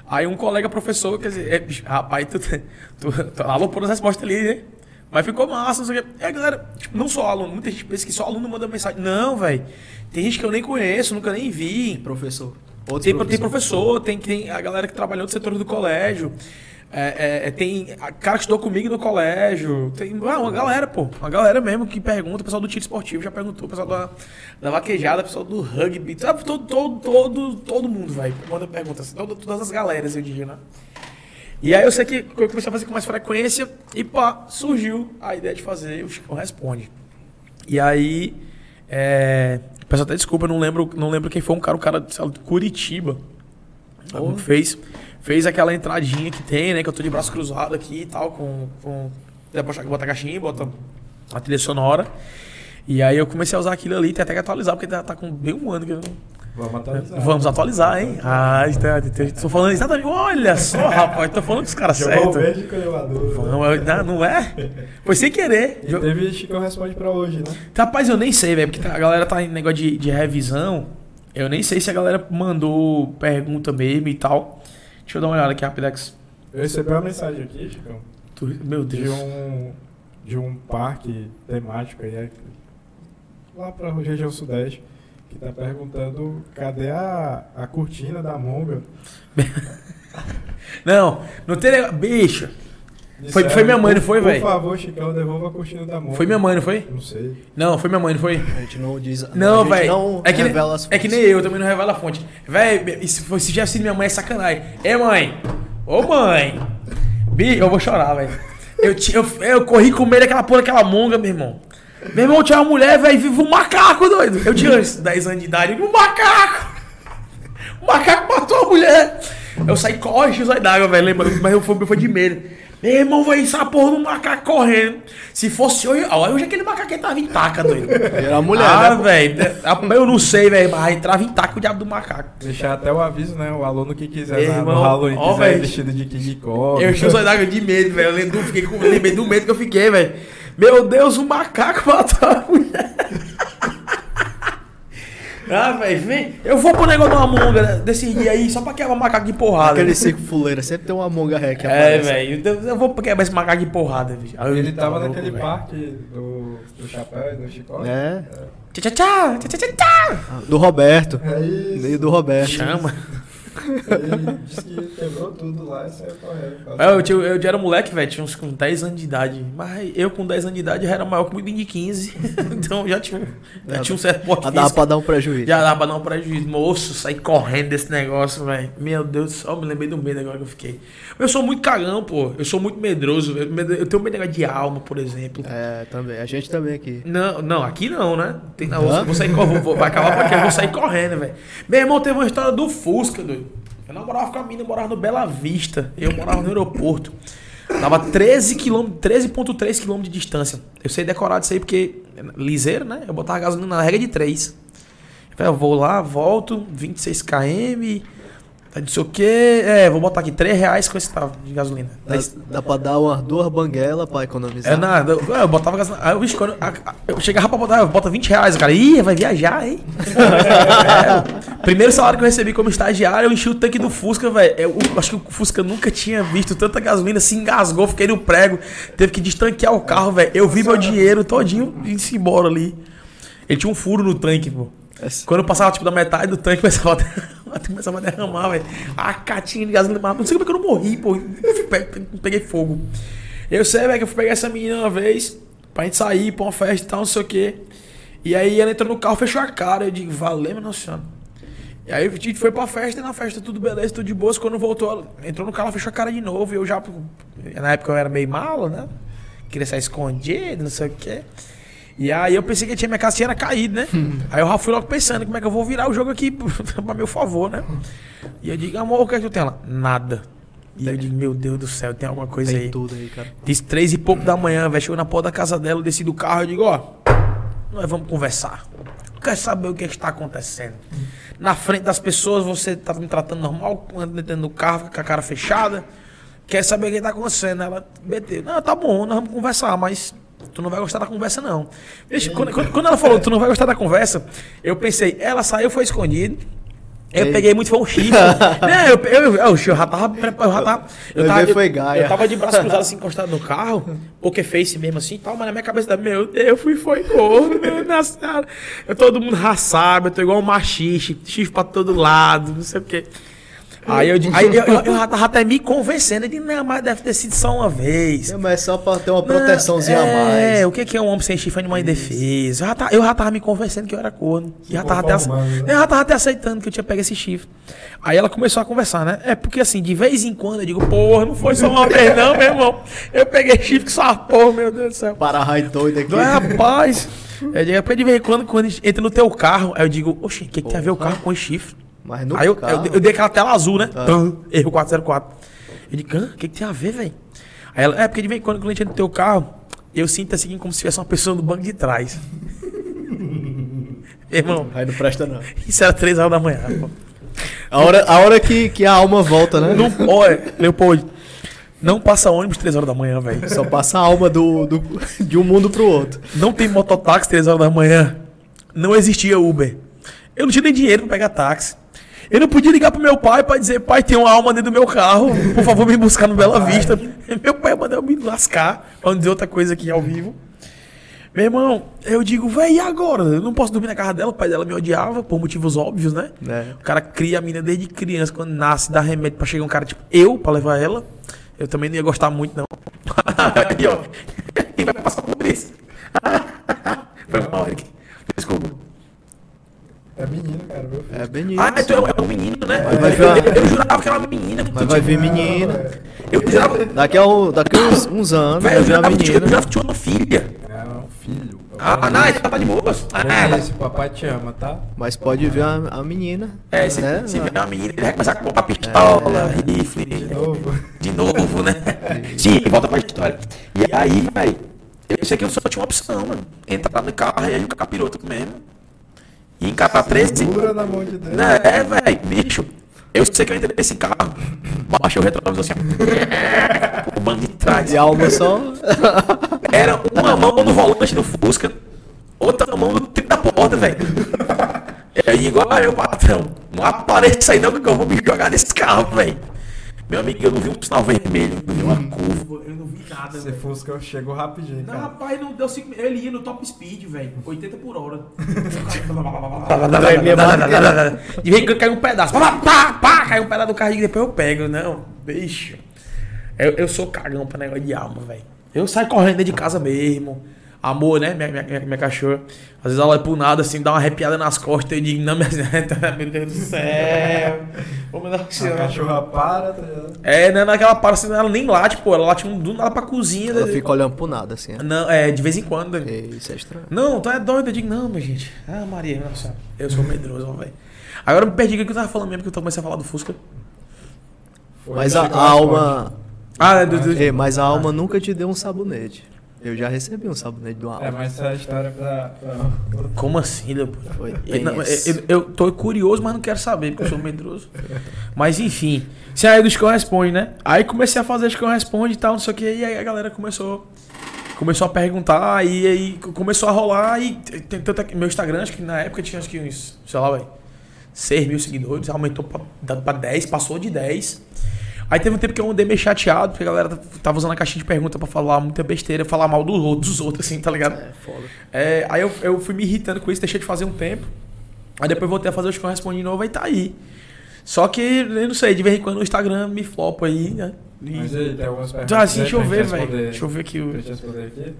Aí um colega professor, quer dizer, é, bicho, rapaz, tu, tu, tu alopou as respostas ali, né? Mas ficou massa, não sei o quê. É, galera, tipo, não só aluno, muita gente pensa que só aluno manda mensagem. Não, velho. Tem gente que eu nem conheço, nunca nem vi. Professor. Outros Tem, tem professor, tem, tem a galera que trabalhou no setor do colégio. É, é, é, tem cara que estudou comigo no colégio. Tem ah, uma galera, pô. Uma galera mesmo que pergunta. O pessoal do tiro esportivo já perguntou. O pessoal da, da vaquejada, o pessoal do rugby. Sabe, todo, todo, todo, todo mundo, velho. Manda perguntas. Todo, todas as galeras, eu diria, né? E aí eu sei que eu comecei a fazer com mais frequência e pá, surgiu a ideia de fazer o Chico Responde. E aí, é, peço até desculpa, não lembro, não lembro quem foi um cara, o cara de Curitiba. Oh. Fez, fez aquela entradinha que tem, né? Que eu tô de braço cruzado aqui e tal, com. com depois bota a caixinha, bota a trilha sonora. E aí eu comecei a usar aquilo ali, tem até que atualizar, porque tá, tá com bem um ano que eu. Vamos atualizar. Vamos atualizar, hein? Ah, tá, tô falando exatamente. Olha só, rapaz, tô falando com os caras certos. não, não é? Foi sem querer. E teve Chicão Responde pra hoje, né? Rapaz, eu nem sei, velho, porque a galera tá em negócio de, de revisão. Eu nem sei se a galera mandou pergunta mesmo e tal. Deixa eu dar uma olhada aqui, Rapidex. Eu recebi uma mensagem aqui, Chicão, Tu- Meu de Deus. um, de um parque temático aí, é, lá pra região sudeste, que tá perguntando cadê a, a cortina da Monga. Não, não tem. Bicho. Foi- foi minha mãe, não foi, velho? Por favor, Chicão, devolva a cortina da Monga. Foi minha mãe, não foi? Não sei. Não, foi minha mãe, não foi? A gente não diz. Não, velho. Não É que, nem- revela as é que nem eu, também não revelo a fonte. Velho, se, tivesse sido minha mãe, é sacanagem. É, mãe. Ô, mãe. Bi, eu vou chorar, velho. Eu, eu, eu corri com medo daquela porra, daquela monga, meu irmão. Meu irmão tinha uma mulher, velho, vive um macaco, doido. Eu tinha uns 10 anos de idade, um macaco. O macaco matou a mulher. Eu saí corre, olhos d'água, velho. lembra? Mas eu fui, foi de medo. Meu irmão, velho, essa porra do macaco correndo. Se fosse hoje, olha hoje aquele macaco aí tava em taca, doido. Era a mulher, ah, né? velho. Eu não sei, velho, mas entrava em taca o diabo do macaco. Deixar até o aviso, né? O aluno que quiser Meu na- no irmão, Halloween, ó, quiser velho. vestido de King Kong. Eu olhos d'água de medo, velho. Eu lembro, fiquei com lembrei do medo que eu fiquei, velho. Meu Deus, o macaco matou a mulher. Ah, velho, vem. Eu vou pro negócio de uma monga desses dias aí, só pra quebrar macaco de porrada. Aquele circo fuleira, sempre tem uma monga ré que É, velho. Eu, eu vou quebrar esse macaco de porrada, bicho. Aí eu Ele tava louco, naquele velho. parque do, do chapéu e do chicote. É. Tchau, tchau, tchau. Tchau, tchau, tchau. Do Roberto. É isso. Meio do Roberto. Chama. Ele disse que quebrou tudo lá e saiu correndo. É, Eu, tinha- eu, era moleque, velho, tinha uns com 10 anos de idade. Mas eu com 10 anos de idade já era maior que o menino de 15. então já tinha, já tinha um certo porte dá físico. pra dar um prejuízo. Já dá pra dar um prejuízo. Moço, sair correndo desse negócio, velho. Meu Deus do céu, me lembrei do medo agora que eu fiquei. Eu sou muito cagão, pô. Eu sou muito medroso. Eu, tenho medo negócio de alma, por exemplo. É, também. A gente também aqui. Não, não, aqui não, né? Tem, não, vou, vou sair correndo, vou, vai acabar porque eu vou sair correndo, velho. Meu irmão teve uma história do Fusca, doido. Eu namorava com a mina, eu morava no Bela Vista. Eu morava no aeroporto. Dava 13 km, 13.3 km de distância. Eu sei decorar disso aí porque liseiro, né? Eu botava gasolina na regra de 3. Eu eu vou lá, volto, 26 km, tá não sei o que. É, vou botar aqui 3 reais com esse tal de gasolina. Dá, dá pra dar umas duas banguelas pra economizar. É nada, eu, eu botava gasolina. Aí eu, bicho, quando, a- a- eu chegava pra botar, eu bota 20 reais, o cara, ih, vai viajar, hein? É, primeiro salário que eu recebi como estagiário, eu enchi o tanque do Fusca, velho. Eu, eu acho que o Fusca nunca tinha visto tanta gasolina, se engasgou, fiquei no prego, teve que destanquear o carro, velho. Eu vi meu dinheiro todinho indo embora ali. Ele tinha um furo no tanque, pô. Quando eu passava, tipo, da metade do tanque, começava a derramar, começava a derramar, velho. A catinha de gasolina, não sei como é que eu não morri, pô. Eu Peguei fogo. Eu sei, velho, que eu fui pegar essa menina uma vez, pra gente sair pra uma festa e tal, não sei o quê. E aí ela entrou no carro, fechou a cara. Eu digo, valeu, meu Nossa Senhora. E aí a gente foi pra festa, e na festa tudo beleza, tudo de boas. Quando voltou, ela entrou no carro, ela fechou a cara de novo. E eu já, na época eu era meio malo, né? Queria sair escondido, não sei o quê. E aí eu pensei que tinha, minha casa tinha caído, né? aí eu já fui logo pensando, como é que eu vou virar o jogo aqui pra meu favor, né? E eu digo, amor, o que é que tu tem lá? Nada. E eu digo, meu Deus do céu, tem alguma coisa Tem aí. tudo aí, cara. Disse três e pouco da manhã, velho. Chegou na porta da casa dela, eu desci do carro e digo, ó, nós vamos conversar. Quer saber o que, é que está acontecendo? Na frente das pessoas, você tá me tratando normal, anda dentro do carro, com a cara fechada. Quer saber o que está acontecendo? Ela meteu. Não, tá bom, nós vamos conversar, mas tu não vai gostar da conversa, não. Bicho, quando, quando- quando ela falou, tu não vai gostar da conversa, eu pensei, ela saiu, foi escondido. Eu Ei. peguei muito, foi um chifre. né, eu, eu, eu, eu já tava preparado, eu já tava. Eu tava, foi gaia. eu tava de braço cruzado assim, encostado no carro, porque face mesmo assim e tal, mas na minha cabeça, meu Deus, eu fui foi corno, meu Deus. Eu todo mundo raçado, eu tô igual um machixe, chifre pra todo lado, não sei o quê. Aí eu, aí eu, eu, eu já tava até me convencendo, eu disse, não, mas deve ter sido só uma vez. É, mas só pra ter uma proteçãozinha Não, a mais. É, o que que é um homem sem chifre animal indefeso? Eu já, tá- eu já tava me convencendo que eu era corno. Já tava até, né? eu já tava até aceitando que eu tinha pego esse chifre. Aí ela começou a conversar, né? É porque assim, de vez em quando eu digo, porra, não foi só uma vez não, meu irmão. Eu peguei chifre com essa porra, meu Deus do céu. Para raio doido aqui. Não é, rapaz. Eu digo, "Rapaz, de vez em quando, quando entra no teu carro, aí eu digo, oxe, o que, que tem a ver o carro com o chifre? Mas no Aí eu, carro, eu, eu dei aquela tela azul, né? Tum, erro 404. Eu digo, "Hã? o que, que tem a ver, velho? Aí ela, é porque de vez em quando, a gente entra no teu carro, eu sinto assim como se tivesse uma pessoa no banco de trás. Irmão, Aí não presta não. isso era 3 horas da manhã, pô. A hora, a hora que, que a alma volta, né? Não, olha, Leopoldo, não passa ônibus 3 horas da manhã, velho. Só passa a alma do, do, de um mundo pro outro. Não tem mototáxi 3 horas da manhã. Não existia Uber. Eu não tinha nem dinheiro pra pegar táxi. Eu não podia ligar pro meu pai pra dizer, pai, tem uma alma dentro do meu carro. Por favor, me buscar no Bela Vista. Meu pai mandou me lascar. Pra não dizer outra coisa aqui ao vivo. Meu irmão, eu digo, véi, e agora? Eu não posso dormir na casa dela, o pai dela me odiava, por motivos óbvios, né? Né? O cara cria a mina desde criança, quando nasce, dá remédio pra chegar um cara tipo eu, pra levar ela. Eu também não ia gostar muito, não. Aqui, ó. Quem vai passar por isso? Foi mal, Eric. Desculpa. É menino, cara, meu filho. É bem isso. Ah, tu é um- é um menino, né? Mas vai eu, ver- eu- eu jurava que era uma menina. Mas vai vir menina. Eu jurava, Daqui a, um- daqui a uns, uns anos vai eu vir a jurava que tinha- eu menina. jurava que tinha uma filha. Não, filho. Ah, não, ele tá de boas. Ah, Esse papai te ama, tá? Mas pode vir a, a menina. É, se, né? se vier uma menina, ele vai começar a comprar pistola, rifle. De novo. De novo, né? Sim, volta pra história. E aí, velho, eu sei que eu só tinha uma opção, mano. Entrar no carro e aí o capiroto mesmo. E encatar 13. Segura na mão de Deus. Né, é, velho, bicho. Eu sei que eu entrei nesse carro. Baixei o retrovisor assim, ó. O banco de trás. E a alma só. Era uma mão no volante do Fusca, outra mão no tipo da porta, velho. E aí, igual o patrão. Não apareça aí não, que eu vou me jogar nesse carro, velho. Meu amigo, eu não vi um sinal vermelho, não vi uma curva, eu não nada, Se Fusca eu chego rapidinho, Não, cara. rapaz, não deu 5 Ele ia no top speed, velho. 80 por hora. De vez em quando cai um pedaço. Pá, pá, pá, cai um pedaço do carro e depois eu pego. Não, bicho. Eu, eu sou cagão pra negócio de alma, velho. Eu saio correndo dentro de casa mesmo. Amor, né? Minha, minha, minha, minha cachorra. Às vezes ela vai pro nada, assim, dá uma arrepiada nas costas. Eu digo, não, mas... Meu Deus do céu. Vamos dar A cachorra para, tá ligado? É, né? Naquela para, assim, ela nem late, pô. Ela late um, do nada pra cozinha. Ela né? fica olhando pro nada, assim. né? Não, é, de vez em quando. Isso é estranho. Não, tu é doido. Eu digo, não, minha gente. Ah, Maria, nossa. Eu sou medroso, velho. Agora eu me perdi o que eu tava falando mesmo, que eu comecei a falar do Fusca. Foi, Mas a, a alma. Ah, é do, do, Ei, mas a alma nunca te deu um sabonete. Eu já recebi um sabonete do alma. É, mas essa é a história pra. pra... Como assim, Leopoldo? Foi Eu, não, tenso. eu, eu tô curioso, mas não quero saber, porque eu sou medroso. Mas enfim, se aí dos que eu responde, né? Aí comecei a fazer as que eu responde e tal, não sei o que, e aí a galera começou. Começou a perguntar, e aí começou a rolar, e tem tanto aqui- meu Instagram, acho que na época tinha acho que uns, sei lá, velho, 6 mil seguidores, aumentou pra, pra 10, passou de 10. Aí teve um tempo que eu andei meio chateado, porque a galera tava usando a caixinha de pergunta pra falar muita besteira, falar mal dos outros, dos outros, assim, tá ligado? É, foda. É, aí eu, eu fui me irritando com isso, deixei de fazer um tempo. Aí depois voltei a fazer os que eu respondi de novo e tá aí. Só que, eu não sei, de vez em quando o Instagram me flopa aí, né? Mas aí, tem algumas perguntas. Ah, sim, aí deixa eu ver, velho. Deixa eu ver aqui. O- gente responder aqui.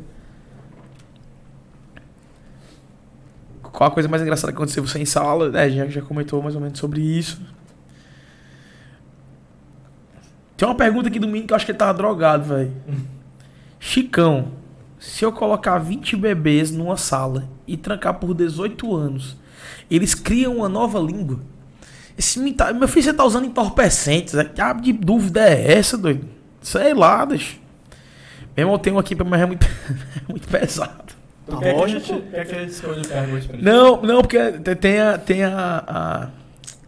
Qual a coisa mais engraçada que aconteceu você em sala? É, já, já comentou mais ou menos sobre isso. Tem uma pergunta aqui do menino que eu acho que ele tava drogado, velho. Chicão, se eu colocar 20 bebês numa sala e trancar por 18 anos, eles criam uma nova língua? Esse menino tá- meu filho, você tá usando entorpecentes. né? Que diabo de dúvida é essa, doido? Sei lá, deixa. Mesmo eu tenho aqui, mas é muito, é muito pesado. Tu quer que a lógico. gente, quer que a gente escolha perguntas pra gente? Não, não, porque te- tem a. Tem a, a-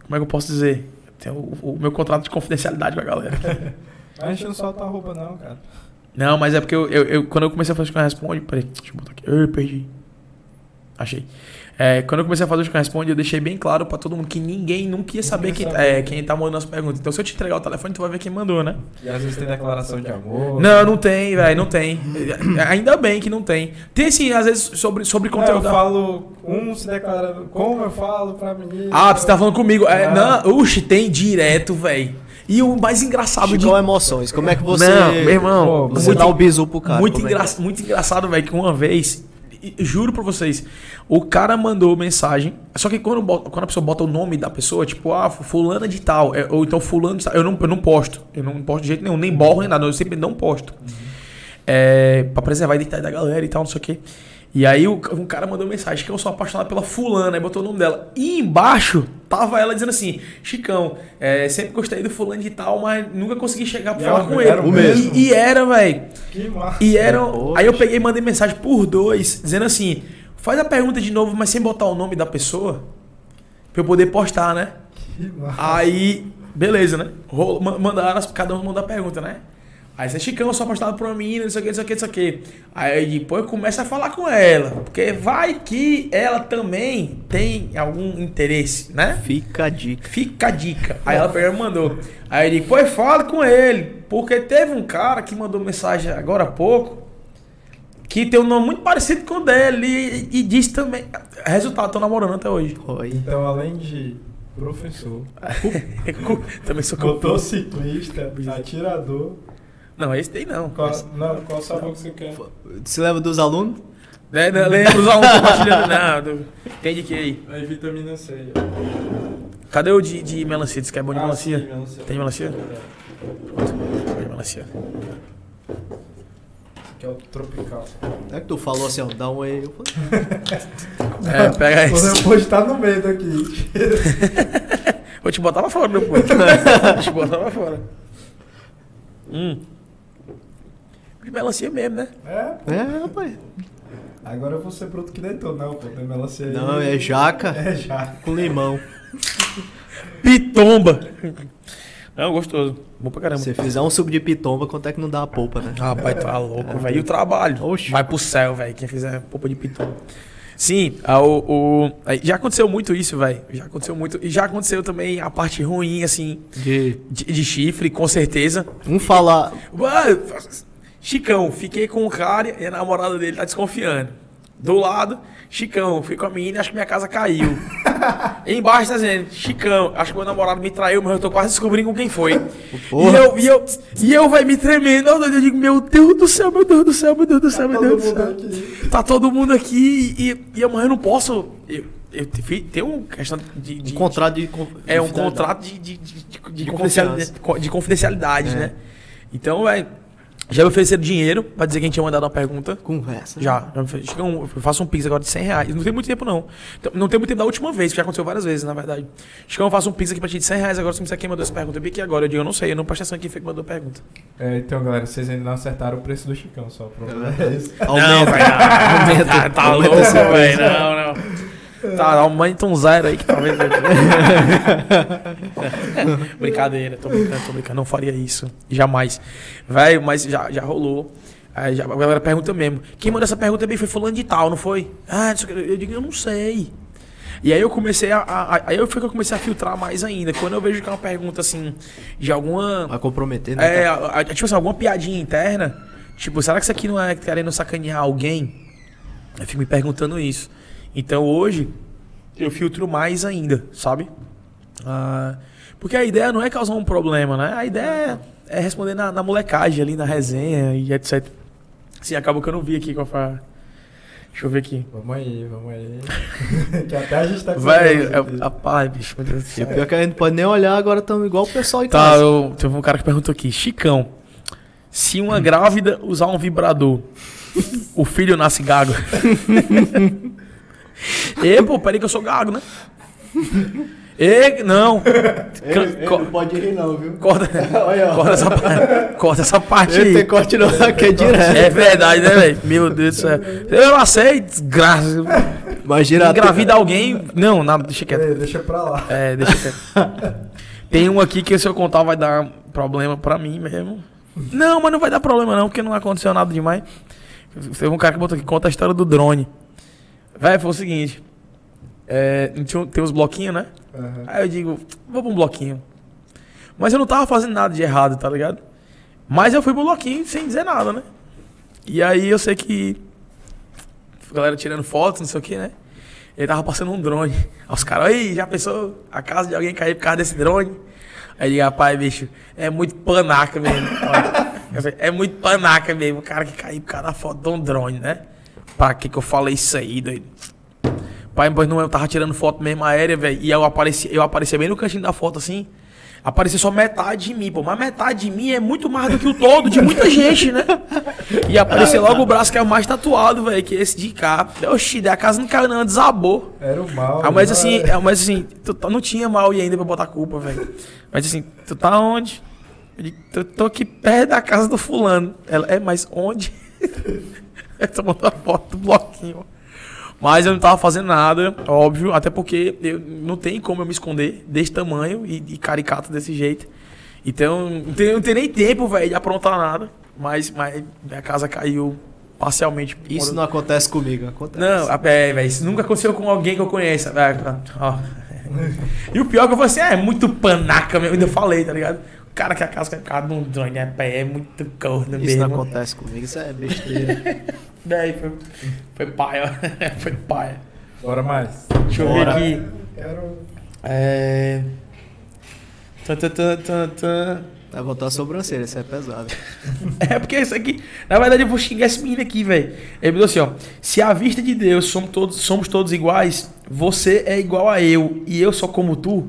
como é que eu posso dizer? Tem o, o meu contrato de confidencialidade com a galera. A gente não solta a roupa, não, cara. Não, mas é porque eu, eu- eu- quando eu comecei a fazer o que responde, peraí, deixa eu botar aqui. Eu perdi. Achei. É, quando eu comecei a fazer o que responde, eu deixei bem claro pra todo mundo que ninguém nunca ia saber quem, saber. é, quem tá mandando as perguntas. Então se eu te entregar o telefone, tu vai ver quem mandou, né? E às vezes tem declaração de amor. Não, não tem, velho, não tem. Ainda bem que não tem. Tem sim, às vezes, sobre, sobre Não, eu conteúdo. falo, um se declarando, como eu falo pra menina. Ah, você tá falando comigo. É, Ah. não, uxe, tem direto, velho. E o mais engraçado de. Chicão emoções. Como é que você. Não, meu irmão. Pô, Você muito- dá o bisu pro cara. muito, é engra... muito engraçado, velho, que uma vez, juro pra vocês, o cara mandou mensagem, só que quando, quando a pessoa bota o nome da pessoa, tipo, ah, fulana de tal, é, ou então fulano de tal, eu não, eu não posto, eu não posto de jeito nenhum, nem borro nem nada, eu sempre não posto. É, pra preservar a identidade da galera e tal, não sei o quê. E aí o, um cara mandou mensagem que eu sou apaixonado pela fulana, aí botou o nome dela. E embaixo tava ela dizendo assim, Chicão, é, sempre gostei do fulano de tal, mas nunca consegui chegar pra E falar era- com era ele. o mesmo? E, e era, velho. Que massa. E era. Poxa. Aí eu peguei e mandei mensagem por dois, dizendo assim: faz a pergunta de novo, mas sem botar o nome da pessoa. Pra eu poder postar, né? Que massa. Aí, beleza, né? Mandaram, cada um mandou a pergunta, né? Aí você, Chicão, eu sou apaixonado por uma menina, não sei o que, não sei o que, não sei o que. Aí depois começa a falar com ela. Porque vai que ela também tem algum interesse, né? Fica a dica. Fica a dica. Aí ela pegou e mandou. Aí ele, pois fala com ele. Porque teve um cara que mandou mensagem agora há pouco. Que tem um nome muito parecido com o dele. E, e disse também. Resultado, tô namorando até hoje. Oi. Então, além de professor, também sou motociclista, atirador. Não, esse tem não. Qual, não, qual sabor que você quer? Se lembra dos alunos? É, não, lembra os alunos compartilhando. Não, do- tem de que aí? Aí, vitamina C. Cadê o de, de melancia? Diz que é bom de Ah, melancia? sim, melancia. Tem melancia? Pronto, de melancia. Que é o tropical. É que tu falou assim, ó, dá um aí. Eu falei, É, pega esse. Você pode estar no meio daqui. Vou te botar pra fora depois. Vou te botar pra fora. Hum. De melancia mesmo, né? É, É, rapaz. agora eu vou ser produto que deitou. Não, pô, tem melancia aí. Não, é jaca É já. com limão. Pitomba. Não, gostoso. Bom pra caramba. Se fizer um suco de pitomba, quanto é que não dá a polpa, né? Rapaz, tá louco, velho. E o trabalho? Oxi. Vai pro céu, velho. Quem fizer polpa de pitomba. Sim, a- o, o- já aconteceu muito isso, velho. Já aconteceu muito. E já aconteceu também a parte ruim, assim, De de, de chifre, com certeza. um falar. Chicão, fiquei com o cara e a namorada dele tá desconfiando. Do lado, Chicão, fui com a menina e acho que minha casa caiu. Embaixo tá dizendo, Chicão, acho que meu namorado me traiu, mas eu tô quase descobrindo com quem foi. E Porra. eu, e eu, e eu vai me tremendo, eu digo, meu Deus do céu, meu Deus do céu, meu Deus do céu, meu Deus do céu. aqui. Tá todo mundo aqui e, e eu, mas eu não posso. Eu, eu te- tem uma questão de. de Um contrato de. é um contrato de, de, de, de, de De confidencialidade, de confidencialidade, É. né? Então, velho, já me ofereceram dinheiro pra dizer que a gente tinha mandado uma pergunta. Conversa. Já, já me. Chega um- eu faço um pix agora de 100 reais. Não tem muito tempo, não. Então, não tem muito tempo da última vez, que já aconteceu várias vezes, na verdade. Chega, eu faço um pix aqui pra ti de 100 reais agora, se me disser quem mandou essa pergunta. Eu vi aqui agora, eu digo, eu não sei, eu não prestei atenção quem foi que mandou a pergunta. É, então, galera, vocês ainda não acertaram o preço do Chicão, só. O problema é esse. Aumenta. velho, não. Aumenta. Tá, tá Aumenta louco, velho. Não, não. Tá, aumenta um zero aí que talvez. Brincadeira, tô brincando, tô brincando. Não faria isso. Jamais. Velho, mas já, já rolou. Aí já, a galera pergunta mesmo. Quem mandou essa pergunta também foi fulano de tal, não foi? Ah, eu digo, eu não sei. E aí eu comecei a, a- a- Aí eu foi que eu comecei a filtrar mais ainda. Quando eu vejo que é uma pergunta assim, de alguma. Vai comprometer, né? É, a- a- tipo assim, alguma piadinha interna. Tipo, será que isso aqui não é querendo sacanear alguém? Eu fico me perguntando isso. Então hoje, eu filtro mais ainda, sabe? Ah, porque a ideia não é causar um problema, né? A ideia é, é responder na, na molecagem ali, na resenha e etc. Sim, acabou que eu não vi aqui qual foi a... Deixa eu ver aqui. Vamos aí, vamos aí. que até a gente tá com Vai, aqui. rapaz, bicho, meu Deus do E céu. pior é que a gente não pode nem olhar, agora estamos igual o pessoal em Tá, casa. eu, teve um cara que perguntou aqui, Chicão, se uma grávida usar um vibrador, o filho nasce gago? Ê, pô, peraí que eu sou gago, né? Ê, não. Ca- co- pode rir não, viu? corta, Olha, corta, essa, pa- corta essa parte Ele tem aí. corte não, aqui é direto. É verdade, né, velho? Meu Deus do céu. Eu não sei, desgraça. Imagina Engravida alguém. Não, nada, deixa quieto. Ei, deixa pra lá. É, deixa quieto. Tem um aqui que se eu contar vai dar problema pra mim mesmo. Não, mas não vai dar problema não, porque não aconteceu nada demais. Teve um cara que botou aqui, conta a história do drone. Véi, foi o seguinte. É, tinha, tem uns bloquinhos, né? Aham. Aí eu digo, vou pra um bloquinho. Mas eu não tava fazendo nada de errado, tá ligado? Mas eu fui pro bloquinho sem dizer nada, né? E aí eu sei que. A galera tirando fotos, não sei o que, né? Ele tava passando um drone. Aí os caras, aí, já pensou a casa de alguém cair por causa desse drone? Aí eu digo, rapaz, bicho, é muito panaca mesmo. É muito panaca mesmo, o cara que caiu por causa da foto de um drone, né? Pra que que eu falei isso aí, doido? Pai, pois não, eu tava tirando foto mesmo aérea, velho. E eu apareci, eu aparecia bem no cantinho da foto, assim. Aparecia só metade de mim, pô. Mas metade de mim é muito mais do que o todo de muita gente, né? E aparecia logo o braço que é o mais tatuado, velho, que é esse de cá. Oxi, daí a casa não caiu não, desabou. Era o mal. Ah, mas né? assim, é, mas assim, tu tá- não tinha mal e ainda pra botar culpa, velho. Mas assim, tu tá onde? Eu digo, "Tô- tô aqui perto da casa do fulano. Ela, é, mas onde? Essa botou a foto do bloquinho. Mas eu não tava fazendo nada, óbvio, até porque eu, não tem como eu me esconder desse tamanho e, e caricato desse jeito. Então, não tem, não tem nem tempo, velho, de aprontar nada. Mas, mas minha casa caiu parcialmente. Isso não acontece comigo, acontece. não, é, velho, isso nunca aconteceu com alguém que eu conheça. E o pior é que eu falei assim, ah, é muito panaca mesmo. Ainda eu falei, tá ligado? O cara que a casa é cara não drone é pé, é muito corno Isso não mesmo. acontece comigo, isso é besteira. Daí foi, foi paia, foi paia. Bora mais. Deixa eu Bora. ver aqui. Quero. É. Tã, tã, tã, tã, tã. Vai botar a sobrancelha, isso é pesado. É porque isso aqui, na verdade eu vou xingar esse menino aqui, velho. Ele falou assim, ó, se à vista de Deus somos todos, somos todos iguais, você é igual a eu e eu sou como tu.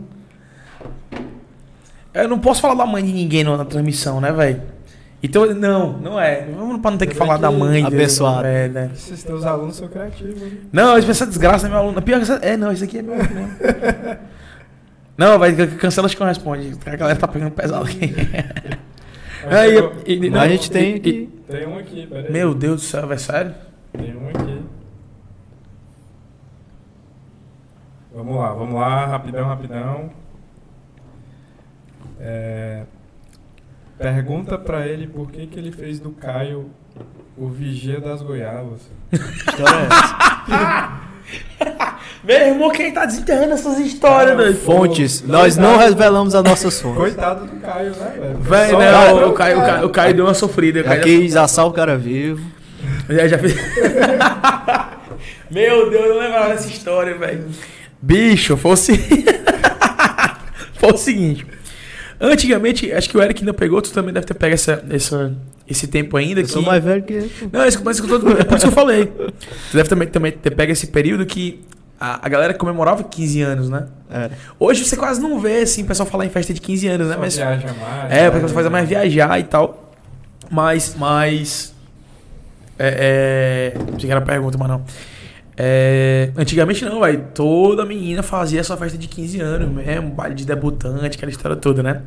Eu não posso falar da mãe de ninguém na, na transmissão, né, velho? Então, não, não é. Vamos pra não ter que falar que- da mãe. Abençoado. É, né? Esses teus alunos são criativos. hein? Não, essa desgraça é meu aluno. Pior que essa... É, não, isso aqui é meu aluno. Não, vai, cancela as que responde. A galera tá pegando pesado aqui. Mas Aí, chegou- e- Mas não, a gente tem e- que. Tem um aqui, peraí. Meu Deus do céu, velho, sério? Tem um aqui. Vamos lá, vamos lá, rapidão, rapidão. É, Pergunta pra ele por que, que ele fez do Caio o vigia das goiabas. Que história é essa? Meu irmão, quem tá desenterrando essas histórias, Cara, doido? Fontes. Nós não revelamos as nossas fontes. Coitado do Caio, né, velho? Véi, Só não, o o Caio, o, Caio, o Caio deu uma sofrida. Já Caio quis assar o cara vivo. Já, já fiz. Meu Deus, eu não lembrava dessa história, velho. Bicho, fosse. foi o seguinte. Antigamente, acho que o Eric ainda pegou, tu também deve ter pego essa, essa, esse tempo ainda. Eu que... sou mais velho que ele. Não, é isso, mas tô- é por isso que eu falei. Tu deve também, também ter pego esse período que a, a galera comemorava 15 anos, né? Era. Hoje você quase não vê, assim, o pessoal falar em festa de 15 anos, né? Só Mas viaja mais. é, né? porque você faz mais viajar e tal. Mas, mas. É. é achei que era pergunta, mas não. É, antigamente não, velho. Toda menina fazia sua festa de 15 anos mesmo, baile de debutante, aquela história toda, né?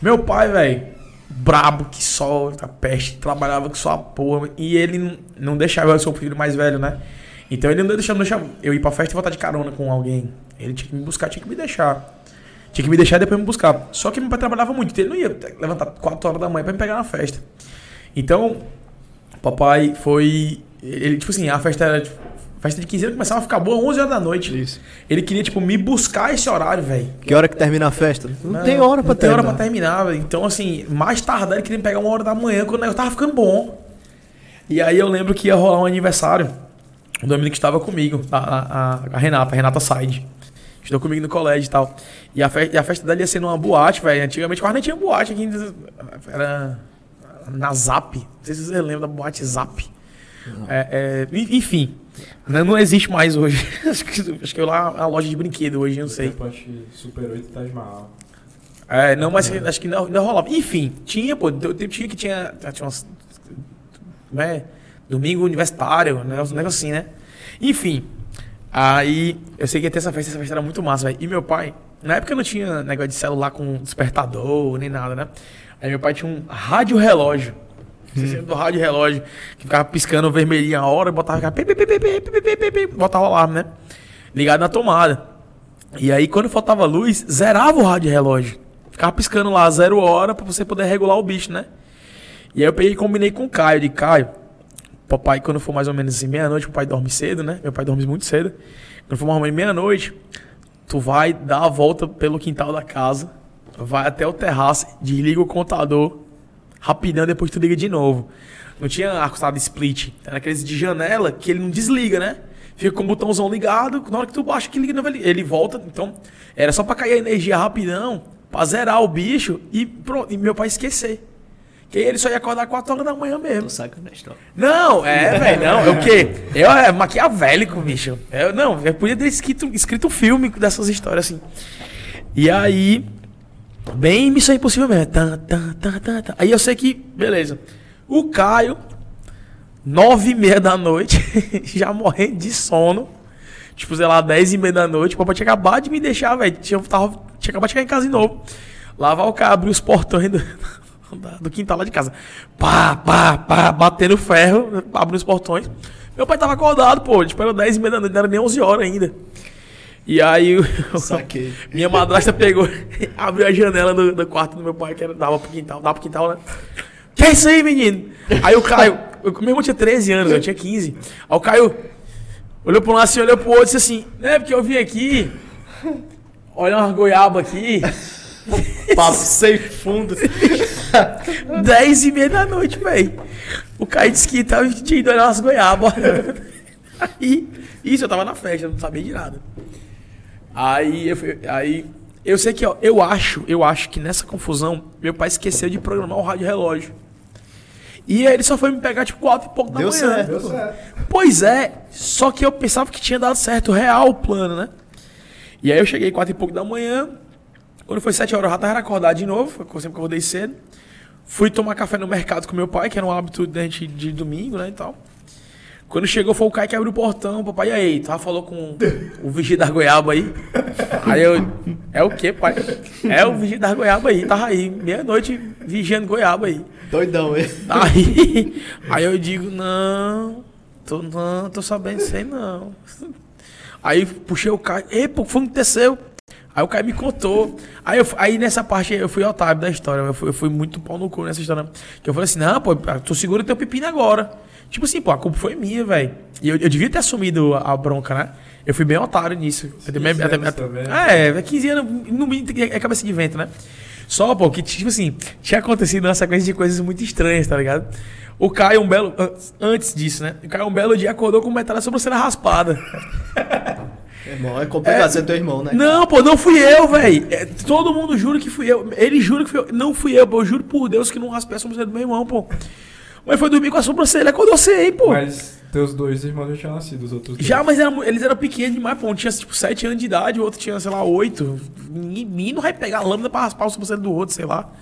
Meu pai, velho, brabo que só a peste, trabalhava que só a porra. E ele não, deixava eu o filho mais velho, né? Então ele não deixava, não deixava eu ir pra festa e voltar de carona com alguém. Ele tinha que me buscar, tinha que me deixar. Tinha que me deixar e depois me buscar. Só que meu pai trabalhava muito, então ele não ia levantar 4 horas da manhã pra me pegar na festa. Então, papai foi. Ele, tipo assim, a festa era. tipo, Festa de 15 anos começava a ficar boa 11 horas da noite. Isso. Ele queria, tipo, me buscar esse horário, velho. Que hora que termina a festa? Não, tem hora pra não tem hora terminar. pra terminar, velho. Então, assim, mais tardar ele queria me pegar uma hora da manhã quando eu tava ficando bom. E aí eu lembro que ia rolar um aniversário. O Dominique estava comigo, a, a, a- Renata, a Renata Side. Estudou comigo no colégio e tal. E a, fe- e a festa dela ia ser numa boate, velho. Antigamente quase nem tinha boate aqui. Era na Zap. Não sei se você lembra da boate Zap. É, é, en- enfim, não, não existe mais hoje. acho que, acho que lá é uma loja de brinquedo hoje, não sei. Super 8 Taj Mahal. É, não, mas acho que não, não rolava. Enfim, tinha, pô. Tinha tinha que tinha. Tinha umas. Né? Domingo universitário, né? Uns negócios assim, né? Enfim. Aí, eu sei que ia ter essa festa, essa festa era muito massa, velho. E meu pai, na época não tinha negócio de celular com despertador, nem nada, né? Aí meu pai tinha um rádio relógio. Você uhum. lembra do rádio relógio que ficava piscando vermelhinho a hora, botava, ficava, botava o alarme, né? Ligado na tomada. E aí, quando faltava luz, zerava o rádio relógio. Ficava piscando lá, zero hora, pra você poder regular o bicho, né? E aí eu peguei e combinei com o Caio, de Caio, papai, quando for mais ou menos assim, meia-noite, o pai dorme cedo, né? Meu pai dorme muito cedo. Quando for mais ou menos meia-noite, tu vai dar a volta pelo quintal da casa, vai até o terraço, desliga o contador rapidão, depois tu liga de novo. Não tinha acostado split, era aqueles de janela que ele não desliga, né? Fica com o botãozão ligado, na hora que tu baixa que liga, de novo, ele, volta. Então, era só pra cair a energia rapidão, pra zerar o bicho e pronto, e meu pai esquecer. Que ele só ia acordar 4 horas da manhã mesmo. Tô história. Não, é, velho, não. É o quê? Eu é maquiavélico, bicho. Eu, não, eu podia ter escrito, escrito um filme dessas histórias assim. E aí, bem Missão Impossível mesmo. Tá, tá, tá, tá. Aí eu sei que, beleza. O Caio, nove e meia da noite, já morrendo de sono. Tipo, sei lá, dez e meia da noite. O papai tinha acabado de me deixar, velho. Tinha, tinha acabado de chegar em casa de novo. Lavar o carro, abrir os portões do, do quintal lá de casa. Pá, pá, pá, batendo ferro, abrindo os portões. Meu pai tava acordado, pô. Tipo, era 10 e meia da noite, não era nem 11 horas ainda. E aí, Saquei. minha madrasta pegou, abriu a janela do, do quarto do meu pai, que era, dava pro quintal, dava pro quintal, né? Que é isso aí, menino? Aí o Caio, eu, meu irmão tinha 13 anos, eu tinha 15. Aí o Caio olhou pra um lado assim, olhou pro outro e disse assim, né, porque eu vim aqui, olhar umas goiaba aqui, Papo sem fundo. 10 e meia da noite, velho. O Caio disse que tava tinha ido olhar umas goiabas. Aí, isso, eu tava na festa, não sabia de nada. Aí eu, aí, eu sei que, ó, eu acho, eu acho que nessa confusão, meu pai esqueceu de programar o rádio relógio. E aí ele só foi me pegar, tipo, 4 e pouco da Deu manhã. certo. Deu certo. Pois é, só que eu pensava que tinha dado certo, real o plano, né? E aí eu cheguei quatro e pouco da manhã, quando foi sete horas eu já tava acordado de novo, eu sempre acordei cedo. Fui tomar café no mercado com meu pai, que era um hábito gente de domingo, né, e tal. Quando chegou foi o Caio que abriu o portão, papai, e aí, tava falou com o vigia da goiaba aí. Aí eu, é o quê, pai? É o vigia da goiaba aí, tava aí, meia-noite vigiando goiaba aí. Doidão, hein? Aí, aí eu digo, não, tô, não, tô sabendo disso aí não. Aí puxei o Caio, ei, pô, o que foi aconteceu? Aí o Caio me contou. Aí, eu, aí nessa parte eu fui otário da história, eu fui, eu fui muito pau no cu nessa história. Que eu falei assim, não, pô, tu segura teu pepino agora. Tipo assim, pô, a culpa foi minha, velho. E eu, eu devia ter assumido a, a bronca, né? Eu fui bem otário nisso. Eu também- 15 até- anos até- também. é, 15 anos, no mínimo é cabeça de vento, né? Só, pô, que tipo assim, tinha acontecido uma sequência de coisas muito estranhas, tá ligado? O Caio, um belo. an- Antes disso, né? O Caio, um belo dia, acordou com metade da sobrancelha raspada. Irmão, é complicado ser teu irmão, né? Não, pô, não fui eu, velho. todo mundo jura que fui eu. Ele jura que fui eu. Não fui eu, pô. Eu juro por Deus que não raspei a sobrancelha do meu irmão, pô. Mas foi dormir com a sobrancelha, acordou sem, pô. Mas teus dois irmãos já tinham nascido, os outros dois. Já, mas era eles eram pequenos demais, pô. Um tinha, tipo, 7 anos de idade, o outro tinha, sei lá, 8. Ninguém não vai pegar a lâmina pra raspar o sobrancelho do outro, sei lá.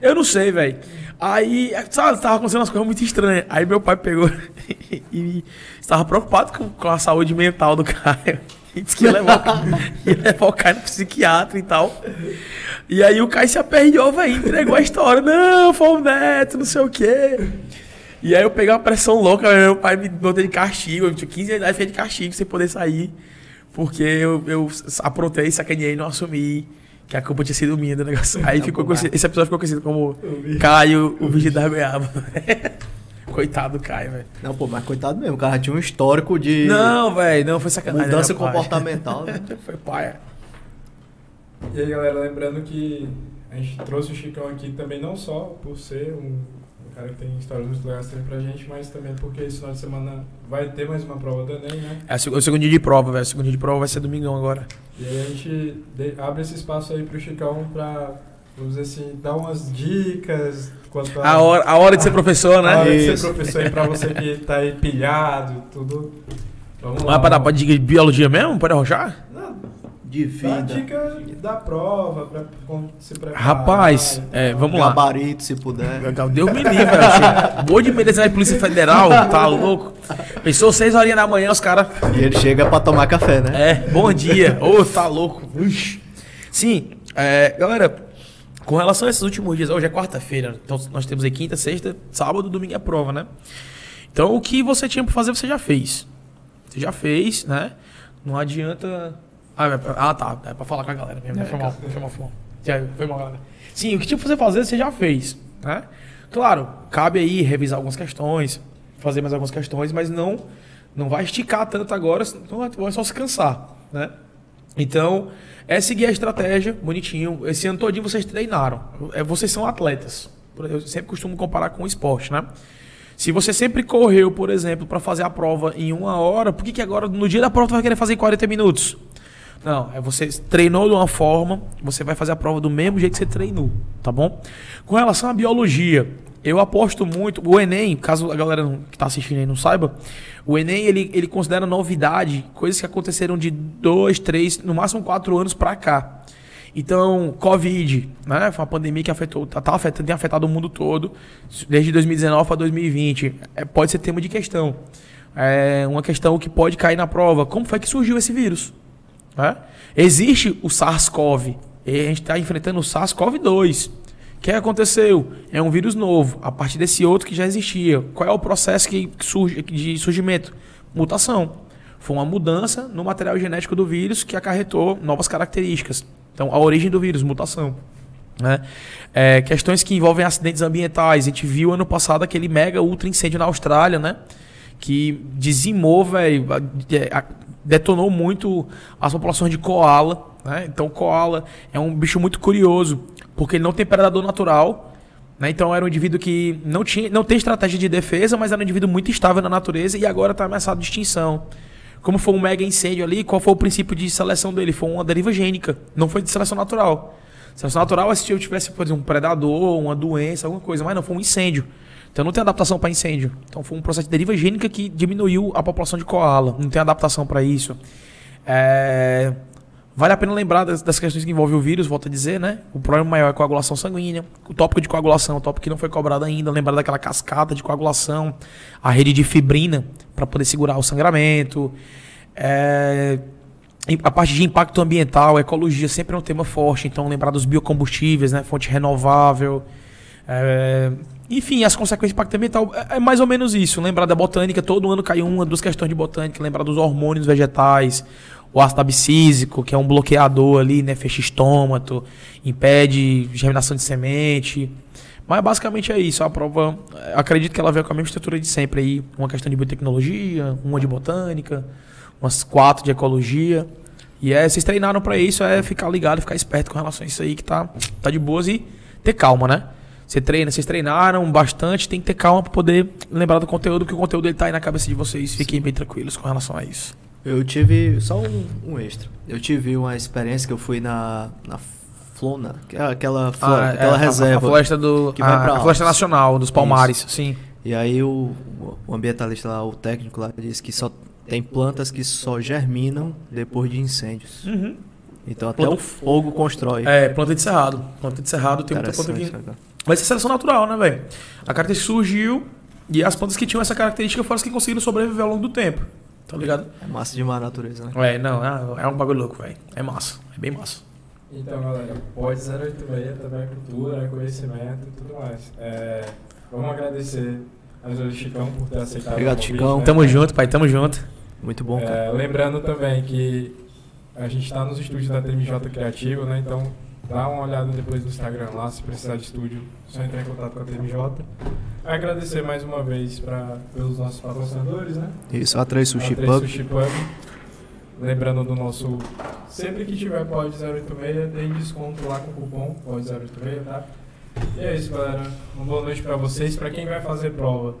Eu não sei, velho. Aí, sabe, tava acontecendo umas coisas muito estranhas. Aí meu pai pegou e estava preocupado com, com a saúde mental do Caio. E disse que ia levar, ia levar o Caio no psiquiatra e tal. E aí o Caio se aperreou, velho, entregou a história. Não, foi o neto, não sei o quê. E aí eu peguei uma pressão louca, meu pai me botou de castigo, eu tinha 15 anos de idade, fiquei de castigo sem poder sair. Porque eu, eu aprontei, sacaneei e não assumi que a culpa tinha sido minha do negócio. Aí ficou conhecido, esse episódio ficou conhecido como Caio, o vídeo da goiaba. Coitado do Caio, velho. Não, pô, mas coitado mesmo, o cara tinha um histórico de Não, velho, não, foi sacanagem. mudança era pai. comportamental, né? Foi paia. E aí, galera, lembrando que a gente trouxe o Chicão aqui também não só por ser um cara que tem histórias muito legais também pra gente, mas também porque esse final de semana vai ter mais uma prova do Enem, né? É o seg- o segundo dia de prova, velho. O segundo dia de prova vai ser domingão agora. E aí a gente abre esse espaço aí pro Chicão pra, vamos dizer assim, dar umas dicas quanto A hora, a hora de ser professor, a né? hora de ser Isso. professor aí pra você que tá aí pilhado e tudo. Vamos lá. Mas pra dar pra dica de biologia mesmo? Pode arrochar? De dá vida, dica da prova, pra se preparar. Rapaz, é, vamos lá. gabarito, se puder. Deus me livre, velho. Boa de medicina da Polícia Federal, tá louco? Pensou seis horinhas da manhã, os caras. E ele chega pra tomar café, né? É, bom dia. Ô, tá louco. Ux. Sim, é, galera, com relação a esses últimos dias, hoje é quarta-feira, então nós temos aí quinta, sexta, sábado, domingo é prova, né? Então o que você tinha pra fazer, você já fez. Você já fez, né? Não adianta. Ah, é ah, tá. É pra falar com a galera mesmo. né? Foi mal, foi mal, foi mal. Foi mal, galera. Sim, o que tinha pra você fazer, você já fez, né? Claro, cabe aí revisar algumas questões, fazer mais algumas questões, mas não não vai esticar tanto agora, senão vai só se cansar, né? Então, é seguir a estratégia, bonitinho. Esse ano todinho vocês treinaram. É, Vocês são atletas. Eu sempre costumo comparar com o esporte, né? Se você sempre correu, por exemplo, para fazer a prova em uma hora, por que, que agora, no dia da prova, tu vai querer fazer em 40 minutos? Não, é você treinou de uma forma, você vai fazer a prova do mesmo jeito que você treinou, tá bom? Com relação à biologia, eu aposto muito. O Enem, caso a galera que tá assistindo aí não saiba, o Enem ele, ele considera novidade coisas que aconteceram de dois, três, no máximo quatro anos pra cá. Então, Covid, né? Foi uma pandemia que afetou, tá, tá afetando, tem afetado o mundo todo, desde 2019 para 2020. É, pode ser tema de questão. É uma questão que pode cair na prova. Como foi que surgiu esse vírus? Né? Existe o SARS-CoV. A gente está enfrentando o SARS-CoV-2. O que aconteceu? É um vírus novo, a partir desse outro que já existia. Qual é o processo que surge, de surgimento? Mutação. Foi uma mudança no material genético do vírus que acarretou novas características. Então, a origem do vírus, mutação. né? É, questões que envolvem acidentes ambientais. A gente viu ano passado aquele mega ultra incêndio na Austrália, né? Que dizimou, a- detonou muito as populações de koala. Né? Então, koala é um bicho muito curioso, porque ele não tem predador natural. Né? Então, era um indivíduo que não, tinha, não tem estratégia de defesa, mas era um indivíduo muito estável na natureza e agora está ameaçado de extinção. Como foi um mega incêndio ali, qual foi o princípio de seleção dele? Foi uma deriva gênica, não foi de seleção natural. Seleção natural é se eu tivesse, por exemplo, um predador, uma doença, alguma coisa, mas não, foi um incêndio. Então não tem adaptação para incêndio. Então foi um processo de deriva gênica que diminuiu a população de koala. Não tem adaptação para isso. É, Vale a pena lembrar das, das questões que envolvem o vírus, volto a dizer, né? O problema maior é coagulação sanguínea. O tópico de coagulação, o tópico que não foi cobrado ainda. Lembrar daquela cascata de coagulação, a rede de fibrina para poder segurar o sangramento. É, A parte de impacto ambiental, ecologia sempre é um tema forte. Então, lembrar dos biocombustíveis, né? Fonte renovável. É, Enfim, as consequências do impacto ambiental é, é mais ou menos isso. Lembrar da botânica, todo ano cai uma, duas questões de botânica. Lembrar dos hormônios vegetais, o ácido abscísico, que é um bloqueador ali, né? Fecha estômago, impede germinação de semente. Mas basicamente é isso. A prova, eh, acredito que ela veio com a mesma estrutura de sempre aí. Uma questão de biotecnologia, uma de botânica, umas quatro de ecologia. E é, vocês treinaram pra isso, é ficar ligado, ficar esperto com relação a isso aí, que tá, tá de boas e ter calma, né? Você treina, vocês treinaram bastante, tem que ter calma pra poder lembrar do conteúdo, que o conteúdo ele tá aí na cabeça de vocês. Fiquem bem tranquilos com relação a isso. Eu tive só um, um extra. Eu tive uma experiência que eu fui na, na Flona, que é aquela, flo- Ah, aquela é, a- reserva. A, floresta do. que vai a, pra a floresta nacional, dos Palmares, sim. E aí o, o ambientalista lá, o técnico lá, disse que só tem plantas que só germinam depois de incêndios. Então até Planta- o fogo constrói. É, planta de cerrado. Planta de cerrado tem muita planta que. Cara. Vai ser seleção natural, né, velho? A característica surgiu e as plantas que tinham essa característica foram as que conseguiram sobreviver ao longo do tempo. Tá ligado? É massa demais a natureza, né? É, não, é, é um bagulho louco, velho. É massa. É bem massa. Então, galera, pode 086 também é cultura, é conhecimento e tudo mais. É, vamos agradecer a Júlia Chicão por ter aceitado Obrigado, convite, Chicão. né? Tamo junto, pai, tamo junto. Muito bom, cara. É, lembrando também que a gente está nos estúdios da TMJ Criativo, né? Então dá uma olhada depois no Instagram lá, se precisar de estúdio, só entrar em contato com a TMJ. Agradecer mais uma vez pra, pelos nossos patrocinadores, né? Isso, A3 Sushi A3 Pub. Sushi Pub. Lembrando do nosso. Sempre que tiver pod 086, tem desconto lá com o cupom pod 086, tá? E é isso, galera. Uma boa noite pra vocês. Pra quem vai fazer prova,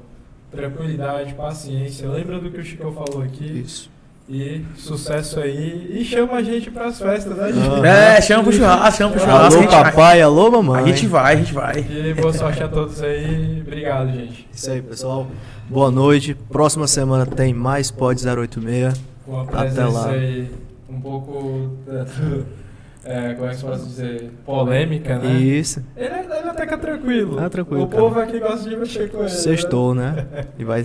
tranquilidade, paciência. Lembra do que o Chico falou aqui. Isso. E sucesso aí. E chama a gente pras festas, né, gente? Aham. É, chama pro churrasco, chama pro churrasco. a Alô, vai. papai, alô, mamãe. A gente vai, a gente vai. E boa sorte a todos aí. Obrigado, gente. Isso aí, pessoal. Boa noite. Próxima semana tem mais Pod 086. Com a Até lá. aí um pouco. É, como é que se pode dizer? Polêmica, né? Isso. Ele, ele até que é tranquilo. Ah, tranquilo, O cara. povo aqui gosta de mexer com ele. Sextou, né? E vai,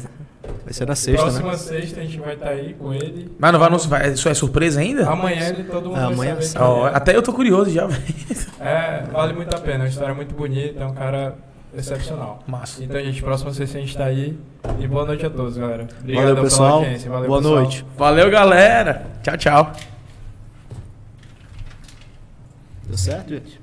vai ser na sexta, Próxima né? sexta a gente vai estar aí com ele. Mas não vai, não, vai, isso é surpresa ainda? Amanhã ele todo mundo É, vai amanhã saber Ó, é. até eu tô curioso já, velho. É, vale muito a pena. É uma história muito bonita. É um cara excepcional. Massa. Então, gente, próxima sexta a gente tá aí. E boa noite a todos, galera. Obrigadão Valeu, pela pessoal. audiência. Valeu, Boa pessoal. noite. Valeu, galera. Tchau, tchau. Deu certo, gente?